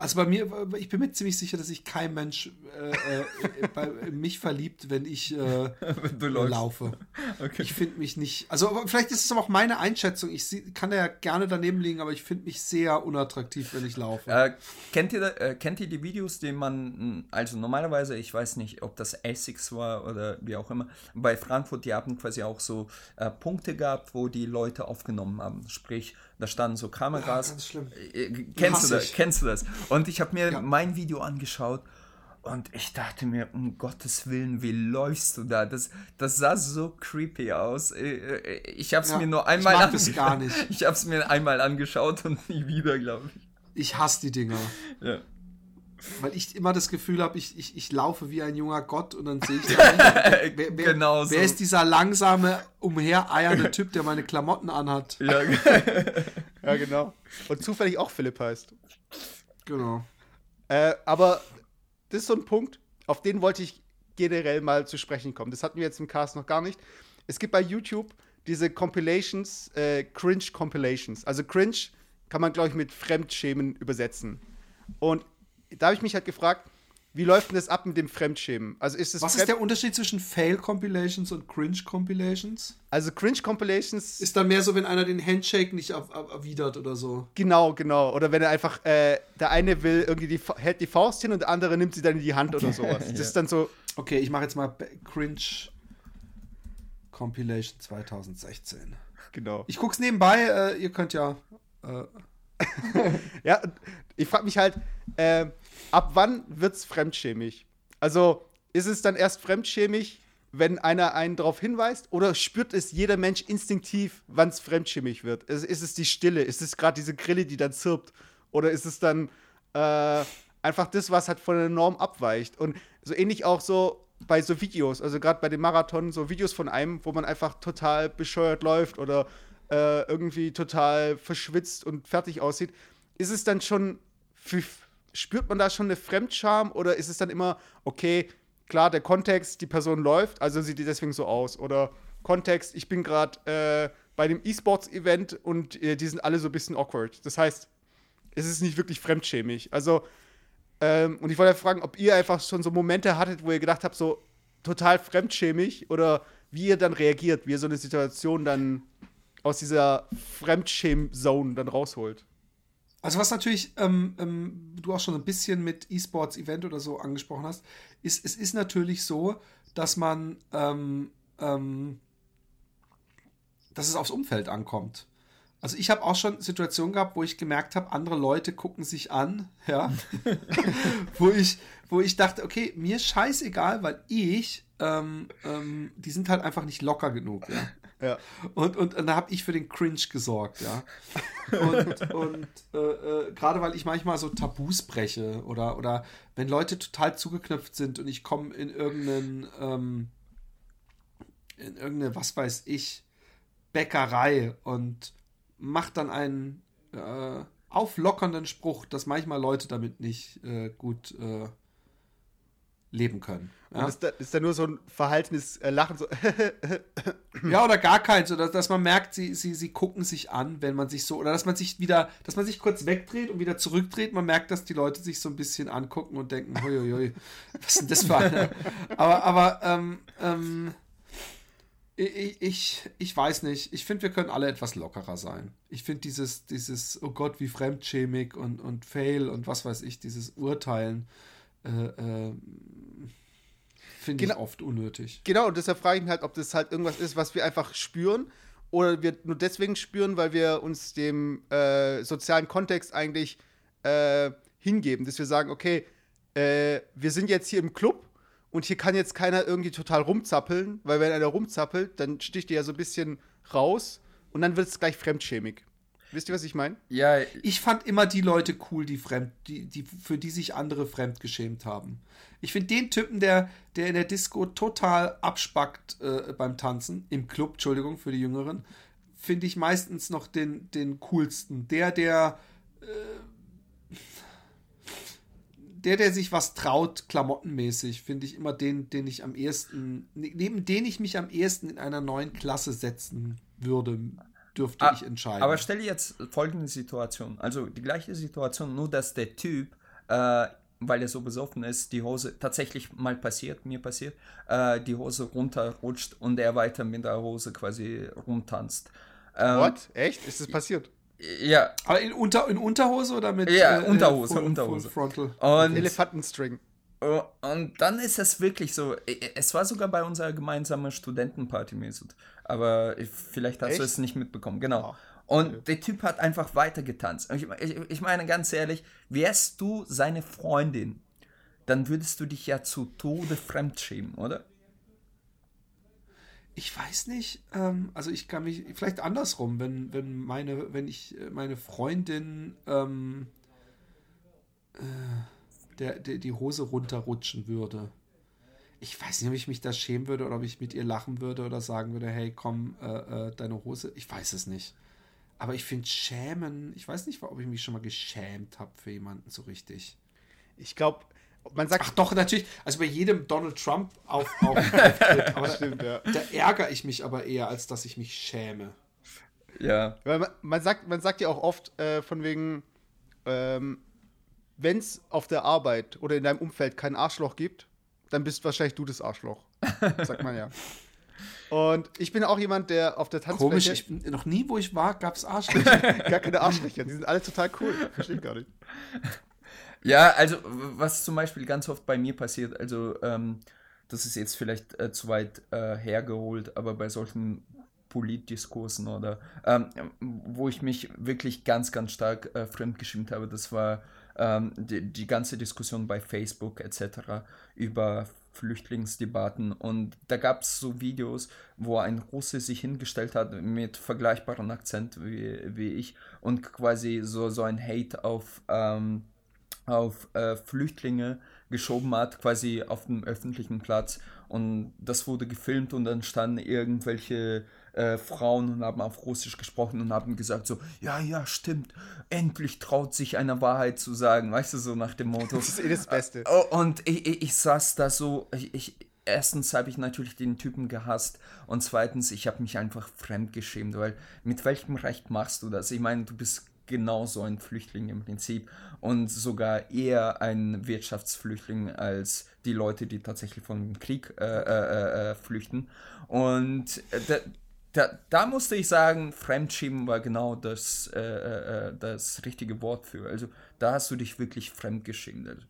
Also bei mir, ich bin mir ziemlich sicher, dass sich kein Mensch äh, äh, bei mich verliebt, wenn ich äh,
du
laufe.
Okay.
Ich finde mich nicht. Also vielleicht ist es aber auch meine Einschätzung. Ich sie- kann da ja gerne daneben liegen, aber ich finde mich sehr unattraktiv, wenn ich laufe.
Äh, kennt, ihr, äh, kennt ihr die Videos, die man, also normalerweise, ich weiß nicht, ob das Essex war oder wie auch immer, bei Frankfurt, die haben quasi auch so äh, Punkte gehabt, wo die Leute aufgenommen haben. Sprich, da standen so Kameras.
Ah, ganz schlimm.
Äh, kennst,
Hass
du das?
ich.
kennst du das? Und ich habe mir
Ja.
mein Video angeschaut und ich dachte mir, um Gottes Willen, wie läufst du da? Das, das sah so creepy aus. Äh, äh, Ich habe es
Ja,
mir nur
ich
einmal
mag das
ange-
gar nicht.
Ich habe es mir einmal angeschaut und nie wieder, glaube ich.
Ich hasse die Dinger.
Ja.
Weil ich immer das Gefühl habe, ich, ich, ich laufe wie ein junger Gott und dann sehe ich dann, wer, wer,
Genau so.
wer ist dieser langsame, umhereiernde Typ, der meine Klamotten anhat?
Ja,
Ja, genau. Und zufällig auch Philipp heißt.
Genau.
Äh, aber das ist so ein Punkt, auf den wollte ich generell mal zu sprechen kommen. Das hatten wir jetzt im Cast noch gar nicht. Es gibt bei YouTube diese Compilations, äh, Cringe-Compilations. Also Cringe kann man, glaube ich, mit Fremdschämen übersetzen. Und da habe ich mich halt gefragt, wie läuft denn das ab mit dem Fremdschämen? Also ist es
Was ist der Unterschied zwischen Fail-Compilations und Cringe-Compilations?
Also Cringe-Compilations
Ist dann mehr so, wenn einer den Handshake nicht er er erwidert oder so.
Genau, genau. Oder wenn er einfach, äh, der eine will irgendwie die, hält die Faust hin und der andere nimmt sie dann in die Hand oder sowas. Das ist dann so,
Okay, ich mache jetzt mal Ba- Cringe Compilation 2016.
genau.
Ich guck's nebenbei, äh, ihr könnt ja. Äh,
Ja, ich frage mich halt, äh, ab wann wird's fremdschämig? Also, ist es dann erst fremdschämig, wenn einer einen darauf hinweist? Oder spürt es jeder Mensch instinktiv, wann es fremdschämig wird? Ist, ist es die Stille? Ist es gerade diese Grille, die dann zirpt? Oder ist es dann äh, einfach das, was halt von der Norm abweicht? Und so ähnlich auch so bei so Videos, also gerade bei dem Marathon, so Videos von einem, wo man einfach total bescheuert läuft oder äh, irgendwie total verschwitzt und fertig aussieht, ist es dann schon, spürt man da schon eine Fremdscham oder ist es dann immer, okay, klar, der Kontext, die Person läuft, also sieht die deswegen so aus oder Kontext, ich bin gerade äh, bei dem E-Sports-Event und äh, die sind alle so ein bisschen awkward. Das heißt, es ist nicht wirklich fremdschämig. Also, ähm, und ich wollte fragen, ob ihr einfach schon so Momente hattet, wo ihr gedacht habt, so total fremdschämig oder wie ihr dann reagiert, wie ihr so eine Situation dann aus dieser Fremdschäm-Zone dann rausholt.
Also was natürlich ähm, ähm, du auch schon ein bisschen mit E-Sports-Event oder so angesprochen hast, ist, es ist natürlich so, dass man, ähm, ähm, dass es aufs Umfeld ankommt. Also ich habe auch schon Situationen gehabt, wo ich gemerkt habe, andere Leute gucken sich an, ja, wo ich, wo ich dachte, okay, mir ist scheißegal, weil ich, ähm, ähm, die sind halt einfach nicht locker genug, ja.
Ja.
Und, und, und da habe ich für den Cringe gesorgt, ja. Und, und äh, äh, gerade weil ich manchmal so Tabus breche oder, oder wenn Leute total zugeknöpft sind und ich komme in irgendeinen, ähm, in irgendeine, was weiß ich, Bäckerei und macht dann einen äh, auflockernden Spruch, dass manchmal Leute damit nicht äh, gut äh, leben können.
Ja? Und ist da, ist da nur so ein verhaltenes äh, Lachen so.
ja, oder gar keins, oder dass man merkt, sie, sie, sie gucken sich an, wenn man sich so, oder dass man sich wieder, dass man sich kurz wegdreht und wieder zurückdreht. Man merkt, dass die Leute sich so ein bisschen angucken und denken, huiuiui, was ist denn das für eine? aber, aber, ähm, ähm, ich, ich, ich weiß nicht. Ich finde, wir können alle etwas lockerer sein. Ich finde dieses, dieses, oh Gott, wie fremdschämig und, und Fail und was weiß ich, dieses Urteilen, äh, äh, finde
Genau.
ich oft unnötig.
genau, und deshalb frage ich mich halt, ob das halt irgendwas ist, was wir einfach spüren oder wir nur deswegen spüren, weil wir uns dem äh, sozialen Kontext eigentlich äh, hingeben, dass wir sagen, okay, äh, wir sind jetzt hier im Club und hier kann jetzt keiner irgendwie total rumzappeln, weil wenn einer rumzappelt, dann sticht ihr ja so ein bisschen raus und dann wird es gleich fremdschämig. Wisst ihr, was ich meine?
Ja,
Ich fand immer die Leute cool, die fremd, die, die, für die sich andere fremdgeschämt haben. Ich finde den Typen, der, der in der Disco total abspackt äh, beim Tanzen, im Club, Entschuldigung für die Jüngeren, finde ich meistens noch den, den coolsten. Der, der, äh, der, der sich was traut, klamottenmäßig, finde ich immer den, den ich am ehesten, ne- neben den ich mich am ehesten in einer neuen Klasse setzen würde, dürfte
Ah,
ich entscheiden.
Aber stell dir jetzt folgende Situation. Also die gleiche Situation, nur dass der Typ, äh, weil er so besoffen ist, die Hose tatsächlich mal passiert, mir passiert, äh, die Hose runterrutscht und er weiter mit der Hose quasi rumtanzt. Ähm,
What? Echt? Ist das passiert?
Ja,
Aber in, Unter, in Unterhose oder mit
Ja,
äh,
Unterhose,
Full,
Unterhose.
Full Frontal?
und
Elefantenstring.
Oh, Und dann ist es wirklich so. äh, Es war sogar bei unserer gemeinsamen Studentenparty Mesut. Aber vielleicht hast du
Echt?
es nicht mitbekommen. Genau. Und der Typ hat einfach weiter getanzt. Ich, ich, ich meine ganz ehrlich, wärst du seine Freundin, dann würdest du dich ja zu Tode fremdschämen, oder?
Ich weiß nicht. Ähm, also ich kann mich vielleicht andersrum, wenn, wenn meine, wenn ich äh, meine Freundin ähm, äh, der, der die Hose runterrutschen würde. Ich weiß nicht, ob ich mich da schämen würde oder ob ich mit ihr lachen würde oder sagen würde, hey, komm, äh, äh, deine Hose. Ich weiß es nicht. Aber ich finde Schämen, ich weiß nicht, ob ich mich schon mal geschämt habe für jemanden so richtig.
Ich glaube, man sagt.
Ach doch, natürlich. Also bei jedem Donald Trump auf, auf, Auftritt. Aber
Stimmt, ja.
da ärgere ich mich aber eher, als dass ich mich schäme.
Ja.
Weil man, man, sagt, man sagt ja auch oft äh, von wegen, ähm, wenn es auf der Arbeit oder in deinem Umfeld kein Arschloch gibt, dann bist wahrscheinlich du das Arschloch. Sagt man ja. Und ich bin auch jemand, der auf der
Komisch,
Tanzfläche
ich, bin- noch nie, wo ich war, gab es Arschlöcher.
gar keine Arschlöcher. Die sind alle total cool. Verstehe ich gar nicht.
Ja, also was zum Beispiel ganz oft bei mir passiert, also ähm, das ist jetzt vielleicht äh, zu weit äh, hergeholt, aber bei solchen Politdiskursen oder ähm, wo ich mich wirklich ganz, ganz stark äh, fremdgeschämt habe, das war ähm, die, die ganze Diskussion bei Facebook etc. über Flüchtlingsdebatten und da gab es so Videos, wo ein Russe sich hingestellt hat mit vergleichbarem Akzent wie, wie ich und quasi so, so ein Hate auf ähm, auf äh, Flüchtlinge geschoben hat, quasi auf dem öffentlichen Platz. Und das wurde gefilmt und dann standen irgendwelche äh, Frauen und haben auf Russisch gesprochen und haben gesagt so, ja, ja, stimmt, endlich traut sich einer Wahrheit zu sagen, weißt du, so nach dem Motto.
Das ist eh das Beste.
Oh, und ich, ich, ich saß da so, ich, ich, erstens habe ich natürlich den Typen gehasst und zweitens, ich habe mich einfach fremdgeschämt, weil mit welchem Recht machst du das? Ich meine, du bist genauso ein Flüchtling im Prinzip und sogar eher ein Wirtschaftsflüchtling als die Leute, die tatsächlich vom Krieg äh, äh, äh, flüchten. Und äh, da, da, musste ich sagen, Fremdschämen war genau das, äh, äh, das richtige Wort für. Also da hast du dich wirklich fremdgeschämt. Also.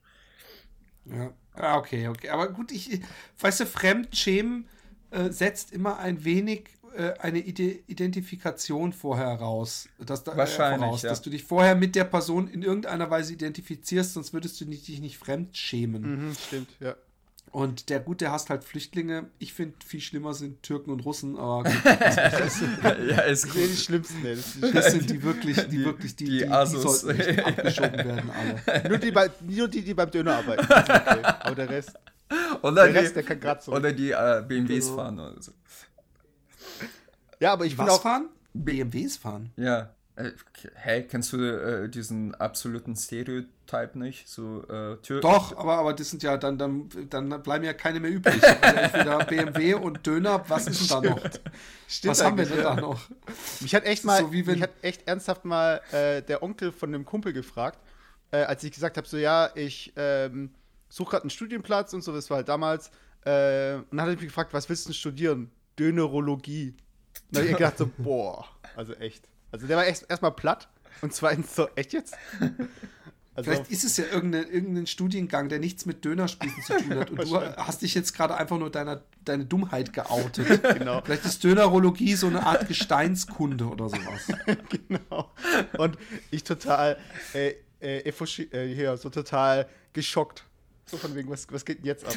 Ja. Ah, okay, okay. Aber gut, ich, weißt du, Fremdschämen äh, setzt immer ein wenig äh, eine Ide Identifikation vorher raus. Dass, da,
Wahrscheinlich,
äh, voraus,
ja.
Dass du dich vorher mit der Person in irgendeiner Weise identifizierst, sonst würdest du dich nicht fremd schämen.
Mhm, stimmt, ja.
Und der gut, der hasst halt Flüchtlinge. Ich finde, viel schlimmer sind Türken und Russen, aber gut,
ja, ist
Das sind die schlimmsten, ey. Das sind die
das sind die wirklich, die,
Die-
wirklich, die,
die
die, die, sollten nicht abgeschoben werden, alle.
nur, die bei, nur die, die beim Döner arbeiten. Das Okay. Aber der Rest,
Oder
der Rest,
die,
der kann gerade so.
oder die äh, BMWs
Genau.
fahren oder so.
Ja, aber ich
Was
auch.
fahren? BMWs fahren.
Ja. Äh, Hey, kennst du äh, diesen absoluten Stereotyp nicht? So äh, Tür
Doch, aber, aber das sind ja dann, dann, dann bleiben ja keine mehr übrig. Also entweder BMW und Döner, was ist denn da noch?
Stimmt
was haben wir denn
ja.
da noch?
Mich hat echt mal,
so wie wenn-
mich hat echt ernsthaft mal äh, der Onkel von einem Kumpel gefragt, äh, als ich gesagt habe, so ja, ich ähm, suche gerade einen Studienplatz und so, das war halt damals. Äh, und dann hat er mich gefragt, was willst du denn studieren? Dönerologie. Und dann habe ich gedacht so, boah, also echt. Also der war erst erstmal platt und zweitens so, echt jetzt? Also,
Vielleicht ist es ja irgendein, irgendein Studiengang, der nichts mit Dönerspießen zu tun hat. Und du hast dich jetzt gerade einfach nur deiner, deine Dummheit geoutet.
Genau.
Vielleicht ist Dönerologie so eine Art Gesteinskunde oder sowas.
genau. Und ich total, äh, äh, äh, hier, so total geschockt. So von wegen, was, was geht denn jetzt ab?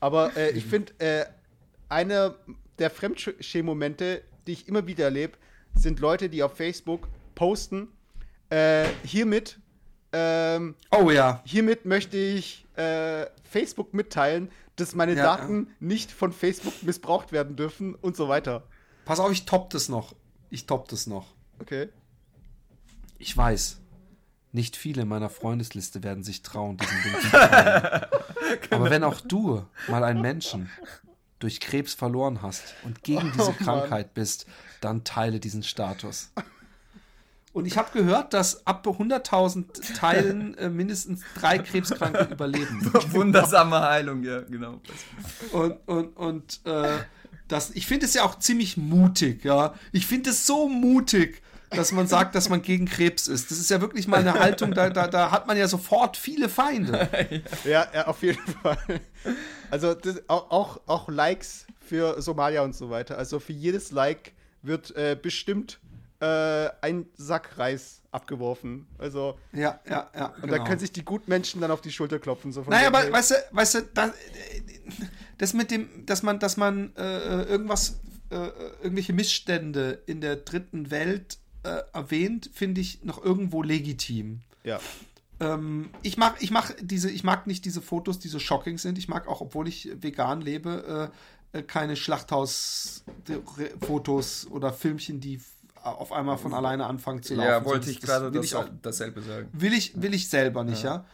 Aber äh, ich finde, äh, einer der Fremdschämen-Momente, die ich immer wieder erlebe, sind Leute, die auf Facebook posten, äh, hiermit, ähm,
Oh ja.
hiermit möchte ich äh, Facebook mitteilen, dass meine
Ja,
Daten nicht von Facebook missbraucht werden dürfen und so weiter.
Pass auf, ich topp das noch. Ich topp das noch.
Okay.
Ich weiß, nicht viele in meiner Freundesliste werden sich trauen, diesen Ding zu teilen. Aber wenn auch du mal einen Menschen durch Krebs verloren hast und gegen diese
Oh, Mann.
Krankheit bist, dann teile diesen Status. Und ich habe gehört, dass ab 100.000 Teilen äh, mindestens drei Krebskranke überleben.
Wundersame Heilung, ja, genau.
Und, und, und äh, das, ich finde es ja auch ziemlich mutig, ja. Ich finde es so mutig, dass man sagt, dass man gegen Krebs ist. Das ist ja wirklich mal eine Haltung, da, da, da hat man ja sofort viele Feinde.
Ja, ja, auf jeden Fall. Also das, auch, auch, auch Likes für Somalia und so weiter. Also für jedes Like wird äh, bestimmt äh, ein Sack Reis abgeworfen. Also,
Ja, ja, ja.
und da können sich die Gutmenschen dann auf die Schulter klopfen. So von
Naja, aber weißt du, weißt du, das, das mit dem, dass man, dass man äh, irgendwas, äh, irgendwelche Missstände in der dritten Welt äh, erwähnt, finde ich noch irgendwo legitim.
ja.
Ähm, ich mag, ich mag diese, ich mag nicht diese Fotos, die so shocking sind. Ich mag auch, obwohl ich vegan lebe, äh, äh, keine Schlachthaus-Fotos oder Filmchen, die f- auf einmal von alleine anfangen zu laufen.
Ja, wollte
das-
ich gerade das,
auch
dasselbe sagen.
Will ich, will ich selber nicht, ja.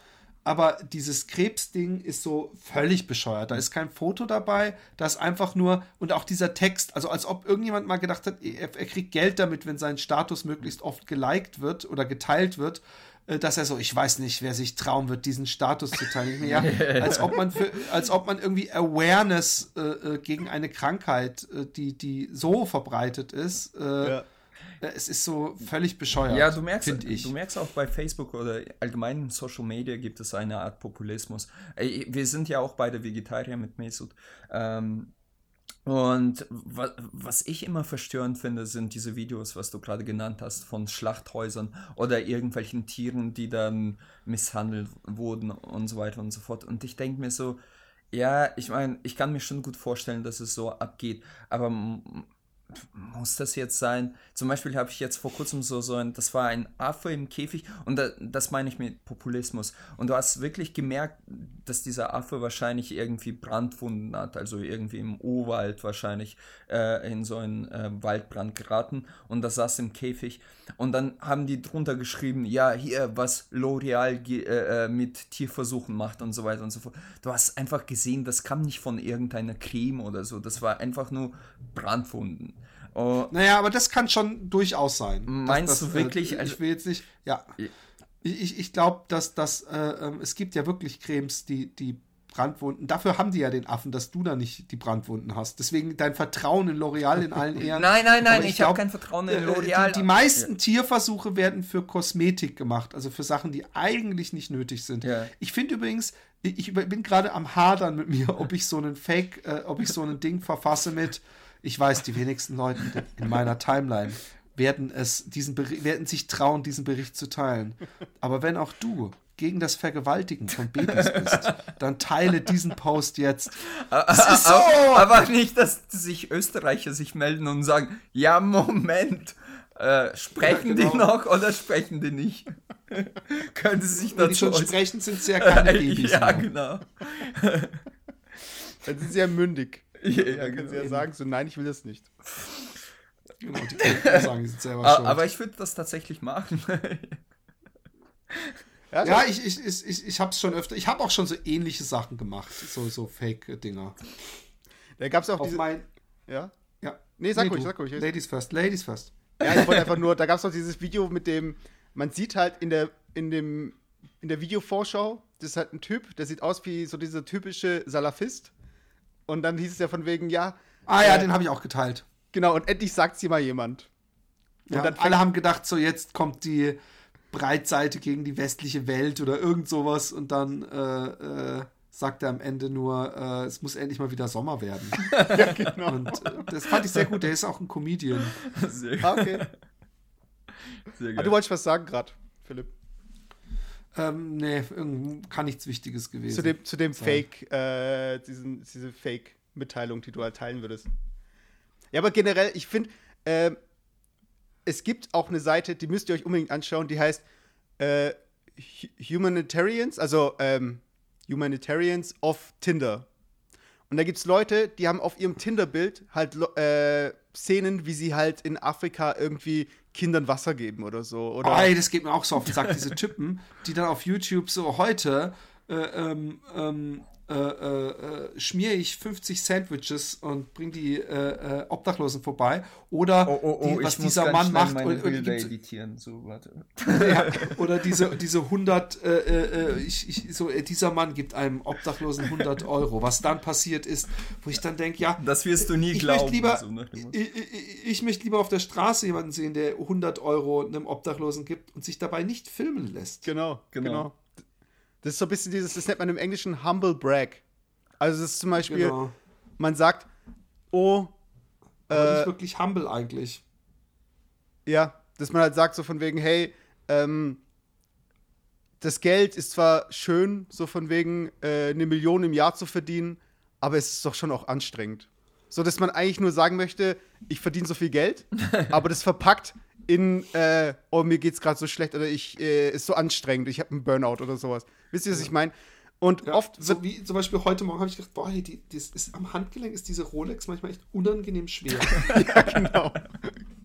Aber dieses Krebsding ist so völlig bescheuert. Da ist kein Foto dabei, da ist einfach nur, und auch dieser Text, also als ob irgendjemand mal gedacht hat, er, er kriegt Geld damit, wenn sein Status möglichst oft geliked wird oder geteilt wird, äh, dass er so, ich weiß nicht, wer sich trauen wird, diesen Status zu teilen. Ja, als ob man für, als ob man irgendwie Awareness äh, äh, gegen eine Krankheit, äh, die, die so verbreitet ist, äh,
ja.
Es ist so völlig bescheuert.
Ja, du merkst, du merkst auch bei Facebook oder allgemein in Social Media gibt es eine Art Populismus. Wir sind ja auch beide Vegetarier mit Mesut. Ähm, und wa was ich immer verstörend finde, sind diese Videos, was du gerade genannt hast, von Schlachthäusern oder irgendwelchen Tieren, die dann misshandelt wurden und so weiter und so fort. Und ich denke mir so, ja, ich meine, ich kann mir schon gut vorstellen, dass es so abgeht, aber muss das jetzt sein? Zum Beispiel habe ich jetzt vor kurzem so, so ein, das war ein Affe im Käfig und da, das meine ich mit Populismus. Und du hast wirklich gemerkt, dass dieser Affe wahrscheinlich irgendwie Brandwunden hat, also irgendwie im Urwald wahrscheinlich äh, in so einen äh, Waldbrand geraten und das saß im Käfig. Und dann haben die drunter geschrieben, ja, hier, was L'Oreal äh, äh, mit Tierversuchen macht und so weiter und so fort. Du hast einfach gesehen, das kam nicht von irgendeiner Creme oder so, das war einfach nur Brandwunden. Oh,
Naja, aber das kann schon durchaus sein.
Meinst
das,
du
das,
wirklich?
Äh,
Also-
ich will jetzt nicht. Ja.
Ja.
Ich, ich, ich glaube, dass, dass äh, ähm, es gibt ja wirklich Cremes, die, die Brandwunden. Dafür haben die ja den Affen, dass du da nicht die Brandwunden hast. Deswegen dein Vertrauen in L'Oreal in allen Ehren.
Nein, nein, nein,
Aber
ich,
glaub,
habe kein Vertrauen in
äh,
L'Oreal.
Die, die meisten Tierversuche werden für Kosmetik gemacht, also für Sachen, die eigentlich nicht nötig sind.
Ja.
Ich finde übrigens, ich ich bin gerade am Hadern mit mir, ob ich so einen Fake, äh, ob ich so ein Ding verfasse mit Ich weiß, die wenigsten Leute in meiner Timeline werden es diesen werden sich trauen, diesen Bericht zu teilen. Aber wenn auch du gegen das Vergewaltigen von Babys bist, dann teile diesen Post jetzt.
Es ist so. Aber nicht, dass sich Österreicher sich melden und sagen, ja, Moment, äh, sprechen ja, genau. die noch oder sprechen die nicht? Können sie sich dazu
Wenn die schon sprechen, sind sie ja keine Babys.
ja, mehr. genau.
Dann sind sie ja mündig. Ja, ja, dann können sie ja sagen, so nein, ich will das nicht.
Genau, die können sagen, die sind selber
schuld. Aber ich würde das tatsächlich machen.
ja, ja ich, ich, ich, ich habe es schon öfter, ich habe auch schon so ähnliche Sachen gemacht, so, so Fake-Dinger.
Da gab es auch
Auf
diese...
Mein,
ja?
Ja.
Nee, sag nee, ruhig, sag ruhig.
Ladies first, Ladies first.
Ja, ich wollte einfach nur, da gab es auch dieses Video mit dem, man sieht halt in der, in dem, in der Videovorschau, das ist halt ein Typ, der sieht aus wie so dieser typische Salafist. Und dann hieß es ja von wegen, ja.
Ah ja, äh, den habe ich auch geteilt.
Genau, und endlich sagt sie mal jemand.
Und ja, alle haben gedacht, so jetzt kommt die Breitseite gegen die westliche Welt oder irgend sowas und dann äh, äh, sagt er am Ende nur, äh, es muss endlich mal wieder Sommer werden. ja, genau. Und äh, das fand ich sehr gut, der ist auch ein Comedian.
Sehr ah, okay. Sehr ah, du wolltest was sagen gerade, Philipp.
Ähm, nee, kann nichts Wichtiges gewesen.
Zu dem, zu dem Fake, äh, diesen, diese Fake-Mitteilung, die du halt teilen würdest. Ja, aber generell, ich finde, äh, es gibt auch eine Seite, die müsst ihr euch unbedingt anschauen, die heißt äh, Humanitarians, also ähm, Humanitarians of Tinder. Und da gibt es Leute, die haben auf ihrem Tinder-Bild halt äh, Szenen, wie sie halt in Afrika irgendwie Kindern Wasser geben oder so. Oder?
Ey, das geht mir auch so auf den Sack, diese Typen, die dann auf YouTube so heute äh, ähm, ähm, äh, äh, äh, schmiere ich 50 Sandwiches und bringe die äh, äh, Obdachlosen vorbei. Oder
oh, oh, oh,
die, was dieser Mann macht.
Meine und, und editieren. So, warte.
Ja, oder diese, diese 100, äh, ich, ich, so, dieser Mann gibt einem Obdachlosen 100 Euro. Was dann passiert ist, wo ich dann denke, ja.
Das wirst du nie ich glauben.
Lieber, so ich, ich, ich möchte lieber auf der Straße jemanden sehen, der 100 Euro einem Obdachlosen gibt und sich dabei nicht filmen lässt.
Genau, genau. genau. Das ist so ein bisschen dieses, das nennt man im Englischen Humble Brag. Also das ist zum Beispiel, genau. man sagt, oh.
Aber äh, nicht wirklich humble eigentlich.
Ja, dass man halt sagt so von wegen, hey, ähm, das Geld ist zwar schön, so von wegen äh, eine Million im Jahr zu verdienen, aber es ist doch schon auch anstrengend. So, dass man eigentlich nur sagen möchte, ich verdiene so viel Geld, aber das verpackt in, äh, oh, mir geht's gerade so schlecht oder ich, äh, ist so anstrengend, ich habe einen Burnout oder sowas. Wisst ihr, was ja. ich meine? Und ja, oft
so wie zum Beispiel heute Morgen habe ich gedacht, boah, hey, die, das ist, am Handgelenk ist diese Rolex manchmal echt unangenehm schwer.
ja, genau.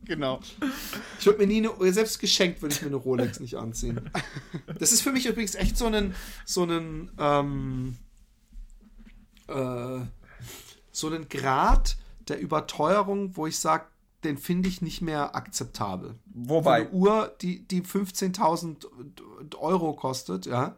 genau.
Ich würde mir nie eine, selbst geschenkt würde ich mir eine Rolex nicht anziehen. Das ist für mich übrigens echt so einen, so einen, ähm, äh, so einen Grad der Überteuerung, wo ich sage, den finde ich nicht mehr akzeptabel.
Wobei?
eine Uhr, die, die 15.000 Euro kostet, ja.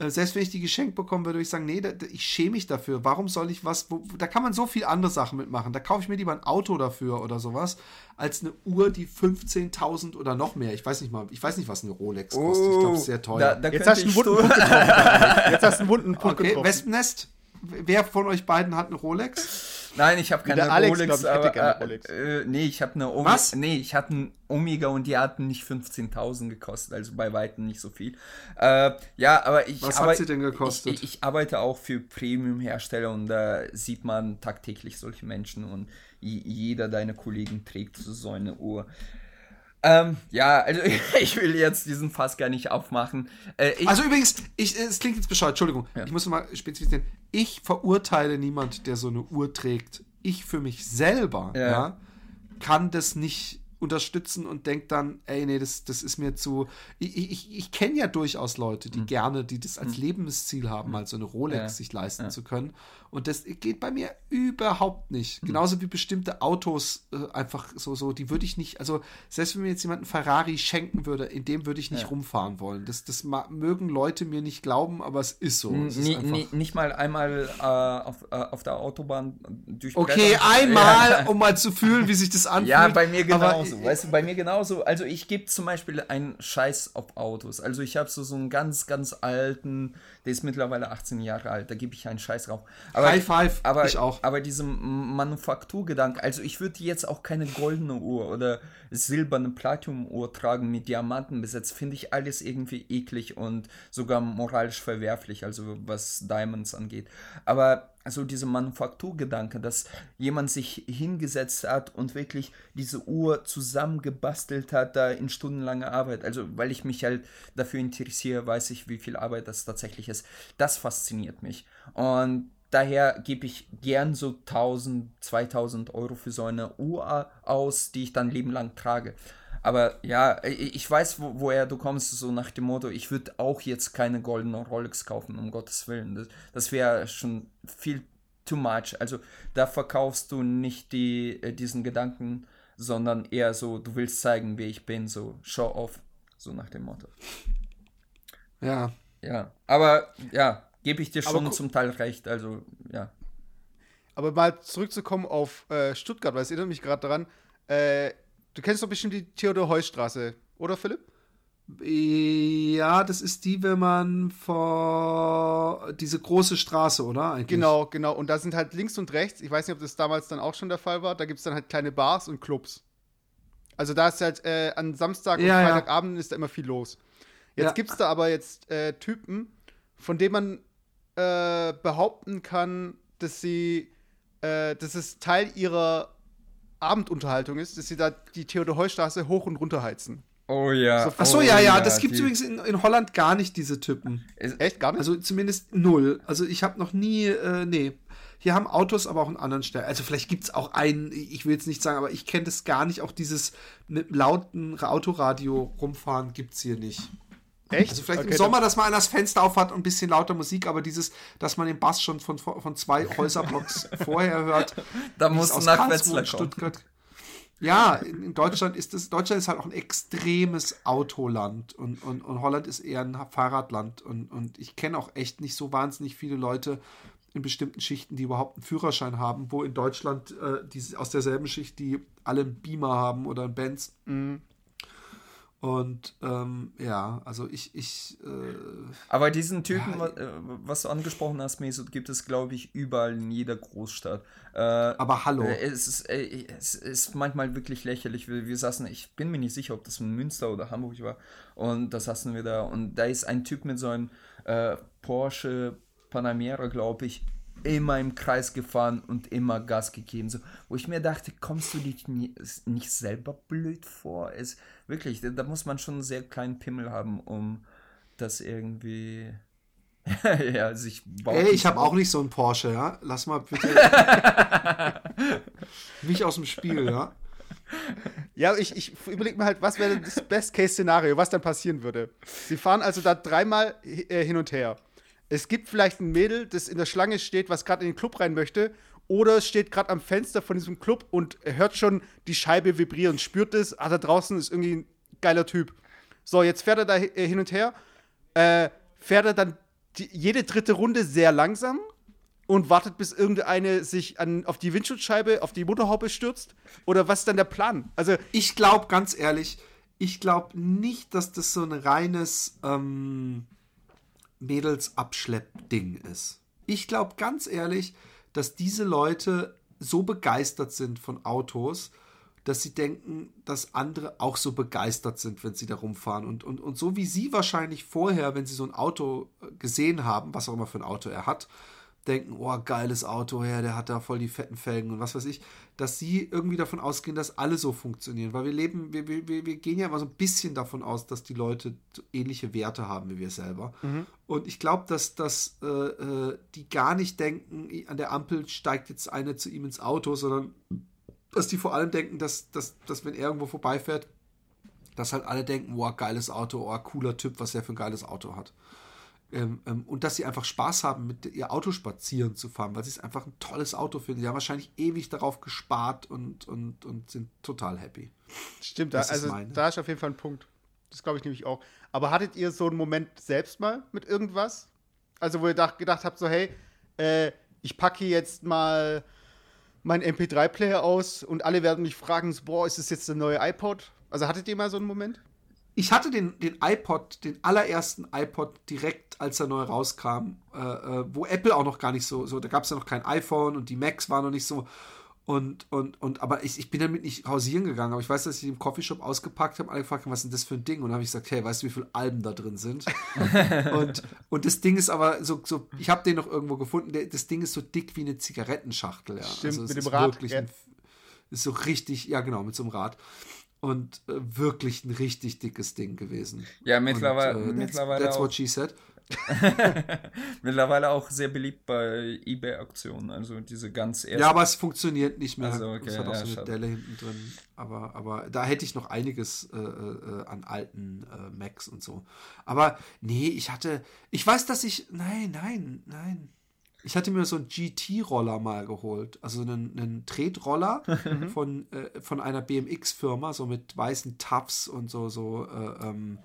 Äh, selbst wenn ich die geschenkt bekommen würde, würde ich sagen, nee, da, ich schäme mich dafür. Warum soll ich was, wo, da kann man so viel andere Sachen mitmachen. Da kaufe ich mir lieber ein Auto dafür oder sowas, als eine Uhr, die 15.000 oder noch mehr. Ich weiß nicht mal, ich weiß nicht, was eine Rolex kostet. Oh, ich glaube, es ist sehr teuer.
Da, da Jetzt, hast du einen wunden Punkt getroffen. Jetzt hast du einen wunden Punkt
okay, Wespennest, wer von euch beiden hat eine Rolex?
Nein, ich habe keine
Alex, Rolex. Glaub, ich aber, keine
Rolex. Äh, nee, ich habe eine Omega. Was? Nee, ich hatte einen Omega und die hatten nicht 15.000 gekostet, also bei weitem nicht so viel. Äh, ja, aber ich.
Was hat sie denn gekostet?
Ich, ich, arbeite auch für Premium-Hersteller und da sieht man tagtäglich solche Menschen und jeder deiner Kollegen trägt so eine Uhr. Ähm, ja, also ich will jetzt diesen Fass gar nicht aufmachen.
Äh, also übrigens, ich, es klingt jetzt bescheuert, Entschuldigung, ja. ich muss mal spezifizieren. Ich verurteile niemand, der so eine Uhr trägt. Ich für mich selber ja. ja kann das nicht unterstützen und denkt dann, ey, nee, das, das ist mir zu. Ich, ich, ich kenne ja durchaus Leute, die mhm. gerne, die das als mhm. Lebensziel haben, mal so eine Rolex ja. sich leisten ja. zu können. Und das geht bei mir überhaupt nicht. Mhm. Genauso wie bestimmte Autos äh, einfach so, so, die würde ich nicht, also selbst wenn mir jetzt jemand einen Ferrari schenken würde, in dem würde ich nicht ja. rumfahren wollen. Das, das mögen Leute mir nicht glauben, aber es ist so. Es
ist nicht mal einmal äh, auf, äh, auf der Autobahn
durch. Okay, einmal, um mal zu fühlen, wie sich das anfühlt.
Ja, bei mir genau. Genauso, weißt du, bei mir genauso. Also ich gebe zum Beispiel einen Scheiß auf Autos. Also ich habe so, so einen ganz, ganz alten, der ist mittlerweile 18 Jahre alt, da gebe ich einen Scheiß drauf. Aber,
High five,
aber,
ich auch.
Aber diesem Manufakturgedanke, also ich würde jetzt auch keine goldene Uhr oder silberne Platinum-Uhr tragen mit Diamanten besetzt, finde ich alles irgendwie eklig und sogar moralisch verwerflich, also was Diamonds angeht. Aber also dieser Manufakturgedanke, dass jemand sich hingesetzt hat und wirklich diese Uhr zusammengebastelt hat, da in stundenlanger Arbeit. Also, weil ich mich halt dafür interessiere, weiß ich, wie viel Arbeit das tatsächlich ist. Das fasziniert mich. Und daher gebe ich gern so 1000, 2000 Euro für so eine Uhr aus, die ich dann Leben lang trage. Aber ja, ich weiß, wo, woher du kommst, so nach dem Motto, ich würde auch jetzt keine goldene Rolex kaufen, um Gottes Willen. Das, das wäre schon viel too much. Also da verkaufst du nicht die, äh, diesen Gedanken, sondern eher so, du willst zeigen, wer ich bin, so show off, so nach dem Motto.
Ja.
Ja, aber ja, gebe ich dir schon zum Teil recht, also ja.
Aber mal zurückzukommen auf äh, Stuttgart, weil es erinnert mich gerade daran, äh, Du kennst doch bestimmt die Theodor-Heuss-Straße, oder Philipp?
Ja, das ist die, wenn man vor diese große Straße, oder?
Eigentlich? Genau, genau. Und da sind halt links und rechts, ich weiß nicht, ob das damals dann auch schon der Fall war, da gibt es dann halt kleine Bars und Clubs. Also da ist halt äh, an Samstag und ja, Freitagabend ja. ist da immer viel los. Jetzt ja. gibt es da aber jetzt äh, Typen, von denen man äh, behaupten kann, dass sie, äh, dass es Teil ihrer Abendunterhaltung ist, dass sie da die Theodor-Heuss-Straße hoch und runter heizen.
Oh ja.
So, Achso,
oh,
ja, ja, das gibt es übrigens in, in, Holland gar nicht, diese Typen.
Echt gar nicht?
Also zumindest null. Also ich habe noch nie, äh, nee. Hier haben Autos aber auch in anderen Stellen. Also vielleicht gibt es auch einen, ich will jetzt nicht sagen, aber ich kenne das gar nicht. Auch dieses mit lauten Autoradio rumfahren gibt es hier nicht. Echt? Also vielleicht okay, im Sommer, dass man einer das Fenster aufhat und ein bisschen lauter Musik, aber dieses, dass man den Bass schon von, von zwei Häuserblocks vorher hört.
Da muss du nach Wetzlar Stuttgart.
Ja, in Deutschland ist es, Deutschland ist halt auch ein extremes Autoland und, und, und Holland ist eher ein Fahrradland und, und ich kenne auch echt nicht so wahnsinnig viele Leute in bestimmten Schichten, die überhaupt einen Führerschein haben, wo in Deutschland äh, die, aus derselben Schicht, die alle einen Beamer haben oder einen Benz. Mhm. Und ähm, ja, also ich, ich. Äh,
Aber diesen Typen, ja, äh, was du angesprochen hast, Mesut, gibt es, glaube ich, überall in jeder Großstadt.
Äh, aber hallo.
Äh, es, ist, äh, es ist manchmal wirklich lächerlich. Wir, wir saßen, ich bin mir nicht sicher, ob das in Münster oder Hamburg war. Und da saßen wir da. Und da ist ein Typ mit so einem äh, Porsche Panamera, glaube ich, immer im Kreis gefahren und immer Gas gegeben. So, wo ich mir dachte, kommst du dich nicht selber blöd vor? Es, wirklich, da muss man schon einen sehr kleinen Pimmel haben, um das irgendwie. ja, sich
Ey, ich habe auch nicht so einen Porsche, ja. Lass mal bitte mich aus dem Spiel, ja.
Ja, ich, ich überlege mir halt, was wäre das Best-Case-Szenario, was dann passieren würde. Sie fahren also da dreimal äh, hin und her es gibt vielleicht ein Mädel, das in der Schlange steht, was gerade in den Club rein möchte, oder es steht gerade am Fenster von diesem Club und hört schon die Scheibe vibrieren, spürt es, ah, da draußen ist irgendwie ein geiler Typ. So, jetzt fährt er da äh, hin und her, äh, fährt er dann die, jede dritte Runde sehr langsam und wartet, bis irgendeine sich an, auf die Windschutzscheibe, auf die Motorhaube stürzt? Oder was ist dann der Plan?
Also ich glaube, ganz ehrlich, ich glaube nicht, dass das so ein reines ähm, Mädels-Abschlepp-Ding ist. Ich glaube ganz ehrlich, dass diese Leute so begeistert sind von Autos, dass sie denken, dass andere auch so begeistert sind, wenn sie da rumfahren. Und, und, und so wie sie wahrscheinlich vorher, wenn sie so ein Auto gesehen haben, was auch immer für ein Auto er hat, denken, oh, geiles Auto, ja, der hat da voll die fetten Felgen und was weiß ich, dass sie irgendwie davon ausgehen, dass alle so funktionieren. Weil wir leben, wir, wir, wir gehen ja immer so ein bisschen davon aus, dass die Leute ähnliche Werte haben wie wir selber. Mhm. Und ich glaube, dass, dass äh, äh, die gar nicht denken, an der Ampel steigt jetzt eine zu ihm ins Auto, sondern dass die vor allem denken, dass, dass, dass wenn er irgendwo vorbeifährt, dass halt alle denken, wow, geiles Auto, oh, cooler Typ, was er für ein geiles Auto hat. Ähm, ähm, und dass sie einfach Spaß haben, mit ihr Auto spazieren zu fahren, weil sie es einfach ein tolles Auto finden. Sie haben wahrscheinlich ewig darauf gespart und, und, und sind total happy.
Stimmt, da, also da ist auf jeden Fall ein Punkt. Das glaube ich nämlich auch. Aber hattet ihr so einen Moment selbst mal mit irgendwas? Also, wo ihr gedacht habt, so, hey, äh, ich packe jetzt mal meinen MP3-Player aus und alle werden mich fragen, so, boah, ist das jetzt der neue iPod? Also hattet ihr mal so einen Moment?
Ich hatte den, den iPod, den allerersten iPod direkt, als er neu rauskam, äh, äh, wo Apple auch noch gar nicht so, so da gab es ja noch kein iPhone und die Macs waren noch nicht so. Und, und, und, aber ich, ich bin damit nicht hausieren gegangen, aber ich weiß, dass ich im Coffeeshop ausgepackt habe, alle gefragt haben, was ist denn das für ein Ding? Und dann habe ich gesagt, hey, weißt du, wie viele Alben da drin sind? und, und das Ding ist aber so, so ich habe den noch irgendwo gefunden, der, das Ding ist so dick wie eine Zigarettenschachtel, ja.
Stimmt,
also
mit dem
ist
Rad,
ein, ist so richtig, ja genau, mit so einem Rad. Und äh, wirklich ein richtig dickes Ding gewesen.
Ja, mittlerweile,
Und, äh, that's,
mittlerweile,
that's
auch,
what she said.
mittlerweile auch sehr beliebt bei eBay-Aktionen. Also diese ganz ersten.
Ja, aber es funktioniert nicht mehr.
Also, okay,
es hat auch
ja,
so eine. Delle hinten drin. Aber, aber da hätte ich noch einiges äh, äh, an alten äh, Macs und so. Aber nee, ich hatte. Ich weiß, dass ich. Nein, nein, nein. Ich hatte mir so einen GT-Roller mal geholt. Also einen, einen Tretroller von, äh, von einer BMX-Firma, so mit weißen Tufs und so, so äh, ähm,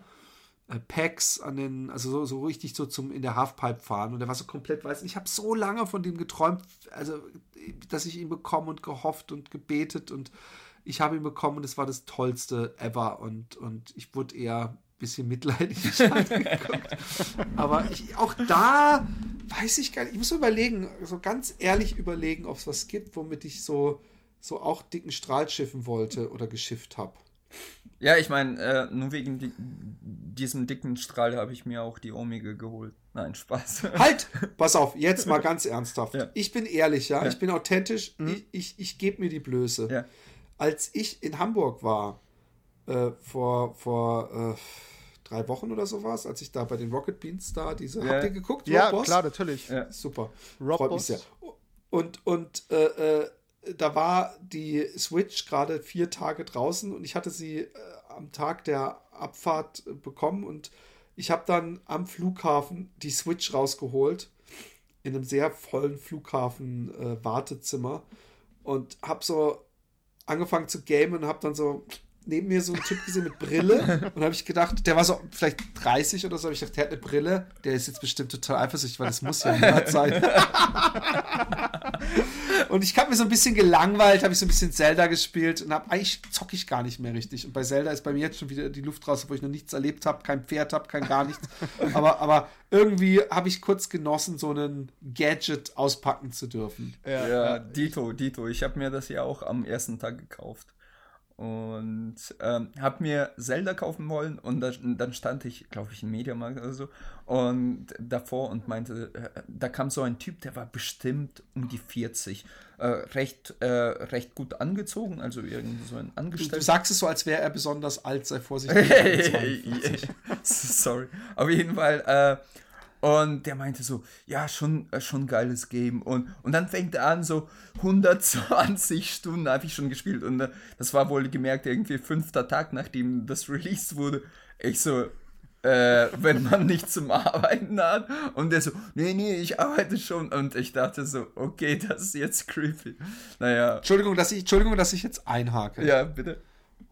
äh, Packs an den, also so, so richtig so zum in der Halfpipe fahren und der war so komplett weiß. Ich habe so lange von dem geträumt, also dass ich ihn bekomme und gehofft und gebetet und ich habe ihn bekommen und es war das tollste ever und, und ich wurde eher bisschen mitleidig angeguckt. Aber ich, auch da weiß ich gar nicht, ich muss überlegen, so ganz ehrlich überlegen, ob es was gibt, womit ich so, so auch dicken Strahl schiffen wollte oder geschifft habe.
Ja, ich meine, äh, nur wegen di diesem dicken Strahl habe ich mir auch die Omega geholt. Nein, Spaß.
Halt! Pass auf, jetzt mal ganz ernsthaft.
Ja.
Ich bin ehrlich, ja,
Ja.
ich bin authentisch,
Mhm.
ich, ich, ich gebe mir die Blöße.
Ja.
Als ich in Hamburg war, äh, vor, vor äh, drei Wochen oder so war es, als ich da bei den Rocket Beans da, diese,
Ja.
habt ihr geguckt?
Ja,
Rob Boss?
klar, natürlich.
Ja.
Super.
Rob
Freut
Boss.
mich sehr. Und, und äh, äh, da war die Switch gerade vier Tage draußen und ich hatte sie äh, am Tag der Abfahrt äh, bekommen und ich habe dann am Flughafen die Switch rausgeholt in einem sehr vollen Flughafen-Wartezimmer und habe so angefangen zu gamen und habe dann so neben mir so einen Typ gesehen mit Brille und habe ich gedacht, der war so vielleicht 30 oder so, habe ich gedacht, der hat eine Brille, der ist jetzt bestimmt total eifersüchtig, weil das muss ja niemand sein. und ich habe mir so ein bisschen gelangweilt, habe ich so ein bisschen Zelda gespielt und habe eigentlich zocke ich gar nicht mehr richtig. Und bei Zelda ist bei mir jetzt schon wieder die Luft raus, wo ich noch nichts erlebt habe, kein Pferd habe, kein gar nichts. aber, aber irgendwie habe ich kurz genossen, so einen Gadget auspacken zu dürfen.
Ja,
Ja, Dito, Dito. Ich habe mir das ja auch am ersten Tag gekauft. Und ähm, habe mir Zelda kaufen wollen und da, dann stand ich, glaube ich, im Mediamarkt oder so und davor und meinte, äh, da kam so ein Typ, der war bestimmt um die 40, äh, recht, äh, recht gut angezogen, also irgendwie so ein
Du,
Angestellter.
du sagst es so, als wäre er besonders alt, sei vorsichtig.
Sorry. Auf jeden Fall. Äh, und der meinte so, ja, schon, äh, schon geiles Game. Und, und dann fängt er an, so 120 Stunden habe ich schon gespielt. Und äh, das war wohl gemerkt, irgendwie fünfter Tag, nachdem das released wurde. Ich so, äh, wenn man nicht zum Arbeiten hat. Und der so, nee, nee, ich arbeite schon. Und ich dachte so, okay, das ist jetzt creepy. Naja,
Entschuldigung, dass ich, Entschuldigung, dass ich jetzt einhake.
ja, bitte.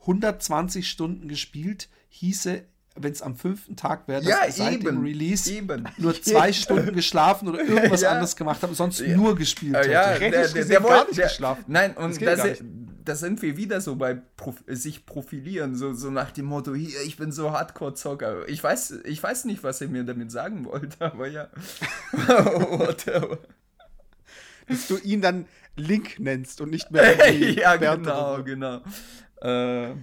120 Stunden gespielt hieße, wenn es am fünften Tag wäre, dass
Ja,
er seit dem
eben,
Release
eben.
nur zwei Stunden geschlafen oder irgendwas
Ja.
anderes gemacht und sonst
Ja.
nur gespielt
Äh,
hätte.
ja, der, der, der wollte
nicht
der,
geschlafen.
Nein, und
Das geht
da
gar
si- da sind wir wieder so bei Prof sich profilieren, so, so nach dem Motto, hier, ich bin so Hardcore-Zocker. Ich weiß, ich weiß nicht, was er mir damit sagen wollte, aber ja. Whatever.
Dass du ihn dann Link nennst und nicht mehr
ja,
Bernd
genau, genau. Äh,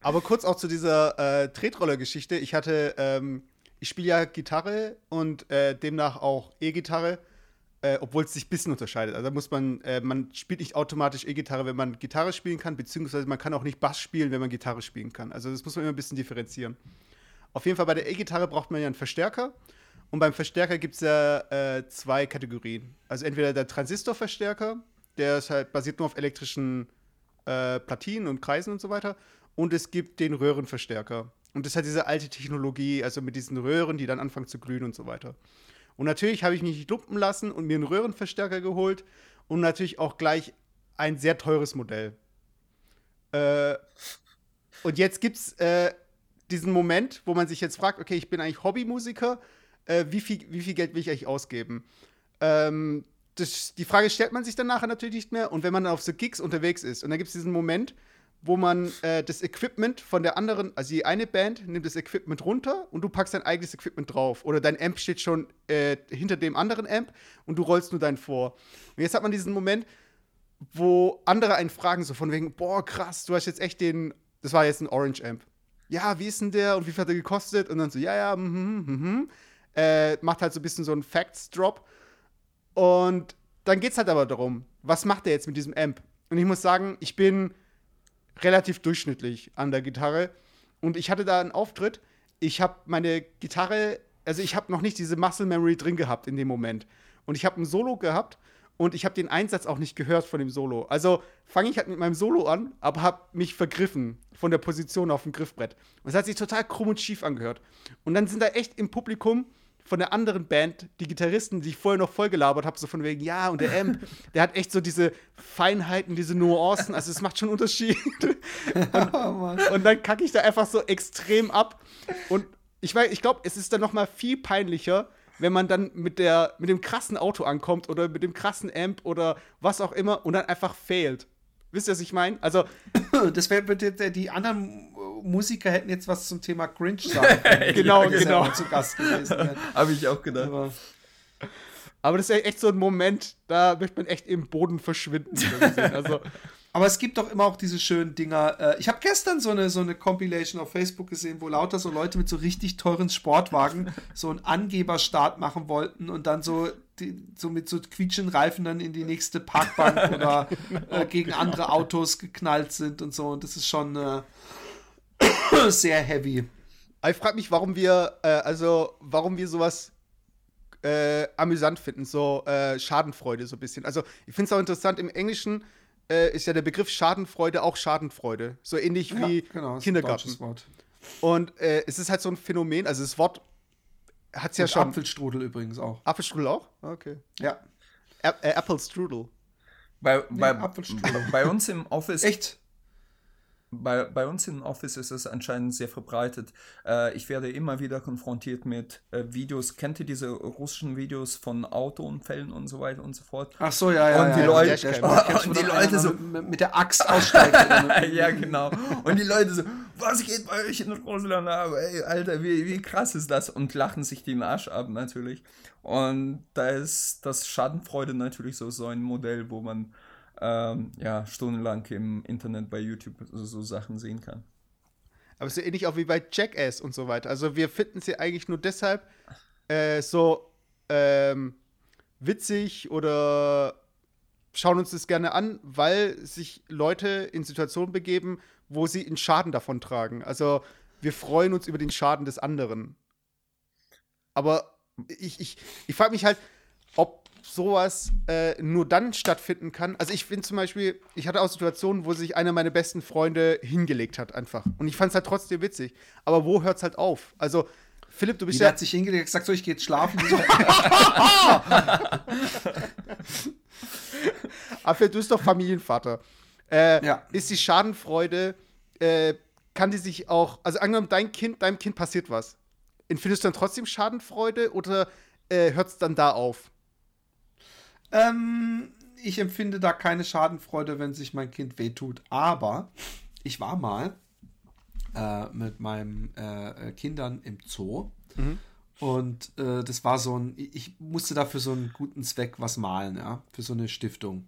Aber kurz auch zu dieser äh, Tretroller-Geschichte. Ich hatte, ähm, ich spiele ja Gitarre und äh, demnach auch E-Gitarre, äh, obwohl es sich ein bisschen unterscheidet. Also da muss man, äh, man spielt nicht automatisch E-Gitarre, wenn man Gitarre spielen kann, beziehungsweise man kann auch nicht Bass spielen, wenn man Gitarre spielen kann. Also das muss man immer ein bisschen differenzieren. Auf jeden Fall bei der E-Gitarre braucht man ja einen Verstärker. Und beim Verstärker gibt es ja äh, zwei Kategorien. Also entweder der Transistorverstärker, der ist halt basiert nur auf elektrischen äh, Platinen und Kreisen und so weiter. Und es gibt den Röhrenverstärker. Und das hat diese alte Technologie, also mit diesen Röhren, die dann anfangen zu glühen und so weiter. Und natürlich habe ich mich nicht lumpen lassen und mir einen Röhrenverstärker geholt und natürlich auch gleich ein sehr teures Modell. Äh, und jetzt gibt es äh, diesen Moment, wo man sich jetzt fragt, okay, ich bin eigentlich Hobbymusiker, äh, wie, viel, wie viel Geld will ich eigentlich ausgeben? Ähm, das, die Frage stellt man sich dann nachher natürlich nicht mehr. Und wenn man dann auf so Gigs unterwegs ist, und dann gibt es diesen Moment, wo man äh, das Equipment von der anderen, also die eine Band nimmt das Equipment runter und du packst dein eigenes Equipment drauf. Oder dein Amp steht schon äh, hinter dem anderen Amp und du rollst nur deinen vor. Und jetzt hat man diesen Moment, wo andere einen fragen, so von wegen, boah, krass, du hast jetzt echt den, das war jetzt ein Orange Amp. Ja, wie ist denn der und wie viel hat der gekostet? Und dann so, ja, ja, mhm, mhm, mhm. Äh, macht halt so ein bisschen so einen Facts-Drop. Und dann geht es halt aber darum, was macht er jetzt mit diesem Amp? Und ich muss sagen, ich bin relativ durchschnittlich an der Gitarre. Und ich hatte da einen Auftritt. Ich habe meine Gitarre, also ich habe noch nicht diese Muscle Memory drin gehabt in dem Moment. Und ich habe ein Solo gehabt und ich habe den Einsatz auch nicht gehört von dem Solo. Also fange ich halt mit meinem Solo an, aber habe mich vergriffen von der Position auf dem Griffbrett. Und es hat sich total krumm und schief angehört. Und dann sind da echt im Publikum von der anderen Band, die Gitarristen, die ich vorher noch voll gelabert habe, so von wegen, ja, und der Amp, der hat echt so diese Feinheiten, diese Nuancen, also es macht schon Unterschied. und, oh, und dann kacke ich da einfach so extrem ab. Und ich, ich glaube, es ist dann noch mal viel peinlicher, wenn man dann mit, der, mit dem krassen Auto ankommt oder mit dem krassen Amp oder was auch immer und dann einfach failt. Wisst ihr, was ich meine? Also.
Das wäre die anderen Musiker hätten jetzt was zum Thema Cringe sagen können. genau, ja, genau. Zu Gast
gewesen Habe ich auch gedacht. Aber,
aber, das ist echt so ein Moment, da möchte man echt im Boden verschwinden. also,
aber es gibt doch immer auch diese schönen Dinger. Äh, ich habe gestern so eine, so eine Compilation auf Facebook gesehen, wo lauter so Leute mit so richtig teuren Sportwagen so einen Angeberstart machen wollten und dann so, die, so mit so quietschenden Reifen dann in die nächste Parkbank oder äh, gegen andere Autos geknallt sind und so. Und das ist schon äh, sehr heavy.
Ich frage mich, warum wir, äh, also warum wir sowas äh, amüsant finden, so äh, Schadenfreude so ein bisschen. Also ich finde es auch interessant, im Englischen äh, ist ja der Begriff Schadenfreude auch Schadenfreude. So ähnlich ja, wie genau, Kindergarten. Wort. Und äh, es ist halt so ein Phänomen, also das Wort hat es ja schon.
Apfelstrudel übrigens auch.
Apfelstrudel auch? Okay.
Ja.
Ä äh, Apfelstrudel.
Bei, bei, bei uns im Office.
Echt?
Bei, bei uns im Office ist es anscheinend sehr verbreitet. Äh, ich werde immer wieder konfrontiert mit äh, Videos. Kennt ihr diese russischen Videos von Autounfällen und so weiter und so fort?
Ach so, ja, ja.
Und die
ja,
Leute,
ja, und die Leute so mit, mit, der Axt aussteigen.
ja, genau. Und die Leute so, was geht bei euch in Russland ab? Ey, Alter, wie, wie krass ist das? Und lachen sich den Arsch ab natürlich. Und da ist das Schadenfreude natürlich so, so ein Modell, wo man ähm, ja, stundenlang im Internet bei YouTube so, so Sachen sehen kann.
Aber es ist ja ähnlich auch wie bei Jackass und so weiter. Also wir finden sie eigentlich nur deshalb äh, so ähm, witzig oder schauen uns das gerne an, weil sich Leute in Situationen begeben, wo sie einen Schaden davon tragen. Also wir freuen uns über den Schaden des anderen. Aber ich, ich, ich frage mich halt, ob sowas äh, nur dann stattfinden kann. Also ich finde zum Beispiel, ich hatte auch Situationen, wo sich einer meiner besten Freunde hingelegt hat einfach. Und ich fand es halt trotzdem witzig. Aber wo hört es halt auf? Also Philipp, du bist
Wie ja. hat sich hingelegt, gesagt so, ich gehe jetzt schlafen.
Aber Philipp, du bist doch Familienvater. Äh, ja. Ist die Schadenfreude, äh, kann die sich auch, also angenommen, dein Kind, deinem Kind passiert was. Empfindest du dann trotzdem Schadenfreude oder äh, hört es dann da auf?
Ähm, ich empfinde da keine Schadenfreude, wenn sich mein Kind wehtut. Aber ich war mal äh, mit meinen äh, Kindern im Zoo. Mhm. Und äh, das war so ein, ich musste da für so einen guten Zweck was malen, ja, für so eine Stiftung,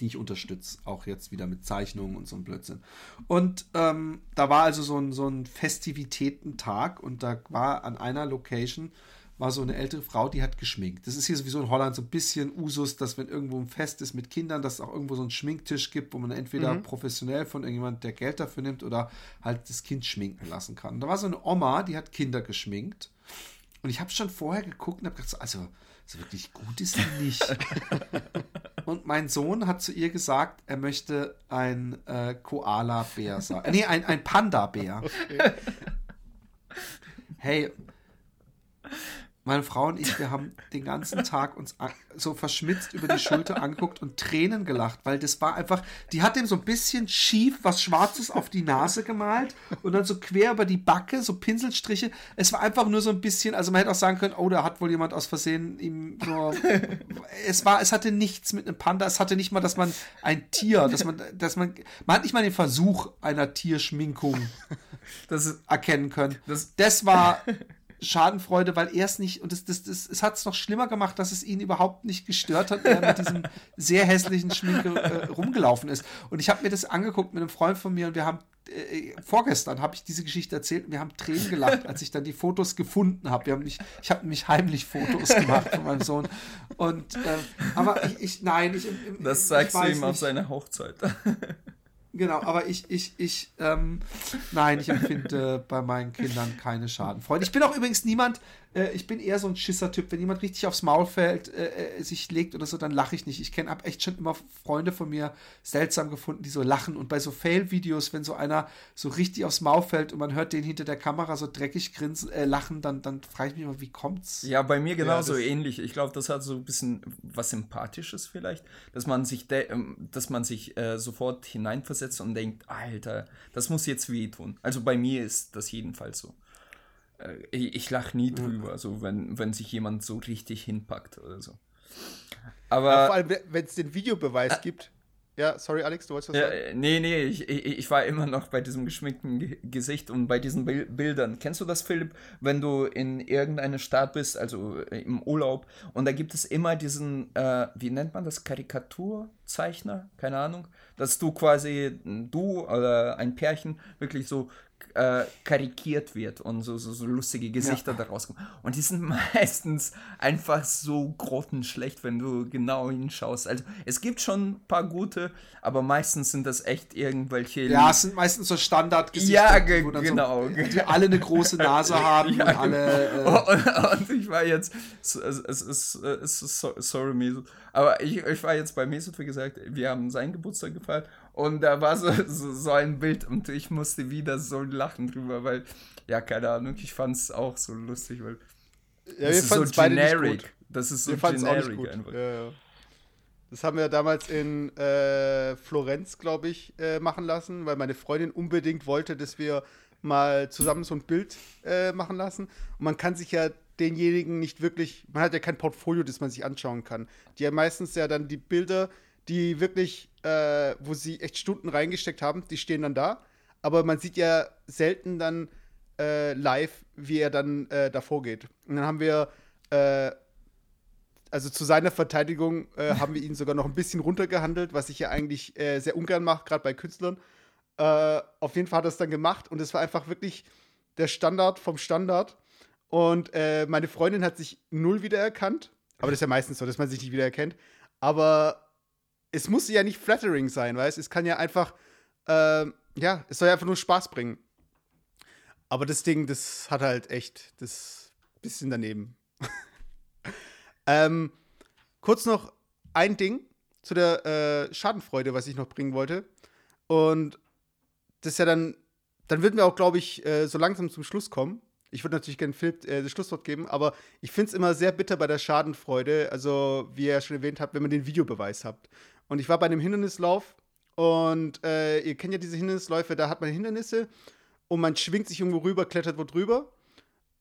die ich unterstütze, auch jetzt wieder mit Zeichnungen und so ein Blödsinn. Und ähm, da war also so ein, so ein Festivitätentag und da war an einer Location war so eine ältere Frau, die hat geschminkt. Das ist hier sowieso in Holland so ein bisschen Usus, dass wenn irgendwo ein Fest ist mit Kindern, dass es auch irgendwo so einen Schminktisch gibt, wo man entweder mhm. professionell von irgendjemand, der Geld dafür nimmt, oder halt das Kind schminken lassen kann. Und da war so eine Oma, die hat Kinder geschminkt. Und ich habe schon vorher geguckt und habe gedacht, also, so wirklich gut ist die nicht. und mein Sohn hat zu ihr gesagt, er möchte ein äh, Koala-Bär sein. Nee, ein, ein Panda-Bär. Okay. Hey, meine Frau und ich, wir haben den ganzen Tag uns so verschmitzt über die Schulter angeguckt und Tränen gelacht, weil das war einfach, die hat dem so ein bisschen schief was Schwarzes auf die Nase gemalt und dann so quer über die Backe, so Pinselstriche. Es war einfach nur so ein bisschen, also man hätte auch sagen können, oh, da hat wohl jemand aus Versehen ihm so, es war, es hatte nichts mit einem Panda, es hatte nicht mal, dass man ein Tier, dass man, dass man, man hat nicht mal den Versuch einer Tierschminkung das erkennen können. Das, das war Schadenfreude, weil er es nicht, und das, das, das, es hat es noch schlimmer gemacht, dass es ihn überhaupt nicht gestört hat, er mit diesem sehr hässlichen Schminke äh, rumgelaufen ist. Und ich habe mir das angeguckt mit einem Freund von mir und wir haben äh, vorgestern habe ich diese Geschichte erzählt und wir haben Tränen gelacht, als ich dann die Fotos gefunden habe. Ich habe nämlich heimlich Fotos gemacht von meinem Sohn. Und äh, aber ich, ich nein, ich,
ich das zeigst du ihm nicht. auf seiner Hochzeit.
Genau, aber ich, ich, ich, ähm, nein, ich empfinde bei meinen Kindern keine Schadenfreude. Ich bin auch übrigens niemand, äh, ich bin eher so ein Schisser-Typ. Wenn jemand richtig aufs Maul fällt, äh, äh sich legt oder so, dann lache ich nicht. Ich kenne, habe echt schon immer Freunde von mir seltsam gefunden, die so lachen. Und bei so Fail-Videos, wenn so einer so richtig aufs Maul fällt und man hört den hinter der Kamera so dreckig grinsen, äh, lachen, dann, dann frage ich mich immer, wie kommt's?
Ja, bei mir genauso ja, ähnlich. Ich glaube, das hat so ein bisschen was Sympathisches vielleicht, dass man sich, ähm, dass man sich äh, sofort hineinversetzt und denkt, Alter, das muss jetzt wehtun. Also bei mir ist das jedenfalls so. Äh, ich, ich lache nie drüber, mhm. so wenn, wenn sich jemand so richtig hinpackt oder so.
Aber ja, vor allem, wenn es den Videobeweis äh, gibt. Ja, sorry, Alex, du wolltest was
ja, sagen? Nee, nee, ich, ich, ich, war immer noch bei diesem geschminkten Ge Gesicht und bei diesen Bil Bildern. Kennst du das, Philipp, wenn du in irgendeiner Stadt bist, also äh, im Urlaub, und da gibt es immer diesen, äh, wie nennt man das, Karikaturzeichner? Keine Ahnung. Dass du quasi, du oder ein Pärchen wirklich so äh, karikiert wird und so, so, so lustige Gesichter ja. daraus kommen. Und die sind meistens einfach so grottenschlecht, wenn du genau hinschaust. Also es gibt schon ein paar gute, aber meistens sind das echt irgendwelche.
Ja, es sind meistens so Standardgesichter.
Ja, ge genau.
So, die alle eine große Nase haben ja, und alle.
Genau. Äh und, und, ich war jetzt, es, ist sorry, Mesut, aber ich, ich war jetzt bei Mesut, wie gesagt, wir haben seinen Geburtstag gefeiert und da war so, so, so, ein Bild und ich musste wieder so lachen drüber, weil, ja, keine Ahnung, ich fand es auch so lustig, weil
ja, das ist so generic.
Das ist so wir generic
einfach. Ja, ja. Das haben wir damals in äh, Florenz, glaube ich, äh, machen lassen, weil meine Freundin unbedingt wollte, dass wir mal zusammen so ein Bild äh, machen lassen. Und man kann sich ja denjenigen nicht wirklich, man hat ja kein Portfolio, das man sich anschauen kann. Die haben meistens ja dann die Bilder, die wirklich, äh, wo sie echt Stunden reingesteckt haben, die stehen dann da. Aber man sieht ja selten dann äh, live, wie er dann äh, davor geht. Und dann haben wir, äh, also zu seiner Verteidigung, äh, haben wir ihn sogar noch ein bisschen runtergehandelt, was ich ja eigentlich äh, sehr ungern mache, gerade bei Künstlern. auf jeden Fall hat er es dann gemacht und es war einfach wirklich der Standard vom Standard. Und meine Freundin hat sich null wiedererkannt. Aber das ist ja meistens so, dass man sich nicht wiedererkennt. Aber es muss ja nicht flattering sein, weißt Es kann ja einfach, äh, ja, es soll ja einfach nur Spaß bringen. Aber das Ding, das hat halt echt das bisschen daneben. ähm, kurz noch ein Ding zu der äh, Schadenfreude, was ich noch bringen wollte. Und das ist ja dann, dann würden wir auch, glaube ich, äh, so langsam zum Schluss kommen. Ich würde natürlich gerne Philipp äh, das Schlusswort geben, aber ich finde es immer sehr bitter bei der Schadenfreude, also wie ihr schon erwähnt habt, wenn man den Videobeweis habt. Und ich war bei einem Hindernislauf und äh, ihr kennt ja diese Hindernisläufe, da hat man Hindernisse und man schwingt sich irgendwo rüber, klettert wo drüber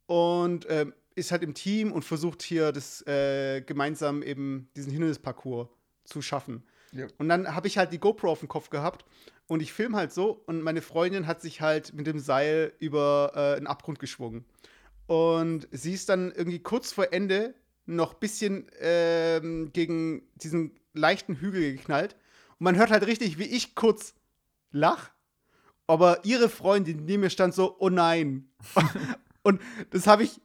und äh, ist halt im Team und versucht hier das äh, gemeinsam eben diesen Hindernisparcours zu schaffen. Ja. Und dann habe ich halt die GoPro auf dem Kopf gehabt und ich filme halt so und meine Freundin hat sich halt mit dem Seil über äh, einen Abgrund geschwungen. Und sie ist dann irgendwie kurz vor Ende noch ein bisschen ähm, gegen diesen leichten Hügel geknallt. Und man hört halt richtig, wie ich kurz lach. Aber ihre Freundin neben mir stand so, oh nein. und das habe ich,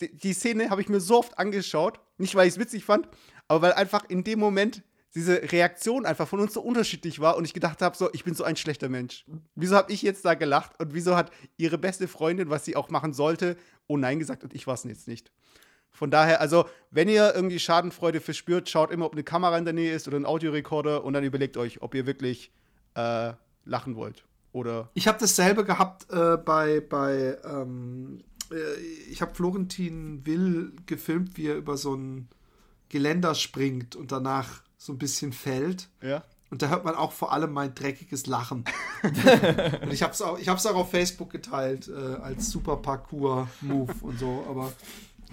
die Szene habe ich mir so oft angeschaut. Nicht, weil ich es witzig fand, aber weil einfach in dem Moment diese Reaktion einfach von uns so unterschiedlich war und ich gedacht habe, so, ich bin so ein schlechter Mensch. Wieso habe ich jetzt da gelacht und wieso hat ihre beste Freundin, was sie auch machen sollte, oh nein gesagt und ich war es jetzt nicht. Von daher, also, wenn ihr irgendwie Schadenfreude verspürt, schaut immer, ob eine Kamera in der Nähe ist oder ein Audiorekorder und dann überlegt euch, ob ihr wirklich äh, lachen wollt. Oder
ich habe dasselbe gehabt äh, bei, bei ähm, äh, ich habe Florentin Will gefilmt, wie er über so ein Geländer springt und danach so ein bisschen fällt.
Ja.
Und da hört man auch vor allem mein dreckiges Lachen. und ich habe es auch, ich hab's auch auf Facebook geteilt äh, als super Parkour-Move und so. Aber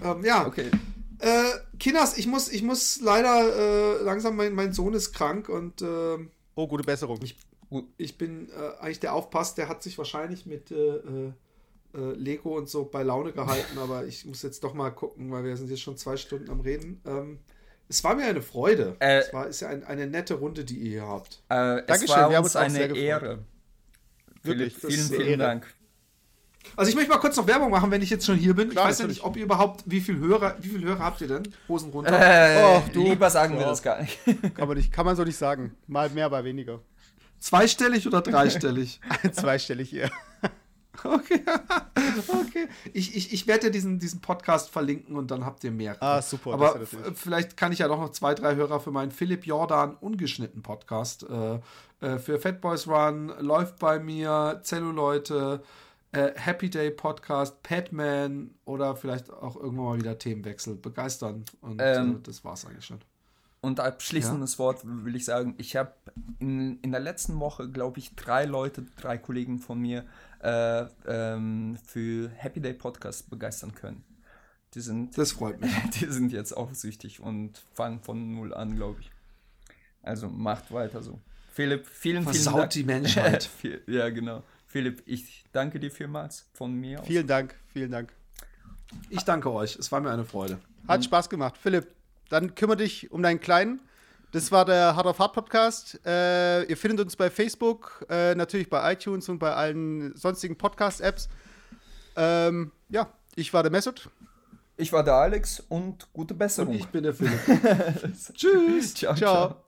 ähm, ja,
Okay.
äh, Kinas, ich muss, ich muss leider äh, langsam, mein, mein Sohn ist krank und äh,
Oh, gute Besserung.
ich bin äh, eigentlich der Aufpass, der hat sich wahrscheinlich mit äh, äh, Lego und so bei Laune gehalten, aber ich muss jetzt doch mal gucken, weil wir sind jetzt schon zwei Stunden am Reden. Ähm, es war mir eine Freude.
Äh,
es war, ist ja ein, eine nette Runde, die ihr hier habt.
Äh, es
Dankeschön,
war
wir haben
uns eine
sehr gefreut.
Ehre.
Wirklich,
vielen, vielen
Ehre.
Dank.
Also ich möchte mal kurz noch Werbung machen, wenn ich jetzt schon hier bin.
Klar,
ich weiß ja nicht, ob ihr überhaupt, wie viel Hörer, wie viel Hörer habt ihr denn? Hosen runter.
Äh,
Oh, du.
lieber sagen wir
Ja.
das gar nicht.
Kann man, nicht, kann man so nicht sagen. Mal mehr, mal weniger.
Zweistellig oder dreistellig?
Zweistellig hier.
okay. okay. Ich, ich, ich werde ja diesen, diesen Podcast verlinken und dann habt ihr mehr.
Ah, super.
Aber
ja
vielleicht kann ich ja doch noch zwei, drei Hörer für meinen Philipp Jordan ungeschnitten Podcast. Äh, äh, für Fat Boys Run, Läuft bei mir, Zelluleute, äh, Happy Day Podcast, Padman oder vielleicht auch irgendwann mal wieder Themenwechsel begeistern. Und
Ähm,
äh, das war's eigentlich schon.
Und abschließendes Wort will ich sagen, ich habe in, in der letzten Woche, glaube ich, drei Leute, drei Kollegen von mir äh, ähm, für Happy Day Podcast begeistern können. Die sind,
Das freut mich.
die sind jetzt auch süchtig und fangen von null an, glaube ich. Also macht weiter so. Philipp, vielen, vielen
Versaut
Dank.
die Menschheit.
Ja, genau. Philipp, ich danke dir vielmals von mir aus.
Vielen Dank, vielen Dank.
Ich danke euch. Es war mir eine Freude.
Hat Spaß gemacht. Philipp, dann kümmere dich um deinen Kleinen. Das war der Hard of Hard Podcast. Äh, ihr findet uns bei Facebook, äh, natürlich bei iTunes und bei allen sonstigen Podcast-Apps. Ähm, ja, ich war der Mesut.
Ich war der Alex und gute
Und
Besserung.
ich bin der Philipp. Tschüss.
ciao.
Ciao.
ciao.